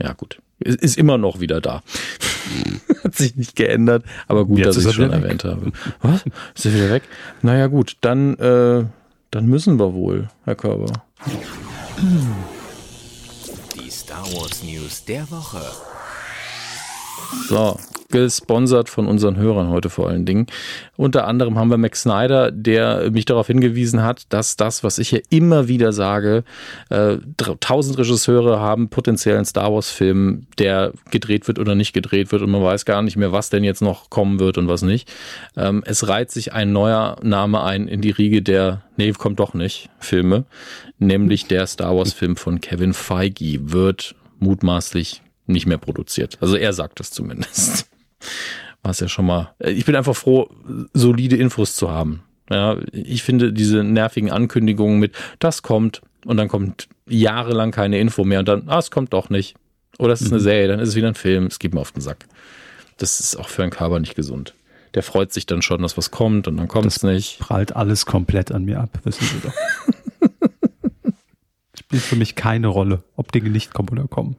Ja, gut. Ist, ist immer noch wieder da. Hat sich nicht geändert, aber gut, Jetzt dass ich er schon wieder weg. erwähnt habe. Was? Ist er wieder weg? Naja, gut, dann, äh, dann müssen wir wohl, Herr Körber. Die Star Wars News der Woche. So, gesponsert von unseren Hörern heute vor allen Dingen. Unter anderem haben wir Max Snyder, der mich darauf hingewiesen hat, dass das, was ich hier immer wieder sage, äh, tausend Regisseure haben potenziellen Star Wars Film, der gedreht wird oder nicht gedreht wird und man weiß gar nicht mehr, was denn jetzt noch kommen wird und was nicht. Ähm, es reiht sich ein neuer Name ein in die Riege der, nee, kommt doch nicht, Filme, nämlich der Star Wars Film von Kevin Feige wird mutmaßlich nicht mehr produziert. Also er sagt das zumindest. Was ja schon mal. Ich bin einfach froh, solide Infos zu haben. Ja, ich finde diese nervigen Ankündigungen mit, das kommt und dann kommt jahrelang keine Info mehr und dann, ah, es kommt doch nicht. Oder es ist eine Serie, dann ist es wieder ein Film. Es geht mir auf den Sack. Das ist auch für einen Körper nicht gesund. Der freut sich dann schon, dass was kommt und dann kommt es nicht. Prallt alles komplett an mir ab, wissen Sie doch. Spielt für mich keine Rolle, ob Dinge nicht kommen oder kommen.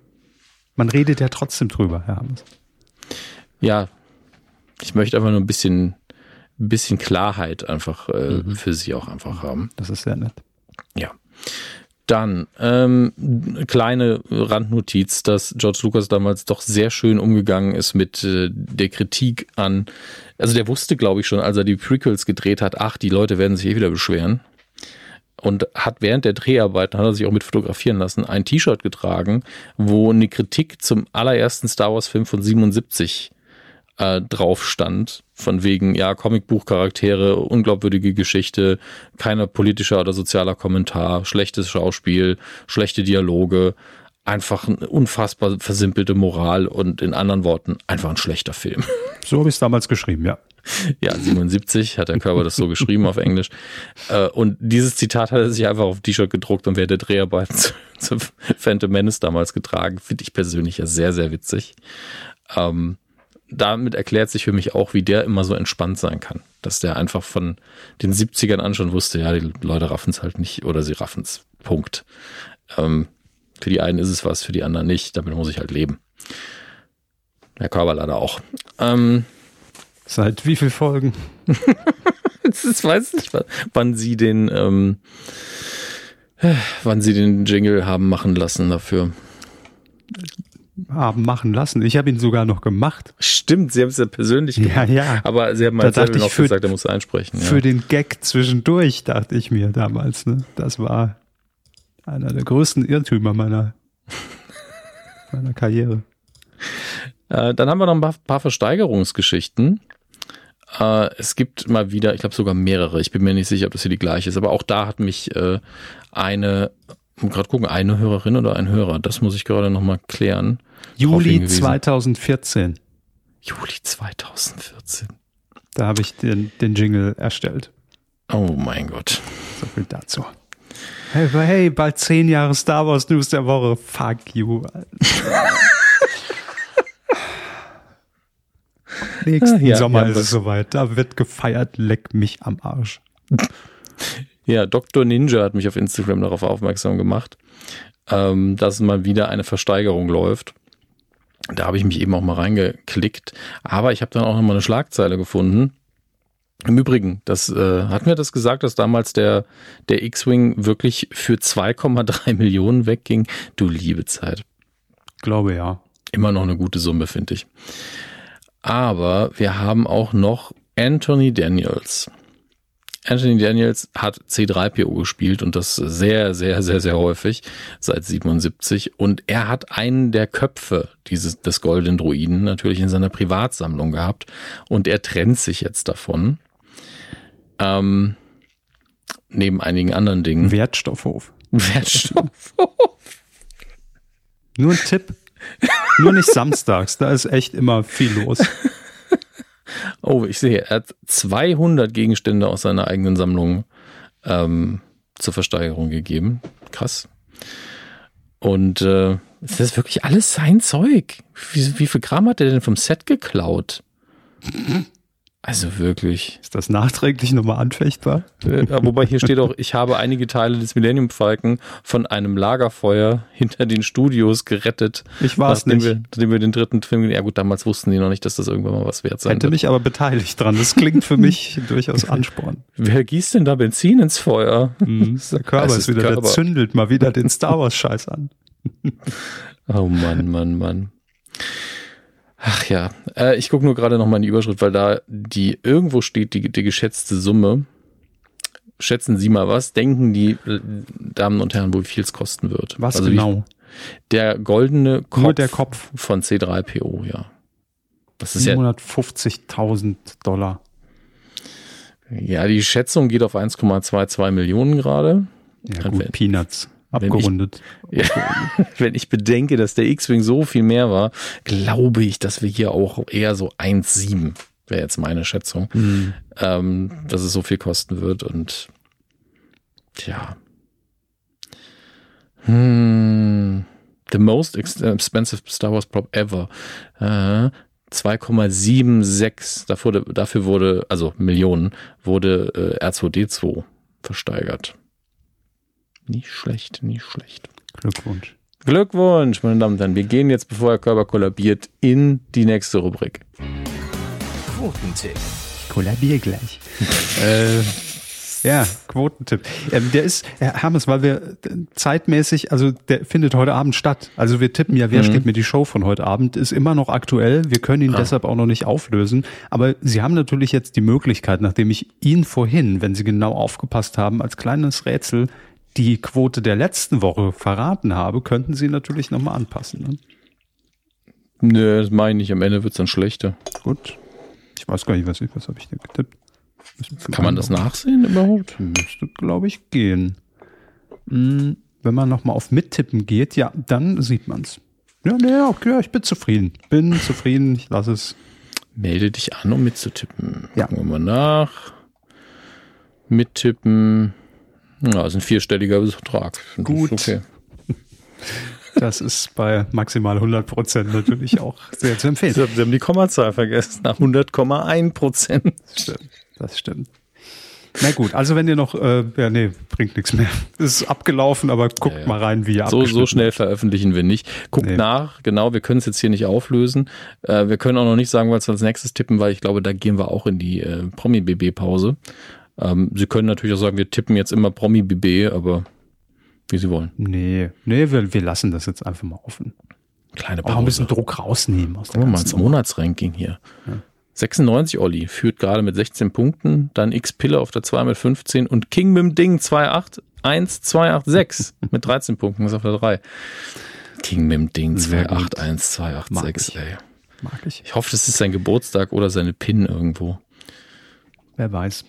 Man redet ja trotzdem drüber, Herr Hammes. Ja, ich möchte einfach nur ein bisschen, ein bisschen Klarheit einfach äh, mhm. für sie auch einfach haben. Das ist sehr nett. Ja. Dann ähm, kleine Randnotiz, dass George Lucas damals doch sehr schön umgegangen ist mit äh, der Kritik an. Also der wusste, glaube ich, schon, als er die Prequels gedreht hat, ach, die Leute werden sich eh wieder beschweren. Und hat während der Dreharbeiten, hat er sich auch mit fotografieren lassen, ein T-Shirt getragen, wo eine Kritik zum allerersten Star Wars-Film von 77 äh, drauf stand. Von wegen, ja, Comicbuchcharaktere, unglaubwürdige Geschichte, keiner politischer oder sozialer Kommentar, schlechtes Schauspiel, schlechte Dialoge, einfach eine unfassbar versimpelte Moral und in anderen Worten einfach ein schlechter Film. So habe ich es damals geschrieben, ja. Ja, 77 hat der Körper das so geschrieben auf Englisch. Äh, und dieses Zitat hat er sich einfach auf T-Shirt gedruckt und während der Dreharbeiten zu, zu Phantom Menace damals getragen. Finde ich persönlich ja sehr, sehr witzig. Ähm, damit erklärt sich für mich auch, wie der immer so entspannt sein kann. Dass der einfach von den 70ern an schon wusste, ja, die Leute raffen es halt nicht oder sie raffen es. Punkt. Ähm, für die einen ist es was, für die anderen nicht. Damit muss ich halt leben. Der Körper leider auch. Ähm, Seit wie viel Folgen? ich weiß nicht, wann sie den, ähm, wann sie den Jingle haben machen lassen dafür haben machen lassen. Ich habe ihn sogar noch gemacht. Stimmt, Sie haben es ja persönlich gemacht. Ja, ja. Aber Sie haben mal selber noch für, gesagt, er muss einsprechen. Ja. Für den Gag zwischendurch, dachte ich mir damals. Ne? Das war einer der größten Irrtümer meiner, meiner Karriere. Äh, dann haben wir noch ein paar, paar Versteigerungsgeschichten. Äh, es gibt mal wieder, ich glaube sogar mehrere. Ich bin mir nicht sicher, ob das hier die gleiche ist. Aber auch da hat mich äh, eine gerade gucken, eine Hörerin oder ein Hörer, das muss ich gerade nochmal klären. Juli 2014. Juli 2014. Da habe ich den, den Jingle erstellt. Oh mein Gott. So viel dazu. Hey, hey, bald zehn Jahre Star Wars News der Woche. Fuck you. Nächsten ja, Sommer ja, ist es soweit. Da wird gefeiert. Leck mich am Arsch. Ja, Dr. Ninja hat mich auf Instagram darauf aufmerksam gemacht, ähm, dass mal wieder eine Versteigerung läuft. Da habe ich mich eben auch mal reingeklickt. Aber ich habe dann auch noch mal eine Schlagzeile gefunden. Im Übrigen, das äh, hatten wir das gesagt, dass damals der, der X-Wing wirklich für 2,3 Millionen wegging. Du liebe Zeit. Glaube ja. Immer noch eine gute Summe, finde ich. Aber wir haben auch noch Anthony Daniels. Anthony Daniels hat C3PO gespielt und das sehr, sehr, sehr, sehr häufig seit 77 und er hat einen der Köpfe dieses, des Golden Druiden natürlich in seiner Privatsammlung gehabt und er trennt sich jetzt davon. Ähm, neben einigen anderen Dingen. Wertstoffhof. Wertstoffhof. Nur ein Tipp. Nur nicht samstags, da ist echt immer viel los. Oh, ich sehe, er hat 200 Gegenstände aus seiner eigenen Sammlung ähm, zur Versteigerung gegeben. Krass. Und äh, ist das wirklich alles sein Zeug? Wie, wie viel Kram hat er denn vom Set geklaut? Also wirklich. Ist das nachträglich nochmal anfechtbar? Äh, wobei hier steht auch, ich habe einige Teile des Millennium Falcon von einem Lagerfeuer hinter den Studios gerettet. Ich war es nicht. Wir, nachdem wir den dritten Film, ja gut, damals wussten die noch nicht, dass das irgendwann mal was wert sein Hätte wird. mich aber beteiligt dran. Das klingt für mich durchaus Ansporn. Wer gießt denn da Benzin ins Feuer? Mhm, der Körper, ist, ist wieder, Körper. der zündelt mal wieder den Star Wars Scheiß an. oh Mann, Mann, Mann. Ach ja, äh, ich gucke nur gerade noch mal in die Überschrift, weil da die irgendwo steht die, die geschätzte Summe. Schätzen Sie mal was? Denken die äh, Damen und Herren, wie viel es kosten wird? Was also genau? der goldene Kopf, nur der Kopf von C3PO, ja. Das ist 750.000 ja, Dollar. Ja, die Schätzung geht auf 1,22 Millionen gerade. Ja, gut, Peanuts. Abgerundet. Wenn ich, ja, wenn ich bedenke, dass der X-Wing so viel mehr war, glaube ich, dass wir hier auch eher so 1,7 wäre jetzt meine Schätzung, mhm. ähm, dass es so viel kosten wird und tja. Hm. The most expensive Star Wars Prop ever. Äh, 2,76 dafür, dafür wurde, also Millionen, wurde äh, R2D2 versteigert. Nicht schlecht, nicht schlecht. Glückwunsch. Glückwunsch, meine Damen und Herren. Wir gehen jetzt, bevor der Körper kollabiert, in die nächste Rubrik. Quotentipp. kollabier gleich. äh, ja, Quotentipp. Ähm, der ist, Herr Hermes, weil wir äh, zeitmäßig, also der findet heute Abend statt. Also wir tippen ja, wer mhm. steht mir die Show von heute Abend, ist immer noch aktuell. Wir können ihn ah. deshalb auch noch nicht auflösen. Aber Sie haben natürlich jetzt die Möglichkeit, nachdem ich Ihnen vorhin, wenn Sie genau aufgepasst haben, als kleines Rätsel die Quote der letzten Woche verraten habe, könnten Sie natürlich nochmal anpassen. Ne? Nö, das meine ich. Am Ende wird es dann schlechter. Gut. Ich weiß gar nicht, was, ich, was habe ich denn getippt? Kann man das nachsehen überhaupt? Müsste, glaube ich, gehen. Hm, wenn man nochmal auf Mittippen geht, ja, dann sieht man es. Ja, nee, okay, ich bin zufrieden. Bin zufrieden, ich lasse es. Melde dich an, um mitzutippen. Ja. Gucken wir mal nach. Mittippen. Ja, ist ein vierstelliger Betrag. Gut. Okay. Das ist bei maximal 100 Prozent natürlich auch sehr zu empfehlen. Sie haben die Kommazahl vergessen. Nach 100,1 Prozent. Stimmt das stimmt. Na gut, also wenn ihr noch, äh, ja, nee, bringt nichts mehr. Ist abgelaufen, aber guckt ja, ja. mal rein, wie ihr so, so schnell veröffentlichen wir nicht. Guckt nee. nach, genau, wir können es jetzt hier nicht auflösen. Äh, wir können auch noch nicht sagen, was wir als nächstes tippen, weil ich glaube, da gehen wir auch in die äh, Promi-BB-Pause. Ähm, Sie können natürlich auch sagen, wir tippen jetzt immer Promi-BB, aber wie Sie wollen. Nee, nee, wir, wir lassen das jetzt einfach mal offen. Kleine Pause. Auch ein bisschen Druck rausnehmen. Aus Gucken wir mal ins Monatsranking hier. Ja. 96 Olli führt gerade mit 16 Punkten, dann X Pille auf der 2 mit 15 und King mit dem Ding 281286 mit 13 Punkten ist auf der 3. King mit dem Ding 281286, ey. Mag ich. Ich hoffe, das ist sein Geburtstag oder seine PIN irgendwo. Wer weiß.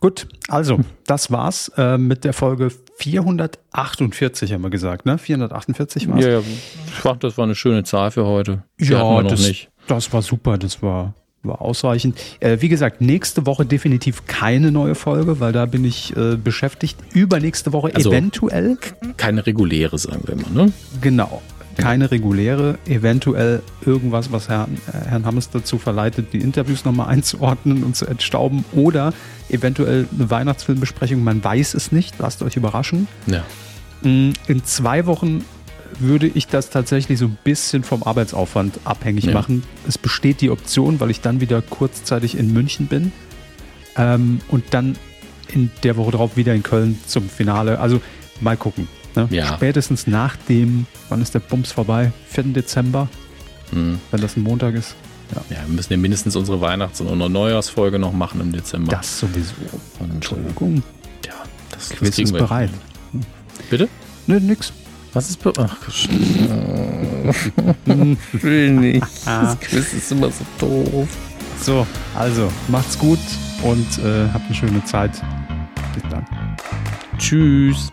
Gut, also das war's äh, mit der Folge 448, haben wir gesagt, ne? 448 war's. Ja, ja, ich fand, das war eine schöne Zahl für heute. Die ja, das, nicht. Das war super, das war, war ausreichend. Äh, wie gesagt, nächste Woche definitiv keine neue Folge, weil da bin ich äh, beschäftigt. Übernächste Woche also eventuell. Keine reguläre, sagen wir mal, ne? Genau. Keine reguläre, eventuell irgendwas, was Herrn, äh, Herrn Hammes dazu verleitet, die Interviews nochmal einzuordnen und zu entstauben. Oder eventuell eine Weihnachtsfilmbesprechung, man weiß es nicht, lasst euch überraschen. Ja. Mm, in zwei Wochen würde ich das tatsächlich so ein bisschen vom Arbeitsaufwand abhängig ja. machen. Es besteht die Option, weil ich dann wieder kurzzeitig in München bin ähm, und dann in der Woche drauf wieder in Köln zum Finale. Also mal gucken. Ne? Ja. Spätestens nach dem, wann ist der Bums vorbei? 4. Dezember, mhm. wenn das ein Montag ist. Ja. ja. wir müssen ja mindestens unsere Weihnachts- und Neujahrsfolge noch machen im Dezember. Das sowieso. Und, Entschuldigung. Ja, das, Quiz das ist bereit. Bitte? Nö, nix. Was ist. Ach, will nicht. Das Quiz ist immer so doof. So, also macht's gut und äh, habt eine schöne Zeit. Bis dann. Tschüss.